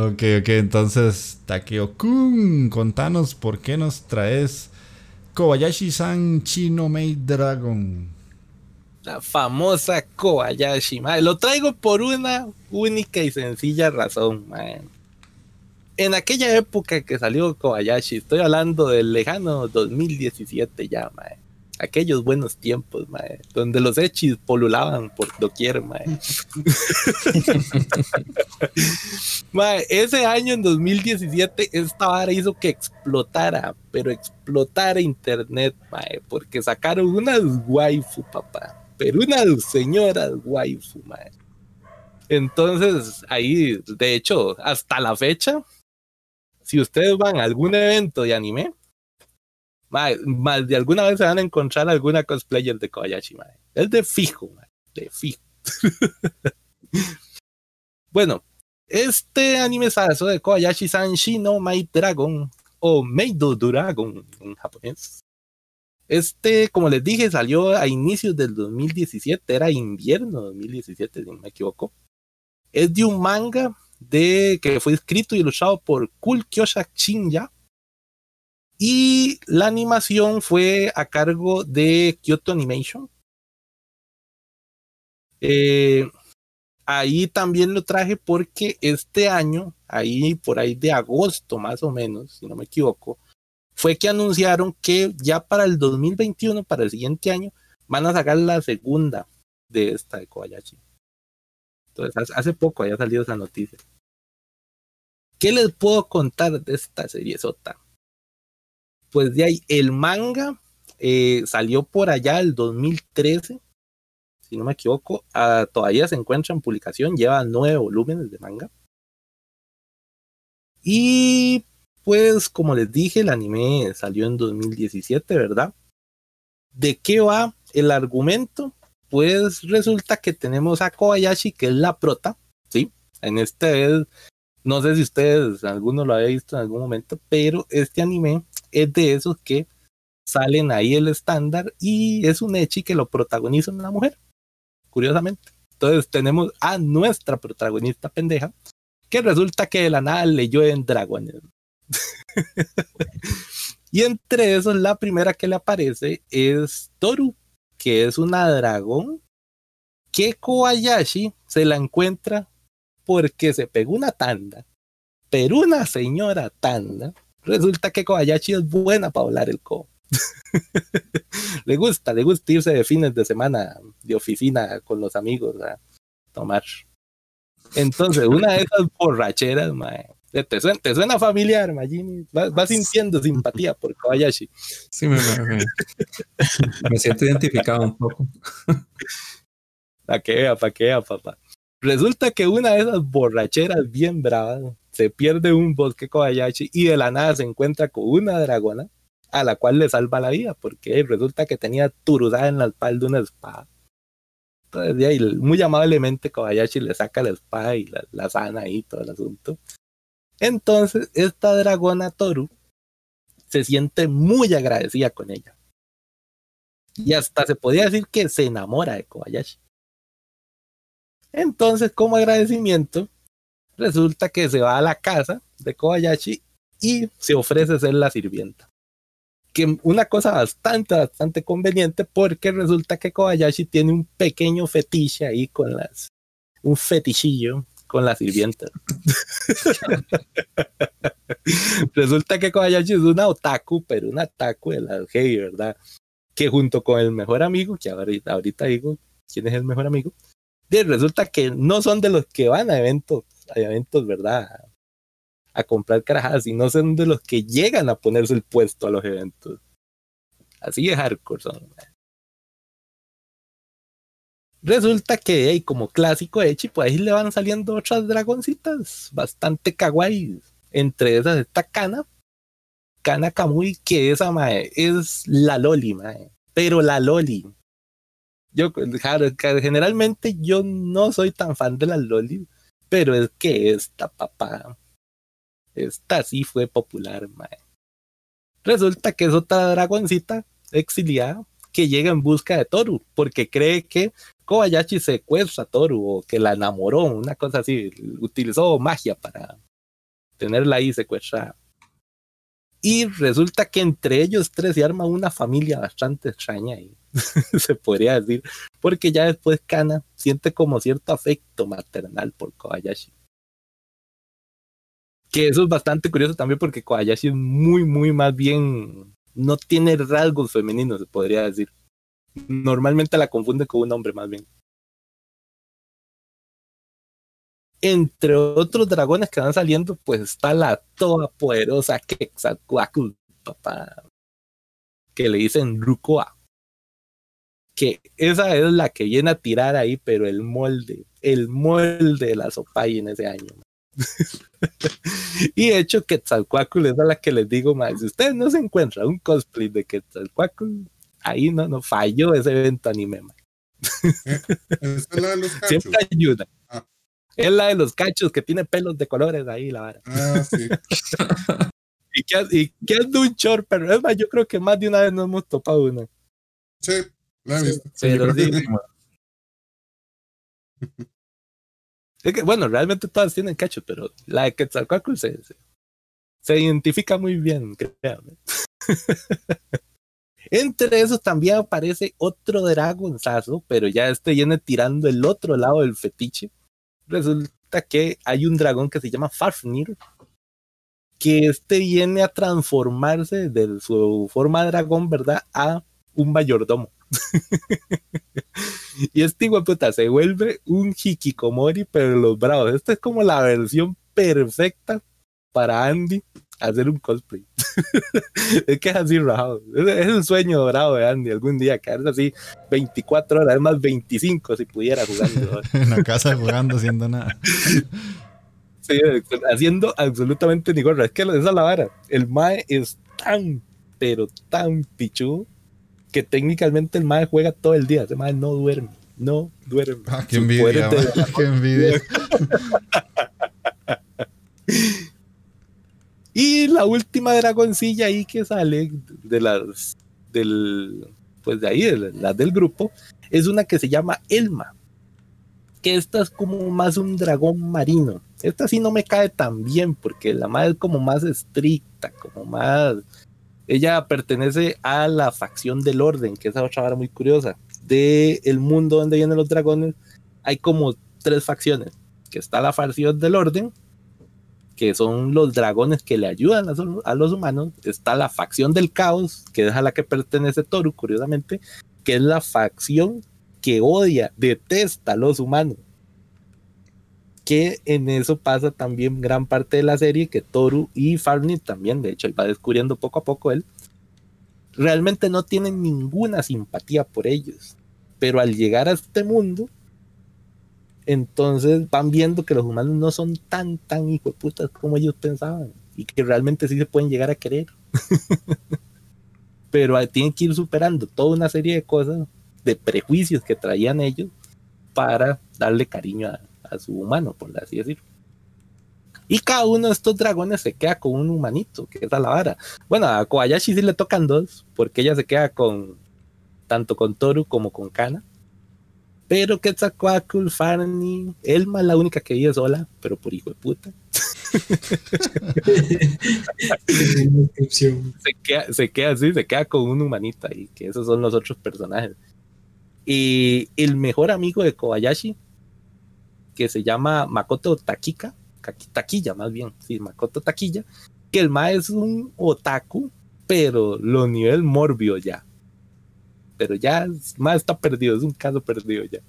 Speaker 1: Ok, ok, entonces Takeo-kun, contanos por qué nos traes Kobayashi-san Chino Maid Dragon.
Speaker 4: La famosa Kobayashi, mae. Lo traigo por una única y sencilla razón. En aquella época que salió Kobayashi, estoy hablando del lejano 2017 ya, mae. Aquellos buenos tiempos, mae, donde los hechis polulaban por doquier, mae. *laughs* Mae, ese año en 2017 esta vara hizo que explotara, pero explotara internet, mae, porque sacaron unas waifu, papá, pero unas señoras waifu, mae. Entonces, ahí, de hecho, hasta la fecha, si ustedes van a algún evento de anime, mae, más de alguna vez se van a encontrar alguna cosplayer de Kobayashi, mae. Es de fijo, de fijo. *laughs* bueno, este anime sazo de Kobayashi San Shino Maid Dragon o Meido Dragon en japonés. Este, como les dije, salió a inicios del 2017, era invierno 2017, si no me equivoco. Es de un manga de que fue escrito y ilustrado por Kul Kyoshak Shinya. Y la animación fue a cargo de Kyoto Animation. Eh, ahí también lo traje porque este año, ahí por ahí de agosto más o menos, si no me equivoco, fue que anunciaron que ya para el 2021, para el siguiente año, van a sacar la segunda de esta de Kobayashi. Entonces, hace poco había salido esa noticia. ¿Qué les puedo contar de esta serie sota? Pues de ahí, el manga eh, salió por allá el 2013, si no me equivoco. Ah, todavía se encuentra en publicación, lleva nueve volúmenes de manga. Y pues, como les dije, el anime salió en 2017, ¿verdad? ¿De qué va el argumento? Pues resulta que tenemos a Kobayashi, que es la prota, ¿sí? En este no sé si ustedes, alguno lo había visto en algún momento, pero este anime es de esos que salen ahí el estándar y es un Echi que lo protagoniza una mujer, curiosamente. Entonces tenemos a nuestra protagonista pendeja, que resulta que de la nada leyó en dragones. *laughs* y entre esos, la primera que le aparece es Toru, que es una dragón que Kobayashi se la encuentra porque se pegó una tanda, pero una señora tanda, resulta que Kobayashi es buena para hablar el co. *laughs* le gusta, le gusta irse de fines de semana de oficina con los amigos a tomar. Entonces, una de esas borracheras, te, suena, familiar, Majini. Vas, sintiendo simpatía por Kobayashi.
Speaker 3: Sí, me, me, siento identificado un poco.
Speaker 4: Pa' que vea, pa' que vea, papá. Resulta que una de esas borracheras bien bravas se pierde un bosque Kobayashi y de la nada se encuentra con una dragona a la cual le salva la vida porque resulta que tenía turudada en la espalda una espada. Entonces, ahí, muy amablemente Kobayashi le saca la espada y la, la sana y todo el asunto. Entonces, esta dragona Toru se siente muy agradecida con ella. Y hasta se podía decir que se enamora de Kobayashi. Entonces, como agradecimiento, resulta que se va a la casa de Kobayashi y se ofrece ser la sirvienta. Que una cosa bastante, bastante conveniente porque resulta que Kobayashi tiene un pequeño fetiche ahí con las, un fetichillo con la sirvienta. *laughs* resulta que Kobayashi es una otaku, pero una otaku de la gay, ¿verdad? Que junto con el mejor amigo, que ahorita, ahorita digo quién es el mejor amigo, resulta que no son de los que van a eventos, a eventos, ¿verdad? A comprar carajadas, sino son de los que llegan a ponerse el puesto a los eventos. Así es hardcore son. Resulta que hay como clásico Echi, pues ahí le van saliendo otras dragoncitas bastante kawaii. Entre esas está Kana, Kana Kamui, que esa mae es la Loli, mae. Pero la Loli, yo, generalmente yo no soy tan fan de las loli, pero es que esta papá, esta sí fue popular, mae. Resulta que es otra dragoncita exiliada que llega en busca de Toru, porque cree que Kobayashi secuestra a Toru o que la enamoró, una cosa así, utilizó magia para tenerla ahí secuestrada. Y resulta que entre ellos tres se arma una familia bastante extraña ahí. *laughs* se podría decir, porque ya después Kana siente como cierto afecto maternal por Kobayashi. Que eso es bastante curioso también porque Kobayashi es muy, muy más bien, no tiene rasgos femeninos, se podría decir. Normalmente la confunde con un hombre más bien. Entre otros dragones que van saliendo, pues está la toda poderosa Quetzalcoatl, papá, que le dicen Rukoa que esa es la que viene a tirar ahí, pero el molde, el molde de la Sopay en ese año. *laughs* y de hecho, Quetzalcoatl es a la que les digo más. Si ustedes no se encuentran un cosplay de Quetzalcoatl, ahí no, no falló ese evento anime.
Speaker 5: Eh, es la de los *laughs* cachos.
Speaker 4: Siempre ayuda. Ah. Es la de los cachos que tiene pelos de colores ahí, la vara.
Speaker 5: Ah, sí. *laughs*
Speaker 4: y que, y que es de un short, pero es más, yo creo que más de una vez nos hemos topado una.
Speaker 5: Sí, *laughs*
Speaker 4: es que, bueno, realmente todas tienen cacho, pero la de Quetzalcoatl se, se, identifica muy bien, créanme. *laughs* Entre esos también aparece otro dragonzazo, pero ya este viene tirando el otro lado del fetiche. Resulta que hay un dragón que se llama Fafnir, que este viene a transformarse de su forma de dragón, ¿verdad? A un mayordomo. *laughs* y este puta se vuelve un hikikomori, pero los bravos. Esta es como la versión perfecta para Andy hacer un cosplay. *laughs* es que es así rajado. Es, es, el sueño dorado de Andy algún día, quedarse así 24 horas, es más 25 si pudiera jugando. *laughs*
Speaker 1: en la casa jugando, haciendo nada.
Speaker 4: Sí, haciendo absolutamente ni gorra. Es que esa es la vara. El Mae es tan, pero tan pichudo que técnicamente el Mae juega todo el día. Ese Mae no duerme. No duerme.
Speaker 1: Ah, qué envidia. De... qué envidia. *laughs*
Speaker 4: y la última dragoncilla ahí que sale de las del pues de ahí, de las del grupo, es una que se llama Elma. Que esta es como más un dragón marino. Esta sí no me cae tan bien porque la madre es como más estricta, como más... Ella pertenece a la facción del orden, que es otra vara muy curiosa. De el mundo donde vienen los dragones, hay como tres facciones. Que está la facción del orden, que son los dragones que le ayudan a, a, los humanos. Está la facción del caos, que es a la que pertenece Toru, curiosamente, que es la facción que odia, detesta a los humanos. Que en eso pasa también gran parte de la serie, que Toru y Farney también, de hecho, él va descubriendo poco a poco él, realmente no tienen ninguna simpatía por ellos. Pero al llegar a este mundo, entonces van viendo que los humanos no son tan, tan putas como ellos pensaban y que realmente sí se pueden llegar a querer. *laughs* Pero tienen que ir superando toda una serie de cosas, de prejuicios que traían ellos para darle cariño a, a su humano, por así decirlo. Y cada uno de estos dragones se queda con un humanito, que es la vara. Bueno, a Kobayashi sí le tocan dos, porque ella se queda con tanto con Toru como con Kana. Pero Quetzalcoatl, Farni, Elma es la única que vive sola, pero por hijo de puta. *laughs* se, queda, se queda así, se queda con un humanito ahí, que esos son los otros personajes. Y el mejor amigo de Kobayashi, que se llama Makoto Takika, Taquilla más bien, sí, Makoto Taquilla, que el ma es un otaku, pero lo nivel morbio ya pero ya más está perdido, es un caso perdido ya.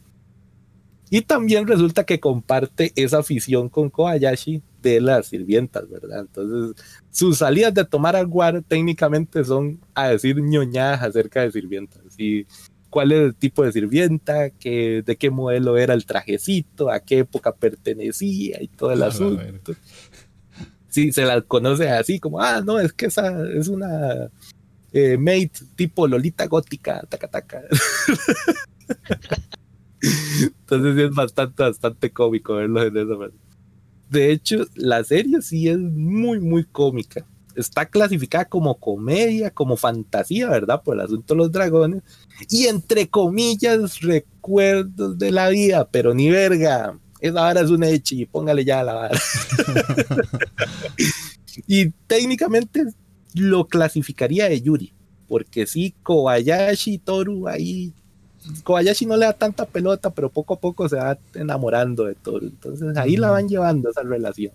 Speaker 4: Y también resulta que comparte esa afición con Kobayashi de las sirvientas, ¿verdad? Entonces, sus salidas de tomar aguar técnicamente son a decir ñoñadas acerca de sirvientas. Y cuál es el tipo de sirvienta, que, de qué modelo era el trajecito, a qué época pertenecía y todo el asunto. Sí, se la conoce así como, ah, no, es que esa es una eh, mate tipo Lolita gótica, taca taca. *laughs* Entonces es bastante, bastante cómico verlo en esa manera. De hecho, la serie sí es muy, muy cómica. Está clasificada como comedia, como fantasía, ¿verdad? Por el asunto de los dragones. Y entre comillas, recuerdos de la vida, pero ni verga. Esa vara es un y póngale ya la vara. *laughs* y técnicamente lo clasificaría de Yuri, porque sí, Kobayashi y Toru ahí, Kobayashi no le da tanta pelota, pero poco a poco se va enamorando de Toru, entonces ahí la van llevando esa relación.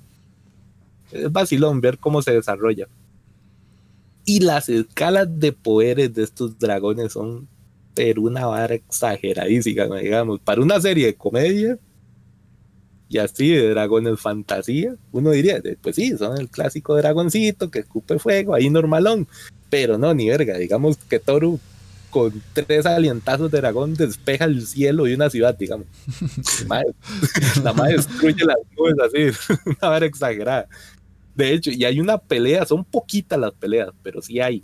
Speaker 4: Es vacilón ver cómo se desarrolla. Y las escalas de poderes de estos dragones son, pero una vara exageradísima, digamos, para una serie de comedia, y así de dragones fantasía, uno diría, pues sí, son el clásico dragoncito que escupe fuego, ahí normalón, pero no, ni verga, digamos que Toru con tres alientazos de dragón despeja el cielo y una ciudad, digamos. *laughs* la madre destruye las nubes así, *laughs* una vara exagerada. De hecho, y hay una pelea, son poquitas las peleas, pero sí hay.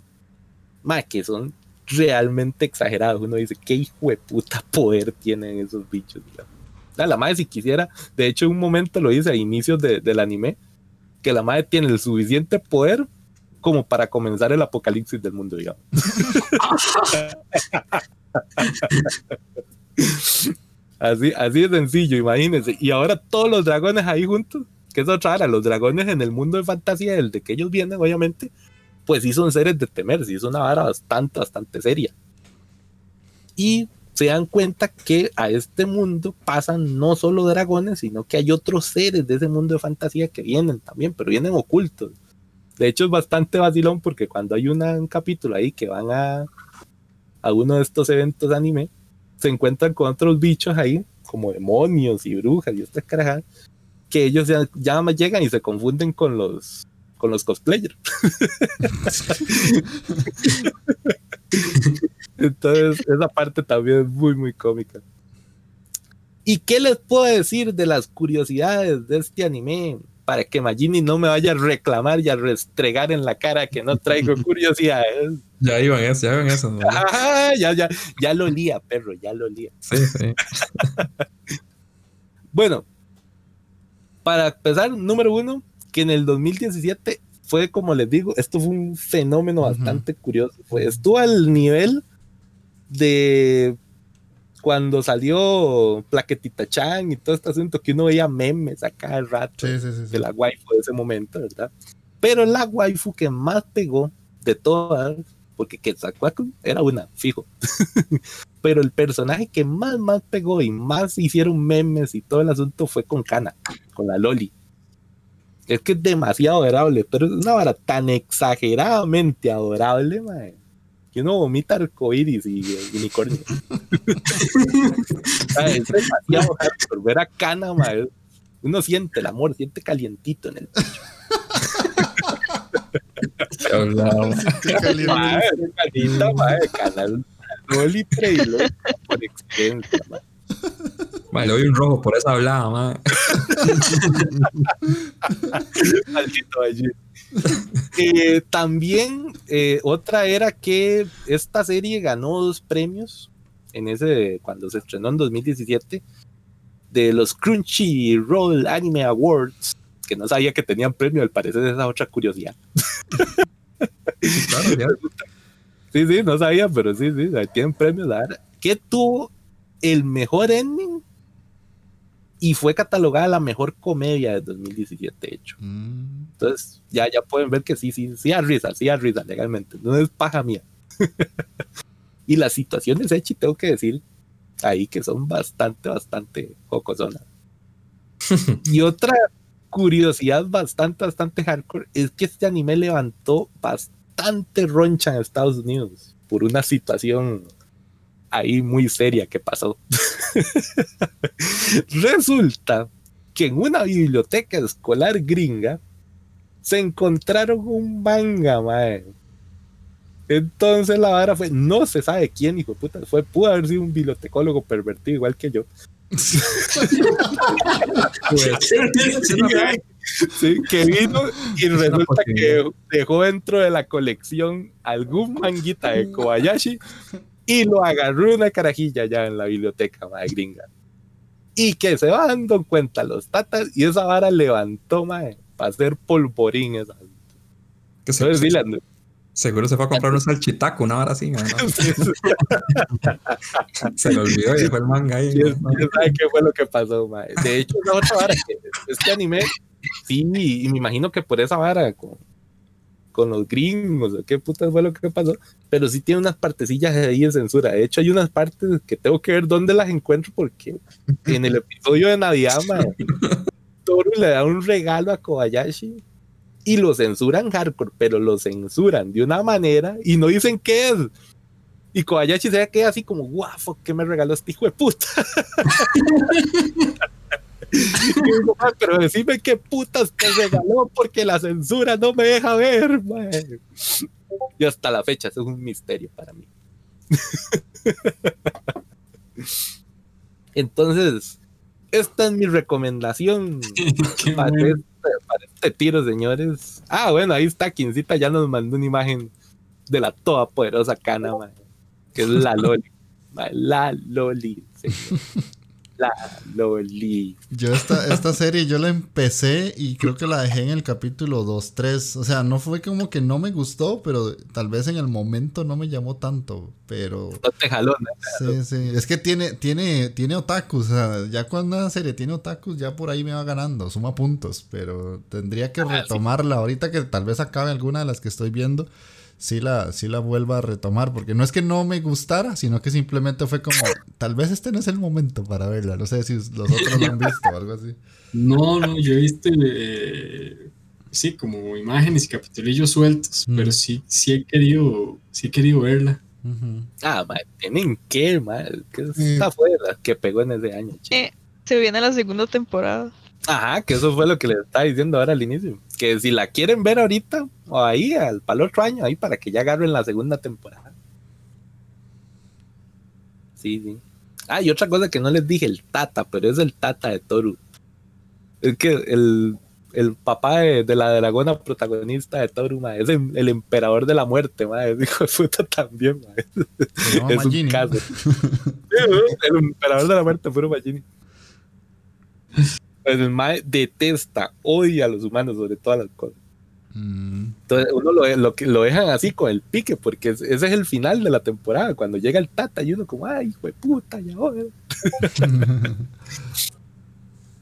Speaker 4: Más que son realmente exagerados. Uno dice, qué hijo de puta poder tienen esos bichos, digamos la madre si quisiera, de hecho en un momento lo hice a inicios del anime, que la madre tiene el suficiente poder como para comenzar el apocalipsis del mundo, digamos. *laughs* así, así de sencillo, imagínense. Y ahora todos los dragones ahí juntos, que es otra hora, los dragones en el mundo de fantasía, del de que ellos vienen, obviamente, pues sí son seres de temer, sí es una vara bastante, bastante seria. Y se dan cuenta que a este mundo pasan no solo dragones, sino que hay otros seres de ese mundo de fantasía que vienen también, pero vienen ocultos. De hecho, es bastante vacilón porque cuando hay una, un capítulo ahí que van a, a uno de estos eventos anime, se encuentran con otros bichos ahí, como demonios y brujas y estas carajadas, que ellos ya, ya llegan y se confunden con los con los cosplayers. *laughs* Entonces, esa parte también es muy, muy cómica. ¿Y qué les puedo decir de las curiosidades de este anime? Para que Magini no me vaya a reclamar y a restregar en la cara que no traigo *laughs* curiosidades.
Speaker 3: Ya iban eso, ya iban eso.
Speaker 4: Ah, ya, ya, ya lo olía, perro, ya lo olía.
Speaker 3: Sí, sí. *laughs*
Speaker 4: bueno, para empezar, número uno, que en el 2017 fue, como les digo, esto fue un fenómeno bastante curioso. Fue, estuvo al nivel de cuando salió Plaquetita Chan y todo este asunto que uno veía memes a cada rato de la waifu de ese momento, ¿verdad? Pero la waifu que más pegó de todas, porque Quetzalcoatl era una, fijo. *laughs* Pero el personaje que más, más pegó y más hicieron memes y todo el asunto fue con Kana, con la Loli. Es que es demasiado adorable, pero es una vara tan exageradamente adorable, mae, que uno vomita arcoíris y, y unicornio. *laughs* es demasiado hardcore. Ver a Kana, mae, uno siente el amor, siente calientito en el pecho. *laughs* Qué caliente. Mae, calita, canal Loli por excelencia, mae.
Speaker 3: Vale, le doy un rojo por esa hablada, madre. *laughs*
Speaker 4: Maldito allí. Eh, también eh, otra era que esta serie ganó dos premios en ese cuando se estrenó en 2017 de los Crunchyroll Anime Awards que no sabía que tenían premio al parecer esa otra curiosidad claro, *laughs* sí sí no sabía pero sí sí tienen premios la verdad que tuvo el mejor ending y fue catalogada la mejor comedia de 2017, de hecho. Mm. Entonces, ya, ya pueden ver que sí, sí, sí a risa, sí a risa legalmente, no es paja mía. *laughs* y las situaciones Echi, tengo que decir ahí que son bastante, bastante jocosonas. *laughs* y otra curiosidad bastante, bastante hardcore es que este anime levantó bastante roncha en Estados Unidos por una situación ahí muy seria que pasó. Resulta que en una biblioteca escolar gringa se encontraron un manga, mae. Entonces la vara fue, no se sabe quién, hijo de puta, fue, pudo haber sido un bibliotecólogo pervertido igual que yo. Que vino y resulta que dejó dentro de la colección algún manguita de Kobayashi y lo agarró una carajilla ya en la biblioteca, madre gringa. Y que se va dando cuenta los tatas y esa vara levantó, madre, para hacer polvorín esa.
Speaker 3: Que se, se, seguro se fue a comprar un salchitaco, una vara así. *laughs* *laughs* se le olvidó y dejó el manga ahí.
Speaker 4: ¿Sabe qué fue lo que pasó, madre? De hecho, esa otra vara, este anime, sí, y me imagino que por esa vara, con, con los gringos, qué putas fue lo que pasó, pero sí tiene unas partecillas ahí de censura. De hecho, hay unas partes que tengo que ver dónde las encuentro porque en el episodio de Navidad, Toru le da un regalo a Kobayashi y lo censuran hardcore, pero lo censuran de una manera y no dicen qué es. Y Kobayashi se queda así como, guau, ¿qué me regaló este hijo de puta? *laughs* pero decime qué putas te regaló porque la censura no me deja ver, Y hasta la fecha, eso es un misterio para mí. *laughs* Entonces, esta es mi recomendación *laughs* para, este, para, este, tiro, señores. Ah, bueno, ahí está Quincita, ya nos mandó una imagen de la toda poderosa cana, que es la Loli. *laughs* la Loli, señor *laughs* la Loli.
Speaker 1: Yo esta, esta serie yo la empecé y creo que la dejé en el capítulo 2, 3. O sea, no fue como que no me gustó, pero tal vez en el momento no me llamó tanto. Pero.
Speaker 4: No te jaló,
Speaker 1: Sí, sí. Es que tiene, tiene, tiene otakus. O sea, ya cuando una serie tiene otakus, ya por ahí me va ganando, suma puntos. Pero tendría que ah, retomarla ahorita que tal vez acabe alguna de las que estoy viendo sí la, sí la vuelva a retomar, porque no es que no me gustara, sino que simplemente fue como, tal vez este no es el momento para verla, no sé si los otros lo han visto o algo así.
Speaker 6: No, no, yo he visto, eh, sí, como imágenes y capitulillos sueltos,
Speaker 1: Mm.
Speaker 6: pero sí, sí he querido, sí he querido verla.
Speaker 4: Ah, tienen que, mae, que
Speaker 5: Sí.
Speaker 4: está fuera, que pegó en ese año.
Speaker 2: Eh, se viene la segunda temporada.
Speaker 4: Ajá, que eso fue lo que les estaba diciendo ahora al inicio. Que si la quieren ver ahorita, o ahí, al, para el otro año, ahí para que ya agarren la segunda temporada. Sí, sí. Ah, y otra cosa que no les dije, el Tata, pero es el Tata de Toru. Es que el, el papá de, de la dragona protagonista de Toru, ma, es el, el emperador de la muerte, ma, es hijo de puta también, ma. *laughs*
Speaker 1: Llama
Speaker 4: Es un caso. *laughs* Sí, ¿no? el emperador de la muerte, puro Magini. El mae detesta, odia a los humanos sobre todas las cosas.
Speaker 1: Mm.
Speaker 4: Entonces uno lo, lo, dejan así con el pique, porque es- ese es el final de la temporada, cuando llega el Tata y uno como, ay, hijo de puta, ya ahora. *laughs*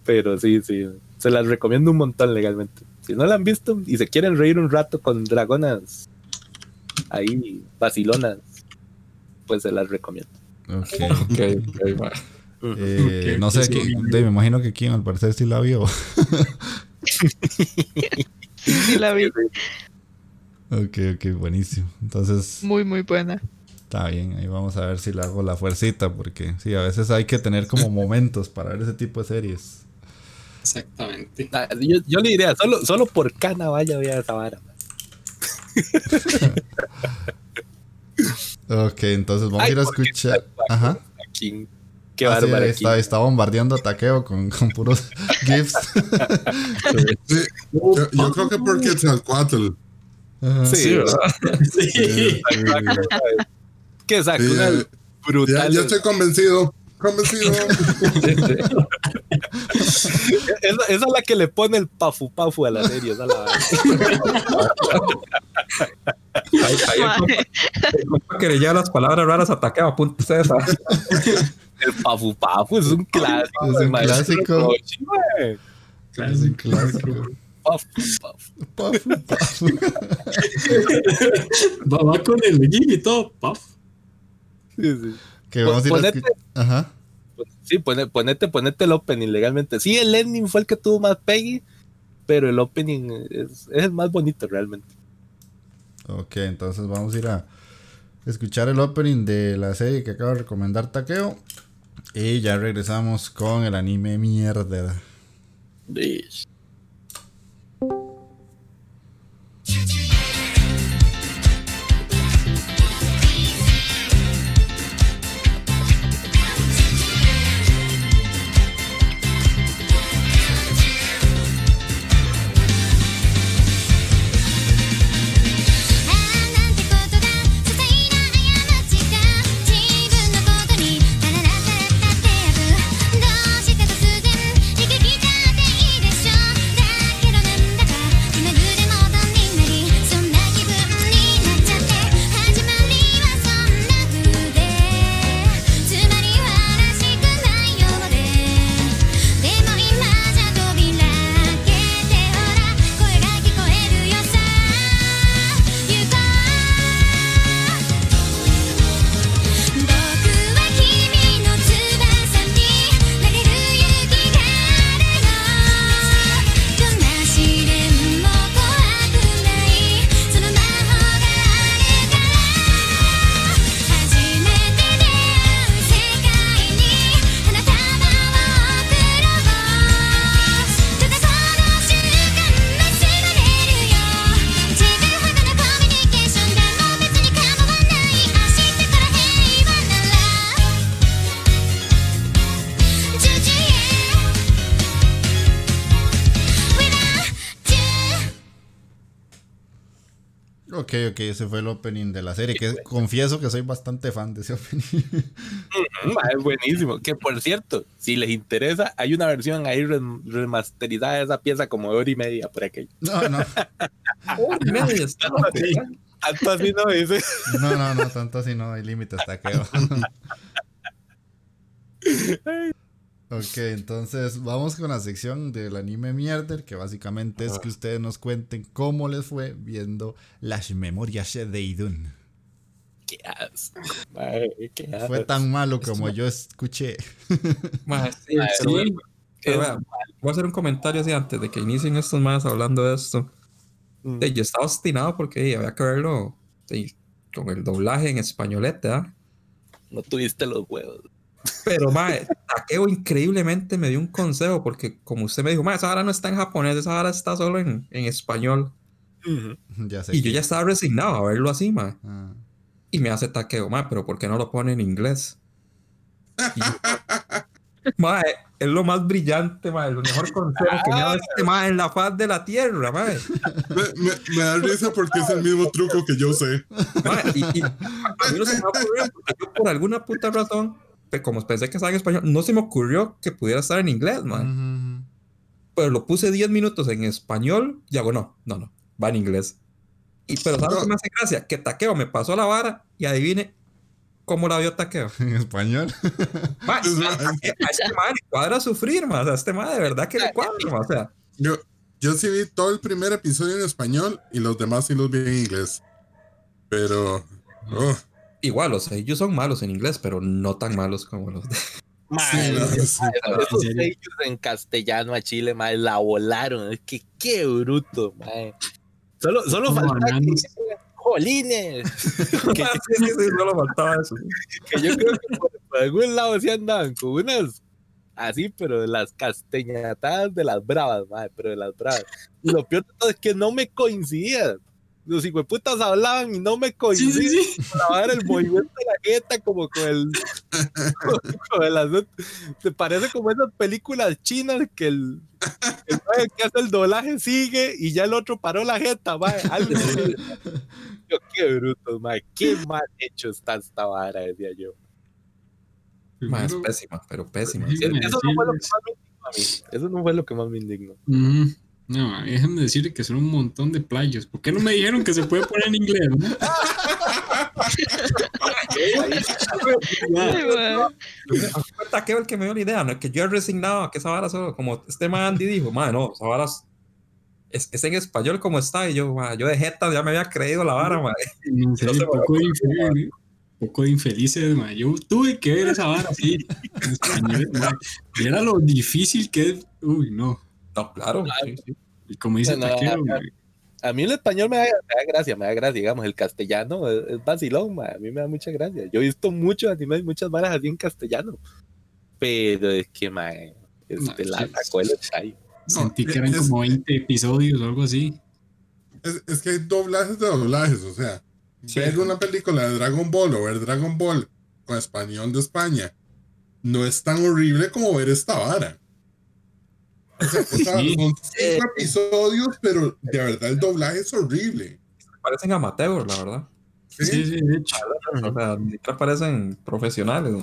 Speaker 4: Pero sí, sí, se las recomiendo un montón legalmente. Si no la han visto y se quieren reír un rato con dragonas ahí, vacilonas, pues se las recomiendo.
Speaker 1: Ok.
Speaker 3: Ok, ok, ma.
Speaker 1: Eh, no sé,
Speaker 6: sí,
Speaker 1: de- me imagino que Kim al parecer sí la vio. *laughs*
Speaker 2: Sí, sí, la vi.
Speaker 1: ok, ok, buenísimo. Entonces,
Speaker 2: Muy, muy buena.
Speaker 1: está bien, ahí vamos a ver si le hago la fuercita, porque sí, a veces hay que tener como momentos para ver ese tipo de series.
Speaker 6: Exactamente.
Speaker 4: Ah, Yo, yo le diría, solo, solo por cana vaya a ver esa vara. *laughs*
Speaker 1: Ok, entonces vamos a ir a escuchar. Ajá.
Speaker 4: Aquí, qué
Speaker 1: Ah,
Speaker 4: bárbaro.
Speaker 1: está, está bombardeando a Taqueo con, con puros *laughs* GIFs.
Speaker 5: Sí, yo, yo creo que porque es el 4.
Speaker 1: Ajá.
Speaker 4: Sí,
Speaker 3: Sí, ¿verdad? *laughs*
Speaker 6: Sí.
Speaker 5: Ya- Ya,
Speaker 4: brutal.
Speaker 5: ya estoy convencido. Convencido.
Speaker 4: Esa, esa es la que le pone el pafu pafu a la serie. Esa es la.
Speaker 3: Ahí, ahí el que le lleva las palabras raras a taqueo, apunte ustedes a-
Speaker 4: El pafu pafu es un clásico.
Speaker 1: Es un clásico. Un clásico.
Speaker 4: Pafu, pafu.
Speaker 1: Pafu, pafu.
Speaker 6: Va, va con el gig y todo, puff.
Speaker 4: Sí, sí.
Speaker 1: Que vamos a ir a
Speaker 4: Ponete-.
Speaker 1: Ajá.
Speaker 4: Sí, pone- ponete, ponete el opening legalmente. Sí, el ending fue el que tuvo más Peggy, pero el opening es, es el más bonito realmente.
Speaker 1: Ok, entonces vamos a ir a escuchar el opening de la serie que acaba de recomendar Taqueo. Y ya regresamos con el anime mierda.
Speaker 9: 「あ
Speaker 1: Ok, ese fue el opening de la serie. Que confieso que soy bastante fan de ese *laughs* opening.
Speaker 4: Es buenísimo. Que por cierto, si les interesa, hay una versión ahí rem- remasterizada de esa pieza como de hora y media por aquello.
Speaker 1: No, no. *laughs*
Speaker 3: Media, está loco, ¿verdad?
Speaker 4: Tanto así no dice.
Speaker 1: No, no, no, tanto así no hay límites, Taqueo. *laughs* Ok, entonces vamos con la sección del anime mierder, que básicamente es que ustedes nos cuenten cómo les fue viendo las memorias de Idun.
Speaker 4: Qué asco. Ma, qué
Speaker 1: Fue
Speaker 4: asco.
Speaker 1: tan malo como yo escuché. *laughs*
Speaker 3: Ma, sí, pero voy a hacer un comentario así antes de que inicien estos más hablando de esto. Mm. yo estaba obstinado porque había que verlo con el doblaje en españolete, ¿ah?
Speaker 4: No tuviste los huevos.
Speaker 3: Pero, mae, Takeo increíblemente me dio un consejo porque, como usted me dijo, mae, esa hora no está en japonés, esa hora está solo en, en español. *laughs* y yo ya estaba resignado a verlo así, mae. Ah. Y me hace Takeo, mae, pero ¿por qué no lo pone en inglés? *laughs* mae, es lo más brillante, mae, el mejor consejo que me ha dado este *laughs* mae en la faz de la tierra, mae.
Speaker 5: Me, me, da risa porque es el mismo truco que yo sé. Mae, y, y a mí no se me
Speaker 3: ocurrió porque yo por alguna puta razón como pensé que estaba en español, no se me ocurrió que pudiera estar en inglés, man. Pero lo puse 10 minutos en español y hago, no, no, no, va en inglés. Y, pero ¿sabes qué me hace gracia? Que Taqueo me pasó la vara y adivine cómo la vio Taqueo. *laughs*
Speaker 1: En español. *laughs*
Speaker 3: a, este man le cuadra sufrir, más. a este man de verdad que le cuadra, o sea.
Speaker 5: Yo, yo sí vi todo el primer episodio en español y los demás sí los vi en inglés. Pero... Oh,
Speaker 3: igual, o sea, ellos son malos en inglés, pero no tan malos como los de. *laughs*
Speaker 4: esos sellos en castellano a Chile, madre, la volaron. Es que qué bruto, madre. Solo, solo faltaba ¡Jolines! *laughs* que, sí, sí, solo faltaba eso. que yo creo que por, algún lado sí andaban con unas así, pero de las castañatadas de las bravas, madre, pero de las bravas. Y lo peor de todo es que no me coincidían los putas hablaban y no me coincidían sí, sí, el movimiento de la jeta como con el, *laughs* con, te parece como esas películas chinas que el, el que hace el doblaje sigue y ya el otro paró la jeta va algo yo, qué bruto mae, qué mal hecho está esta vara decía yo.
Speaker 3: Más pésima pero pésima.
Speaker 4: eso, no fue lo que más me indignó a mí. Eso no fue lo que más me indignó
Speaker 6: no, déjenme decir que son un montón de playos. ¿Por qué no me dijeron que se puede poner en inglés? ¿no?
Speaker 3: que el que me dio la idea, ¿no? que yo he resignado a que esa vara solo, como este man Andy dijo, man, no, esa vara es, es, en español como está, y yo, yo de jeta ya me había creído la vara, man. No sé,
Speaker 6: poco, de infeliz, poco de infelices, man. Yo tuve que ver esa vara así, en español, Y era lo difícil que es, uy, no.
Speaker 3: No, claro.
Speaker 6: Y como dice
Speaker 4: a, mí el español me da, gracia, me da gracia, digamos, el castellano es, vacilón, a mí me da mucha gracia. Yo he visto muchos animes, muchas varas así en castellano, pero es que, ma, este, la sacó el
Speaker 6: Sentí que eran como 20 episodios o algo así.
Speaker 5: Es, que hay doblajes de doblajes, o sea, ver una película de Dragon Ball o ver Dragon Ball con español de España no es tan horrible como ver esta vara. Son cinco episodios, pero de verdad el doblaje es horrible.
Speaker 3: Parecen amateurs, la verdad. Sí, sí, de hecho. O sea, ni parecen profesionales,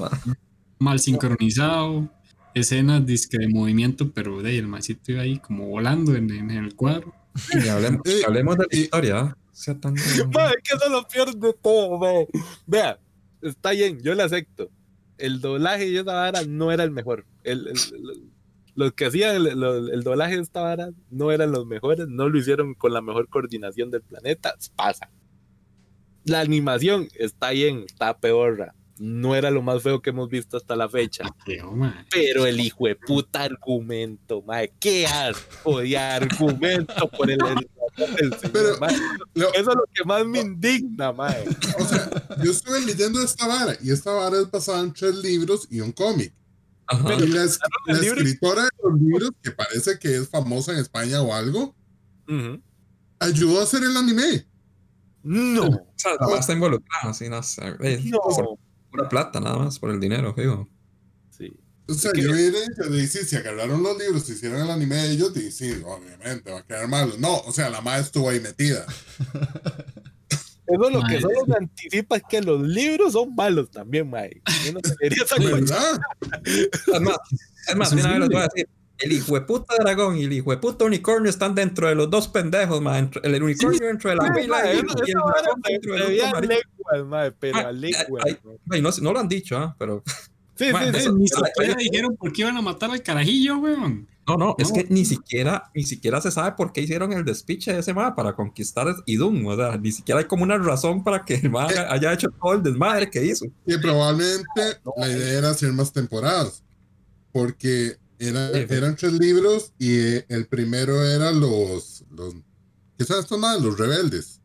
Speaker 6: Mal sincronizado, escenas disque de movimiento, pero de ahí el maicito iba ahí como volando en, en el cuadro.
Speaker 3: Y hablemos, *laughs* hablemos de la historia. ¿ah? Sea tan...
Speaker 4: que eso lo peor de todo, Vea, está bien, yo le acepto. El doblaje y esa vara no era el mejor. el, el los que hacían el, doblaje de esta vara no eran los mejores, no lo hicieron con la mejor coordinación del planeta, pasa. La animación está bien, está peor, no era lo más feo que hemos visto hasta la fecha. Pero el hijo de puta argumento, mae, qué asco de argumento por el, pero, Eso es lo que más me indigna, mae.
Speaker 5: O sea, yo estuve leyendo esta vara y esta vara es basada en tres libros y un cómic y la, escritora de los libros, que parece que es famosa en España o algo, ayudó a hacer el anime.
Speaker 3: No. O sea, más está involucrada, así, no sé. No. Por plata, nada más, por el dinero, digo.
Speaker 5: Sí. O sea, yo hubiera dicho, si agarraron los libros, si hicieron el anime de ellos, sí, obviamente, va a quedar malo. No, o sea, la madre estuvo ahí metida. *laughs*
Speaker 4: Eso lo que solo me anticipa es que los libros son malos también, Mike. Yo no *laughs*
Speaker 3: es más, es más, una vez lo voy a decir. El hijo de puta dragón y el hijo de puta unicornio están dentro de los dos pendejos, man. El unicornio dentro de la pila y, el dragón dentro de los pero a no, no lo han dicho, ¿ah? Pero...
Speaker 6: Sí, sí, sí. Ni siquiera dijeron por qué iban a matar al carajillo, weón.
Speaker 3: No, no, es que ni siquiera, ni siquiera se sabe por qué hicieron el despiche de ese mapa para conquistar Idun. O sea, ni siquiera hay como una razón para que el mapa eh, haya hecho todo el desmadre que hizo.
Speaker 5: Y probablemente la idea era hacer más temporadas. Porque eran tres libros y el primero era los, los ¿qué son estos más? Los rebeldes.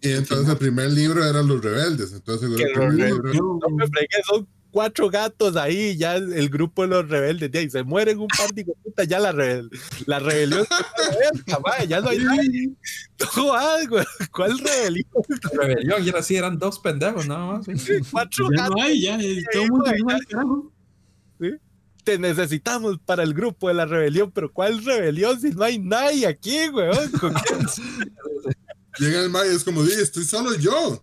Speaker 5: Y entonces el primer libro era Los Rebeldes. Entonces el primer libro...
Speaker 4: No me fregué, son cuatro gatos ahí, ya el grupo de los rebeldes, de ahí se mueren un par de puta, ya la, rebel la rebelión ya no hay nadie. No, algo, ¿cuál rebelión?
Speaker 3: rebelión, y era así, eran dos pendejos nada más.
Speaker 4: Cuatro
Speaker 6: ya
Speaker 4: gatos.
Speaker 6: no hay, ya, todo el mundo no.
Speaker 4: ¿Sí? Te necesitamos para el grupo de la rebelión, pero ¿cuál rebelión si no hay nadie aquí, weón? *laughs*
Speaker 5: Llega el Mae y es como, di, estoy solo yo.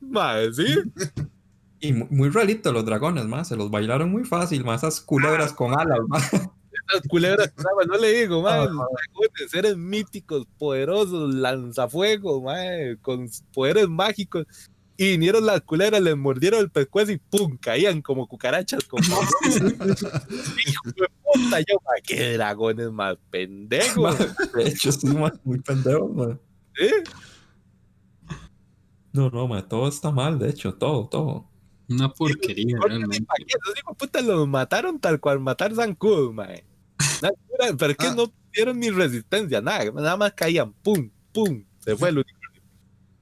Speaker 4: Madre, sí. *laughs*
Speaker 3: Y muy, muy realito los dragones, más. Se los bailaron muy fácil, más. Esas culebras con alas, más.
Speaker 4: Esas culebras, no le digo. Los dragones, seres míticos, poderosos, lanzafuegos, madre, con poderes mágicos. Y vinieron las culebras, les mordieron el pescuezo y ¡pum! caían como cucarachas. Como... *laughs* Hijo de puta, yo, ma, qué dragones más pendejos.
Speaker 3: De hecho, sí, ma, muy pendejos, man. No, no, ma, todo está mal, de hecho, todo, todo.
Speaker 6: Una porquería, realmente.
Speaker 4: ¿Para qué? De puta los mataron tal cual matar Zancudo, mae. Pero es que
Speaker 5: Ah.
Speaker 4: no tuvieron ni resistencia, nada. Nada más caían, pum, pum. Se fue el universo.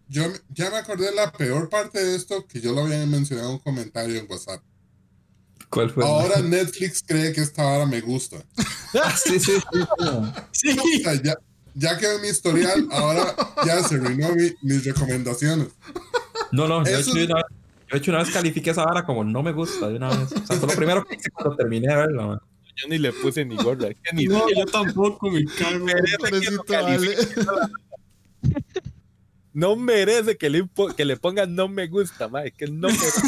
Speaker 5: Yo ya me acordé de la peor parte de esto que yo lo había mencionado en un comentario en WhatsApp.
Speaker 3: ¿Cuál fue?
Speaker 5: Ahora Netflix cree que esta vara me gusta. *laughs*
Speaker 3: Ah, sí, sí, sí. no.
Speaker 6: Sí,
Speaker 5: O sea, ya, ya quedó mi historial, ahora ya se arruinó mi- mis recomendaciones.
Speaker 3: No, no, yo,
Speaker 5: Eso-
Speaker 3: de de hecho, una vez califiqué esa vara como no me gusta de una vez. O sea, fue lo primero que hice cuando terminé de verla, man.
Speaker 4: Yo ni le puse ni gorda. Es que ni
Speaker 6: no, yo tampoco me cago.
Speaker 4: merece. No merece que le, que le pongan no me gusta, mae. Es que no merece.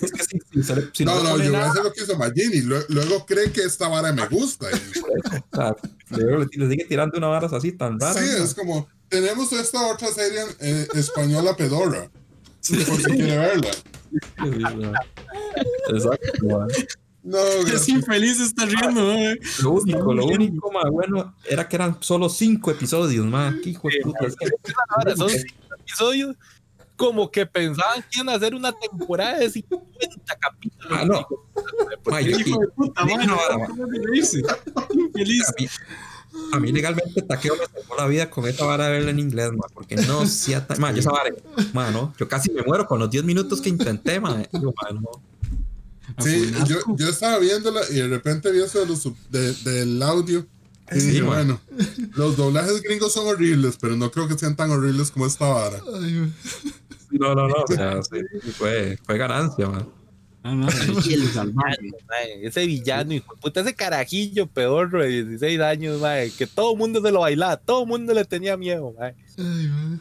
Speaker 3: Es que si,
Speaker 5: No, no, yo voy a hacer lo que hizo Magini. Lue- Luego cree que esta vara me gusta. Y- *laughs*
Speaker 3: o sea, luego le, le sigue tirando una vara así tan rara.
Speaker 5: sí, es como, tenemos esta otra serie eh, española pedora. Por si quiere verla.
Speaker 3: Sí, man. Exacto, man.
Speaker 5: No,
Speaker 6: Es infeliz está riendo, eh.
Speaker 3: Lo único, lo único más bueno era que eran solo cinco episodios, más. Qué hijo de puta. es que-
Speaker 4: Ahora son cinco episodios. Como que pensaban que iban a hacer una temporada de 50 capítulos.
Speaker 3: Ah, no.
Speaker 6: Hijo de puta,
Speaker 3: Sí. A, mí, legalmente Taqueo me salvó la vida con esa vara de verla en inglés, ma, porque no sea tan. Ma, yo esa vara, ma, no, yo casi me muero con los 10 minutos que intenté, ma. Yo, ma, no.
Speaker 5: Sí, yo, yo estaba viéndola y de repente vi eso de los de- del audio. Y
Speaker 3: Sí,
Speaker 5: dije,
Speaker 3: man.
Speaker 5: bueno, los doblajes gringos son horribles, pero no creo que sean tan horribles como esta vara.
Speaker 1: Ay,
Speaker 3: No, no, no. O sea, *laughs* sí, fue, fue ganancia, ma.
Speaker 6: Ah, no, el salvaje. *laughs*
Speaker 4: Mae, ese villano, hijo de puta, ese carajillo pedorro de 16 años, mae, que todo el mundo se lo bailaba, todo el mundo le tenía miedo, mae.
Speaker 1: ay, man.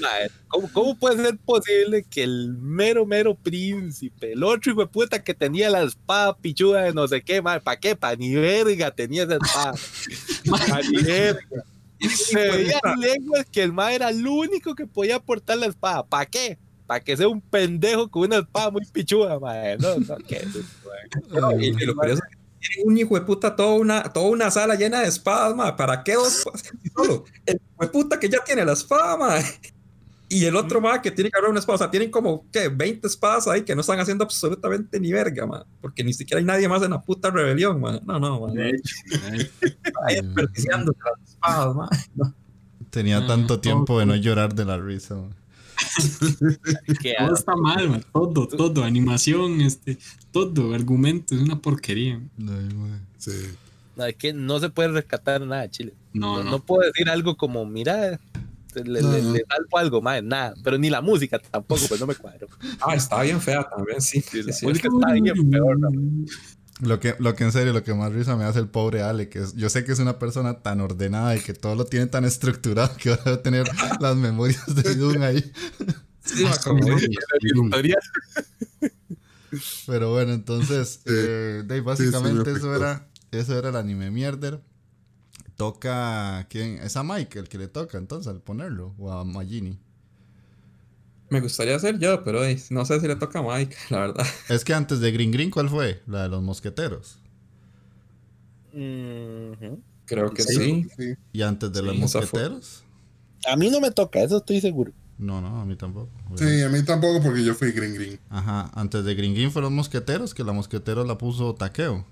Speaker 4: Mae, ¿cómo, cómo puede ser posible que el mero, mero príncipe, el otro hijo de puta que tenía la espada pichuda de no sé qué, mae, ¿para qué? Pa' ni verga tenía esa espada. *laughs* Pa' ni verga. Se veía lenguas que el mae era el único que podía portar la espada. ¿Para qué? Para que sea un pendejo con una espada muy pichuda, mae. No, no, ¿qué?
Speaker 3: No, y, y lo curioso es que tiene un hijo de puta, toda una, toda una sala llena de espadas, ma. ¿Para qué dos? Solo el hijo de puta que ya tiene la espada, ma. Y el otro, ma, que tiene que haber una espada. O sea, tienen como, ¿qué? 20 espadas ahí que no están haciendo absolutamente ni verga, ma. Porque ni siquiera hay nadie más en la puta rebelión, ma. No, no, ma.
Speaker 6: De hecho.
Speaker 3: Ahí desperdiciando las espadas, ma. No.
Speaker 1: Tenía
Speaker 6: Ah,
Speaker 1: tanto tiempo de no llorar de la risa. man. *laughs*
Speaker 4: ¿Qué
Speaker 6: todo está mal, man. todo, todo, animación, este, todo, argumento, es una porquería.
Speaker 1: Ay, man.
Speaker 5: Sí.
Speaker 4: No, es que no se puede rescatar nada, Chile.
Speaker 6: No,
Speaker 4: No,
Speaker 6: no.
Speaker 4: no puedo decir algo como, mira, le,
Speaker 5: No,
Speaker 4: le-
Speaker 5: no.
Speaker 4: le salvo algo, más, nada. Pero ni la música tampoco, pues no me cuadro.
Speaker 3: Ah, está bien fea también, sí. sí,
Speaker 4: la
Speaker 3: sí.
Speaker 4: música está bien peor, ¿no?
Speaker 1: Lo que, lo que en serio, lo que más risa me hace el pobre Ale, que es- yo sé que es una persona tan ordenada y que todo lo tiene tan estructurado que ahora va a tener las memorias de Doom ahí.
Speaker 3: Sí,
Speaker 1: Pero bueno, entonces, eh, Dave, básicamente
Speaker 5: me
Speaker 1: eso era, eso era el anime mierder. Toca, ¿quién? Es a Mike el que le toca entonces al ponerlo, o a Magini.
Speaker 3: Me gustaría ser yo, pero no sé si le toca a Mike, *laughs* la verdad.
Speaker 1: Es que antes de Green Green, ¿cuál fue? La de los mosqueteros.
Speaker 3: Creo que sí.
Speaker 5: Sí.
Speaker 1: Y antes de
Speaker 3: Sí,
Speaker 1: los mosqueteros.
Speaker 4: A mí no me toca, eso estoy seguro.
Speaker 1: No, no, a mí tampoco.
Speaker 5: Sí, a mí tampoco porque yo fui green green.
Speaker 1: Ajá, antes de Green Green fueron los mosqueteros, que la mosqueteros la puso Taqueo.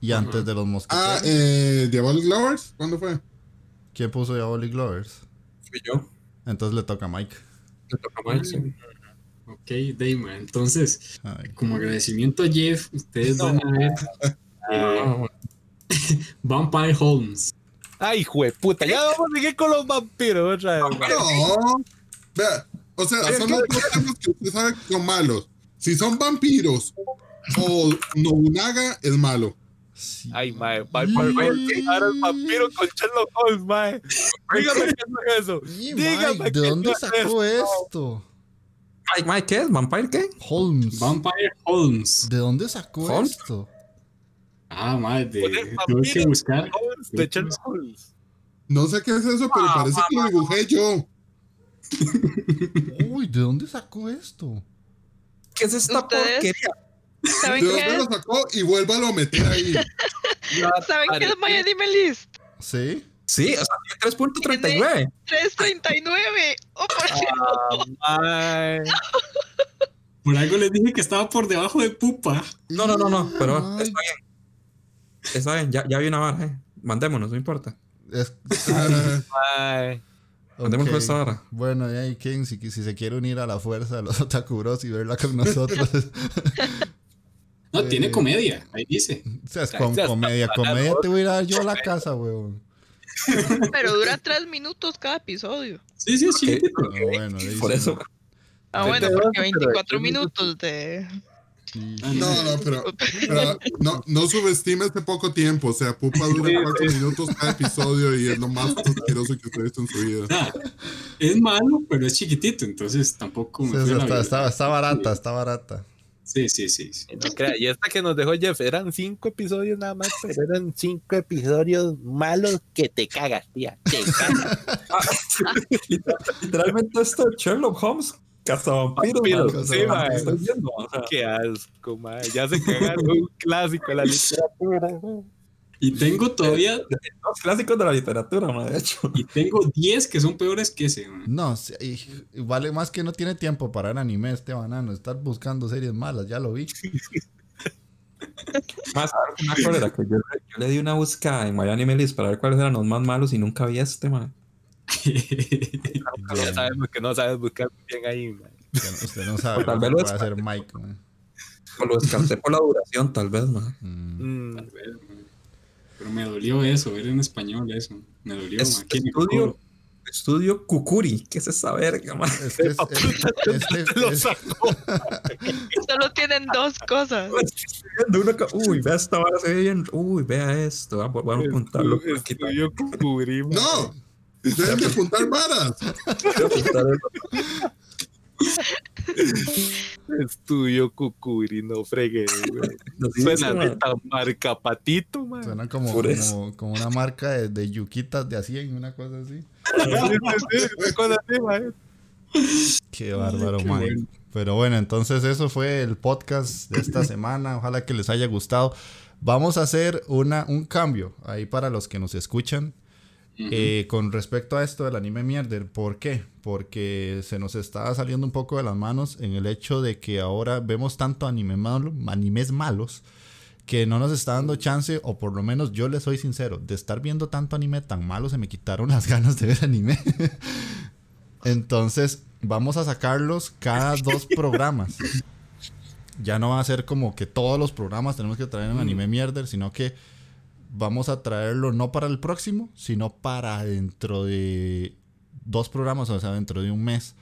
Speaker 1: Y antes de los
Speaker 5: Ah,
Speaker 1: mosqueteros.
Speaker 5: eh, Diabolic Lovers, ¿cuándo fue?
Speaker 1: ¿Quién puso ya Oli Glovers?
Speaker 3: Fui yo.
Speaker 1: Entonces le toca a Mike.
Speaker 3: Le toca a Mike, sí.
Speaker 6: Ok, Dayma. Entonces, como agradecimiento a Jeff, ustedes van a ver *laughs* eh, *laughs* Vampire Holmes.
Speaker 4: Ay, puta, ya vamos a seguir con los vampiros otra vez.
Speaker 5: No, vea, o sea, son los dos temas que usted sabe que son malos. Si son vampiros o Nobunaga, es malo.
Speaker 4: Sí. Ay, mae, el vampiro con Sherlock Holmes, mae. Dígame qué es eso. Dígame
Speaker 1: ¿De dónde sacó esto?
Speaker 3: Mike, Mike, ¿qué es? ¿Vampire qué?
Speaker 1: Holmes.
Speaker 6: Vampire Holmes.
Speaker 1: ¿De dónde sacó esto?
Speaker 6: Ah, madre, tuve que buscar.
Speaker 4: De Sherlock Holmes.
Speaker 5: No sé qué es eso, pero ah, parece que lo dibujé yo. *laughs*
Speaker 1: Uy, ¿de dónde sacó esto?
Speaker 3: ¿Qué es esta porquería?
Speaker 5: ¿De dónde lo sacó? Y vuélvalo a meter ahí.
Speaker 2: ¿Saben qué es My Anime List?
Speaker 1: Sí.
Speaker 3: Sí, o sea, 3.39.
Speaker 2: 3.39. Oh, por
Speaker 6: ah, Por algo les dije que estaba por debajo de pupa.
Speaker 3: No, no, no, no, pero está bien. Está bien, ya, ya vi una barra, eh. Mandémonos, no importa. Es... *laughs* Mandémonos okay. esta barra.
Speaker 1: Bueno, y ahí, King, si, si, se quiere unir a la fuerza de los Otakuros y verla con nosotros. *laughs*
Speaker 6: no, tiene comedia, ahí dice.
Speaker 1: O sea, es con comedia. Comedia te voy a ir a dar yo a la *laughs* casa, weón.
Speaker 2: Pero dura tres minutos cada episodio.
Speaker 6: Sí, sí, sí.
Speaker 1: Okay. bueno,
Speaker 3: Por eso.
Speaker 2: Ah, bueno, porque 24 minutos de.
Speaker 5: No, no, pero, *laughs* no, no subestime este poco tiempo. O sea, Pupa dura cuatro minutos cada episodio y es lo más asqueroso que usted visto en su vida.
Speaker 6: es malo, pero es chiquitito, entonces tampoco
Speaker 1: me está, está, está, barata, está barata.
Speaker 6: Sí, sí, sí.
Speaker 4: Y esta que nos dejó Jeff eran cinco episodios nada más, pero eran cinco episodios malos que te cagas, tía. Te cagas. *laughs*
Speaker 3: Literalmente esto es Sherlock Holmes
Speaker 4: Cazavampiros. Sí, mae. Qué asco, mae. Ya se cagaron un clásico de la *laughs* literatura.
Speaker 6: Y tengo todavía. *laughs*
Speaker 3: Dos clásicos de la literatura, mae, de hecho.
Speaker 6: Y tengo 10 que son peores que ese, mae.
Speaker 1: No, y, vale más que no tiene tiempo para el anime este banano. Estar buscando series malas, ya lo vi.
Speaker 3: más, una cosa que yo, yo, le di una búsqueda en MyAnimeList List para ver cuáles eran los más malos y nunca vi este, mae
Speaker 4: ya sabemos que no sabes buscar bien ahí,
Speaker 1: Usted, no sabe tal vez lo puede hacer Mike,
Speaker 3: O lo descarté por la duración, tal vez, man. Mm.
Speaker 6: Mm. Tal vez, Pero me dolió eso, ver en español eso. Me dolió,
Speaker 3: es, estudio, estudio Kukuri, ¿qué es esa verga, man? Es es,
Speaker 2: este, *laughs* lo sacó. *laughs* Solo tienen dos cosas.
Speaker 3: Uy, vea esta vara, se ve bien. Uy, vea esto. Vamos a apuntarlo.
Speaker 4: Estudio Kukuri,
Speaker 5: man. No. Deben de apuntar varas.
Speaker 4: Estudio Cucuri, no fregué, Suena de marca patito, man.
Speaker 1: Suena como, como, como, una marca de, de, yuquitas de así en una cosa así. Qué bárbaro, man. Pero bueno, entonces eso fue el podcast de esta *laughs* semana. Ojalá que les haya gustado. Vamos a hacer una, un cambio ahí para los que nos escuchan. Eh, con respecto a esto del anime mierder, ¿por qué? Porque se nos está saliendo un poco de las manos en el hecho de que ahora vemos tanto anime malo, animes malos que no nos está dando chance, o por lo menos yo le soy sincero, de estar viendo tanto anime tan malo se me quitaron *laughs* las ganas de ver anime. *laughs* Entonces vamos a sacarlos cada *laughs* dos programas. Ya no va a ser como que todos los programas tenemos que traer un anime mierder, sino que vamos a traerlo no para el próximo, sino para dentro de dos programas, o sea, dentro de un mes,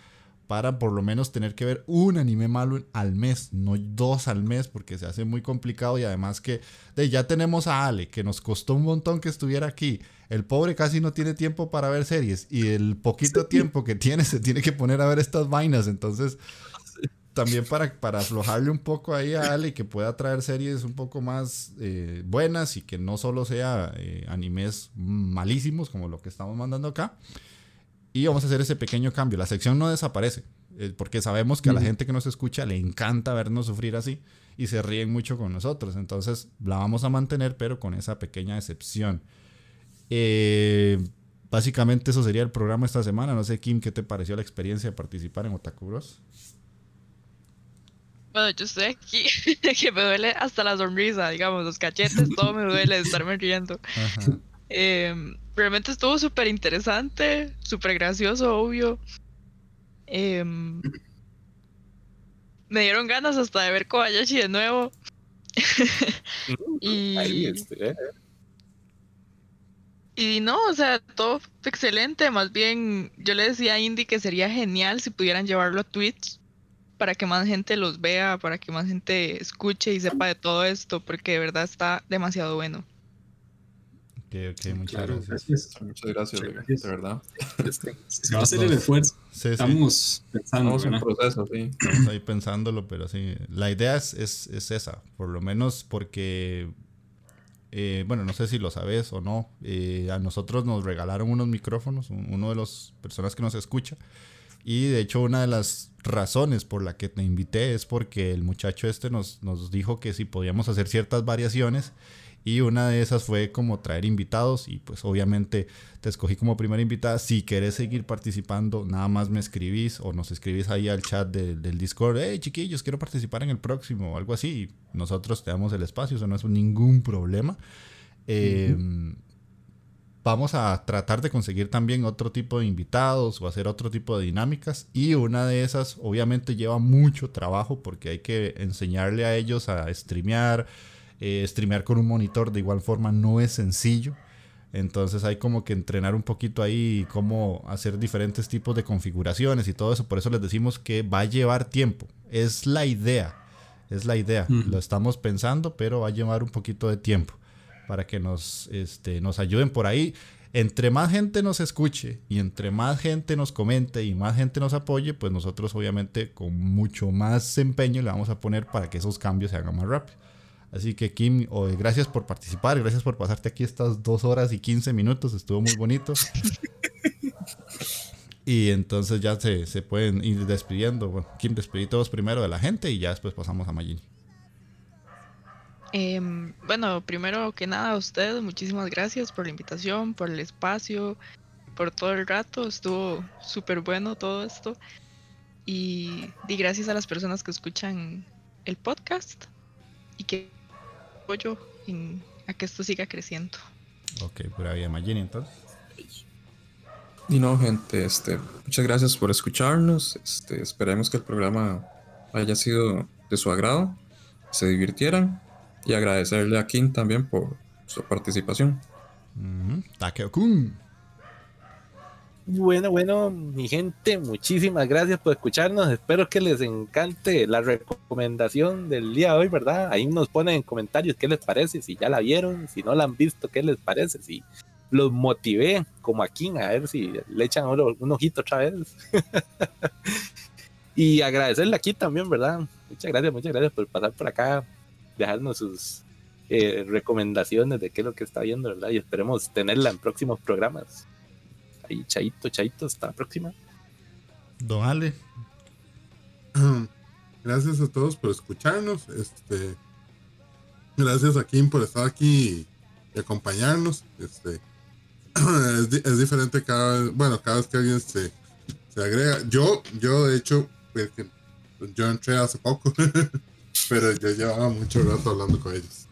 Speaker 1: para por lo menos tener que ver un anime malo al mes, no dos al mes, porque se hace muy complicado y además que de, ya tenemos a Ale, que nos costó un montón que estuviera aquí. El pobre casi no tiene tiempo para ver series y el poquito tiempo que tiene se tiene que poner a ver estas vainas, entonces también para, para aflojarle un poco ahí a Ali que pueda traer series un poco más eh, buenas y que no solo sea eh, animes malísimos como lo que estamos mandando acá. Y vamos a hacer ese pequeño cambio. La sección no desaparece, eh, porque sabemos que a la gente que nos escucha le encanta vernos sufrir así y se ríen mucho con nosotros. Entonces la vamos a mantener, pero con esa pequeña excepción. básicamente eso sería el programa esta semana. No sé, Kim, ¿qué te pareció la experiencia de participar en Otaku Bros?
Speaker 2: Bueno, yo estoy aquí *laughs* que me duele hasta la sonrisa, digamos, los cachetes, todo me duele de estarme riendo. Em, realmente estuvo súper interesante, súper gracioso, obvio. Em, me dieron ganas hasta de ver Kobayashi de nuevo. *laughs* y,
Speaker 4: este,
Speaker 2: y no, o sea, todo excelente. Más bien, yo le decía a Indy que sería genial si pudieran llevarlo a Twitch para que más gente los vea, para que más gente escuche y sepa de todo esto, porque de verdad está demasiado bueno.
Speaker 1: Ok, ok, muchas gracias.
Speaker 3: Muchas gracias, de verdad. *laughs*
Speaker 6: Se va a hacer el esfuerzo. Estamos pensando.
Speaker 3: Estamos en proceso, sí.
Speaker 1: Estamos ahí pensándolo, pero sí. La idea es, es, es esa, por lo menos porque eh, bueno, no sé si lo sabes o no, eh, a nosotros nos regalaron unos micrófonos, uno de las personas que nos escucha. Y de hecho una de las razones por la que te invité es porque el muchacho este nos, nos dijo que si podíamos hacer ciertas variaciones y una de esas fue como traer invitados y pues obviamente te escogí como primera invitada. Si querés seguir participando, nada más me escribís o nos escribís ahí al chat del Discord. Hey chiquillos, quiero participar en el próximo o algo así. Nosotros te damos el espacio, eso no es ningún problema. Em, vamos a tratar de conseguir también otro tipo de invitados o hacer otro tipo de dinámicas. Y una de esas obviamente lleva mucho trabajo porque hay que enseñarle a ellos a streamear eh, streamear con un monitor de igual forma no es sencillo. Entonces hay como que entrenar un poquito ahí cómo hacer diferentes tipos de configuraciones y todo eso. Por eso les decimos que va a llevar tiempo. Es la idea. Es la idea. Lo estamos pensando, pero va a llevar un poquito de tiempo para que nos, este, nos ayuden por ahí. Entre más gente nos escuche y entre más gente nos comente y más gente nos apoye, pues nosotros obviamente con mucho más empeño le vamos a poner para que esos cambios se hagan más rápido. Así que Kim, gracias por participar, gracias por pasarte aquí estas dos horas y 15 minutos, estuvo muy bonito. *laughs* y entonces ya se, se, pueden ir despidiendo. Bueno, Kim, despedí todos primero de la gente y ya después pasamos a Magini.
Speaker 2: Em, bueno, primero que nada a ustedes, muchísimas gracias por la invitación, por el espacio, por todo el rato, estuvo súper bueno todo esto. Y di gracias a las personas que escuchan el podcast y que apoyo a que esto siga creciendo.
Speaker 1: Ok, por ahí Magini entonces.
Speaker 3: Y no, gente, este, muchas gracias por escucharnos. Este, esperemos que el programa haya sido de su agrado, se divirtieran y agradecerle a Kim también por su participación.
Speaker 1: Takeo-kun.
Speaker 4: Bueno, bueno, mi gente, muchísimas gracias por escucharnos. Espero que les encante la recomendación del día de hoy, ¿verdad? Ahí nos ponen en comentarios qué les parece, si ya la vieron, si no la han visto, qué les parece, si los motivé como aquí, a ver si le echan un ojito otra vez. *laughs* y agradecerle aquí también, ¿verdad? Muchas gracias, muchas gracias por pasar por acá, dejarnos sus eh, recomendaciones de qué es lo que está viendo, ¿verdad? Y esperemos tenerla en próximos programas. Ahí, chaito, chaito, hasta la próxima.
Speaker 1: Don Ale. *clears throat*
Speaker 5: Gracias a todos por escucharnos. Este, gracias a Kim por estar aquí y acompañarnos. Este, *clears throat* es, diferente cada vez, bueno, cada vez que alguien se, se agrega. Yo, yo de hecho, yo entré hace poco, *laughs* pero yo llevaba mucho rato hablando con ellos.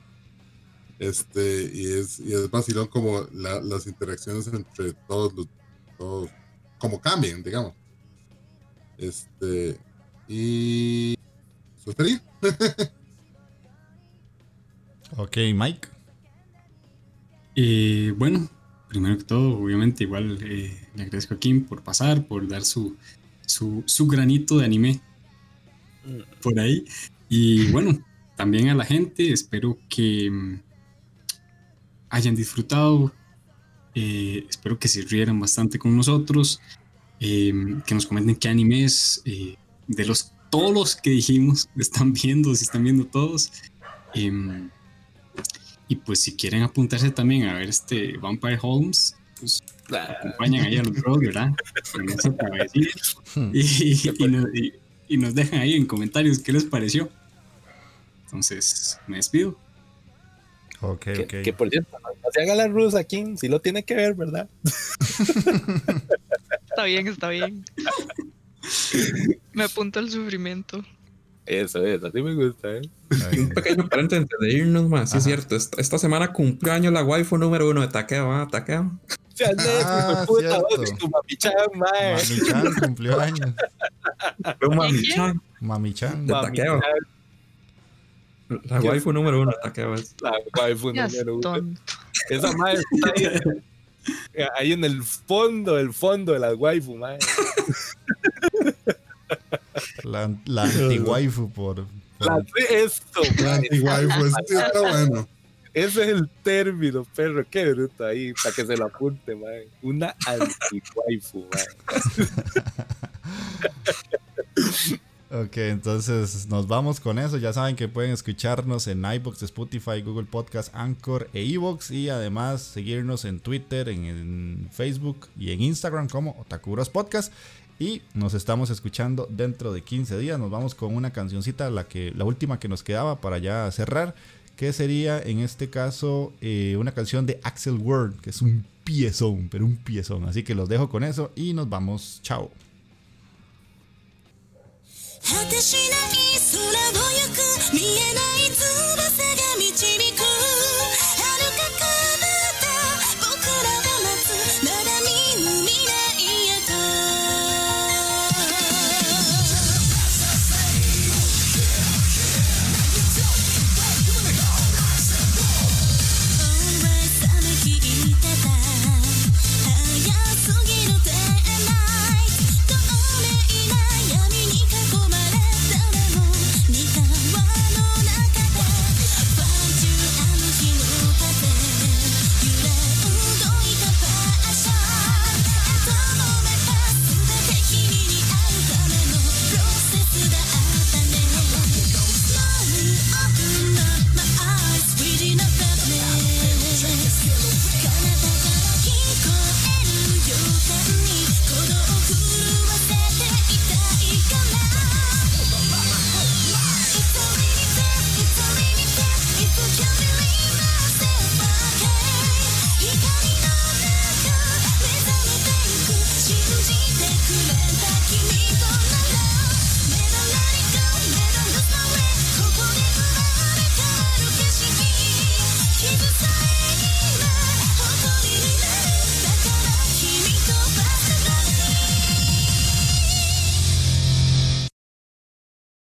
Speaker 5: Este, y es, y es vacilón como las interacciones entre todos los como cambien, digamos. Este, y. Eso *laughs*
Speaker 1: ok, Mike.
Speaker 6: y bueno, primero que todo, obviamente, igual eh, le agradezco a Kim por pasar, por dar su, su, su granito de anime por ahí. Y bueno, también a la gente, espero que mm, hayan disfrutado eh, espero que se rieran bastante con nosotros, eh, que nos comenten qué animes eh, de los todos los que dijimos *laughs* están viendo, si están viendo todos. y pues si quieren apuntarse también a ver este Vampire Holmes, pues acompañan ahí a los bros, ¿verdad? *laughs* Y, y nos dejan ahí en comentarios qué les pareció. Entonces, me despido.
Speaker 1: Ok,
Speaker 4: que,
Speaker 1: ok.
Speaker 4: Que por cierto, no se haga la rusa aquí, si lo tiene que ver, ¿verdad? *laughs*
Speaker 2: está bien, está bien. Me apunta el sufrimiento.
Speaker 4: Eso es, así me gusta, ¿eh?
Speaker 3: Un pequeño paréntesis de irnos más, sí es cierto. Esta, semana cumplió años la waifu número uno de Takeo, ¿ah? Takeo.
Speaker 1: Ah,
Speaker 4: puta, tu mamichan, mae.
Speaker 1: Mami-chan cumplió años.
Speaker 3: Un
Speaker 2: ¿Y
Speaker 3: mami-chan.
Speaker 1: Mami-chan.
Speaker 3: De
Speaker 4: Mami
Speaker 3: taqueo.
Speaker 4: chan,
Speaker 3: La waifu número uno, taqueo es.
Speaker 4: La waifu número uno.
Speaker 2: tonto.
Speaker 4: Esa mae está ahí, ahí en el fondo, el fondo de la waifu, mae.
Speaker 1: La, la *laughs* anti-waifu por, por-
Speaker 4: La, esto,
Speaker 5: La anti-waifu, está bueno.
Speaker 4: Ese es el término, perro. Qué bruto ahí, para que se lo apunte, mae. Una anti-waifu, mae. *laughs*
Speaker 1: Ok, entonces nos vamos con eso. Ya saben que pueden escucharnos en iBox, Spotify, Google Podcast, Anchor e iBox. Y además seguirnos en Twitter, en, Facebook y en Instagram como Otakuros Podcast. Y nos estamos escuchando dentro de 15 días. Nos vamos con una cancioncita, la, que, la última que nos quedaba para ya cerrar. Que sería en este caso eh, una canción de Axel Word, que es un piezón, pero un piezón. Así que los dejo con eso y nos vamos. Chao.
Speaker 8: 果てしない空を行く見えない翼が導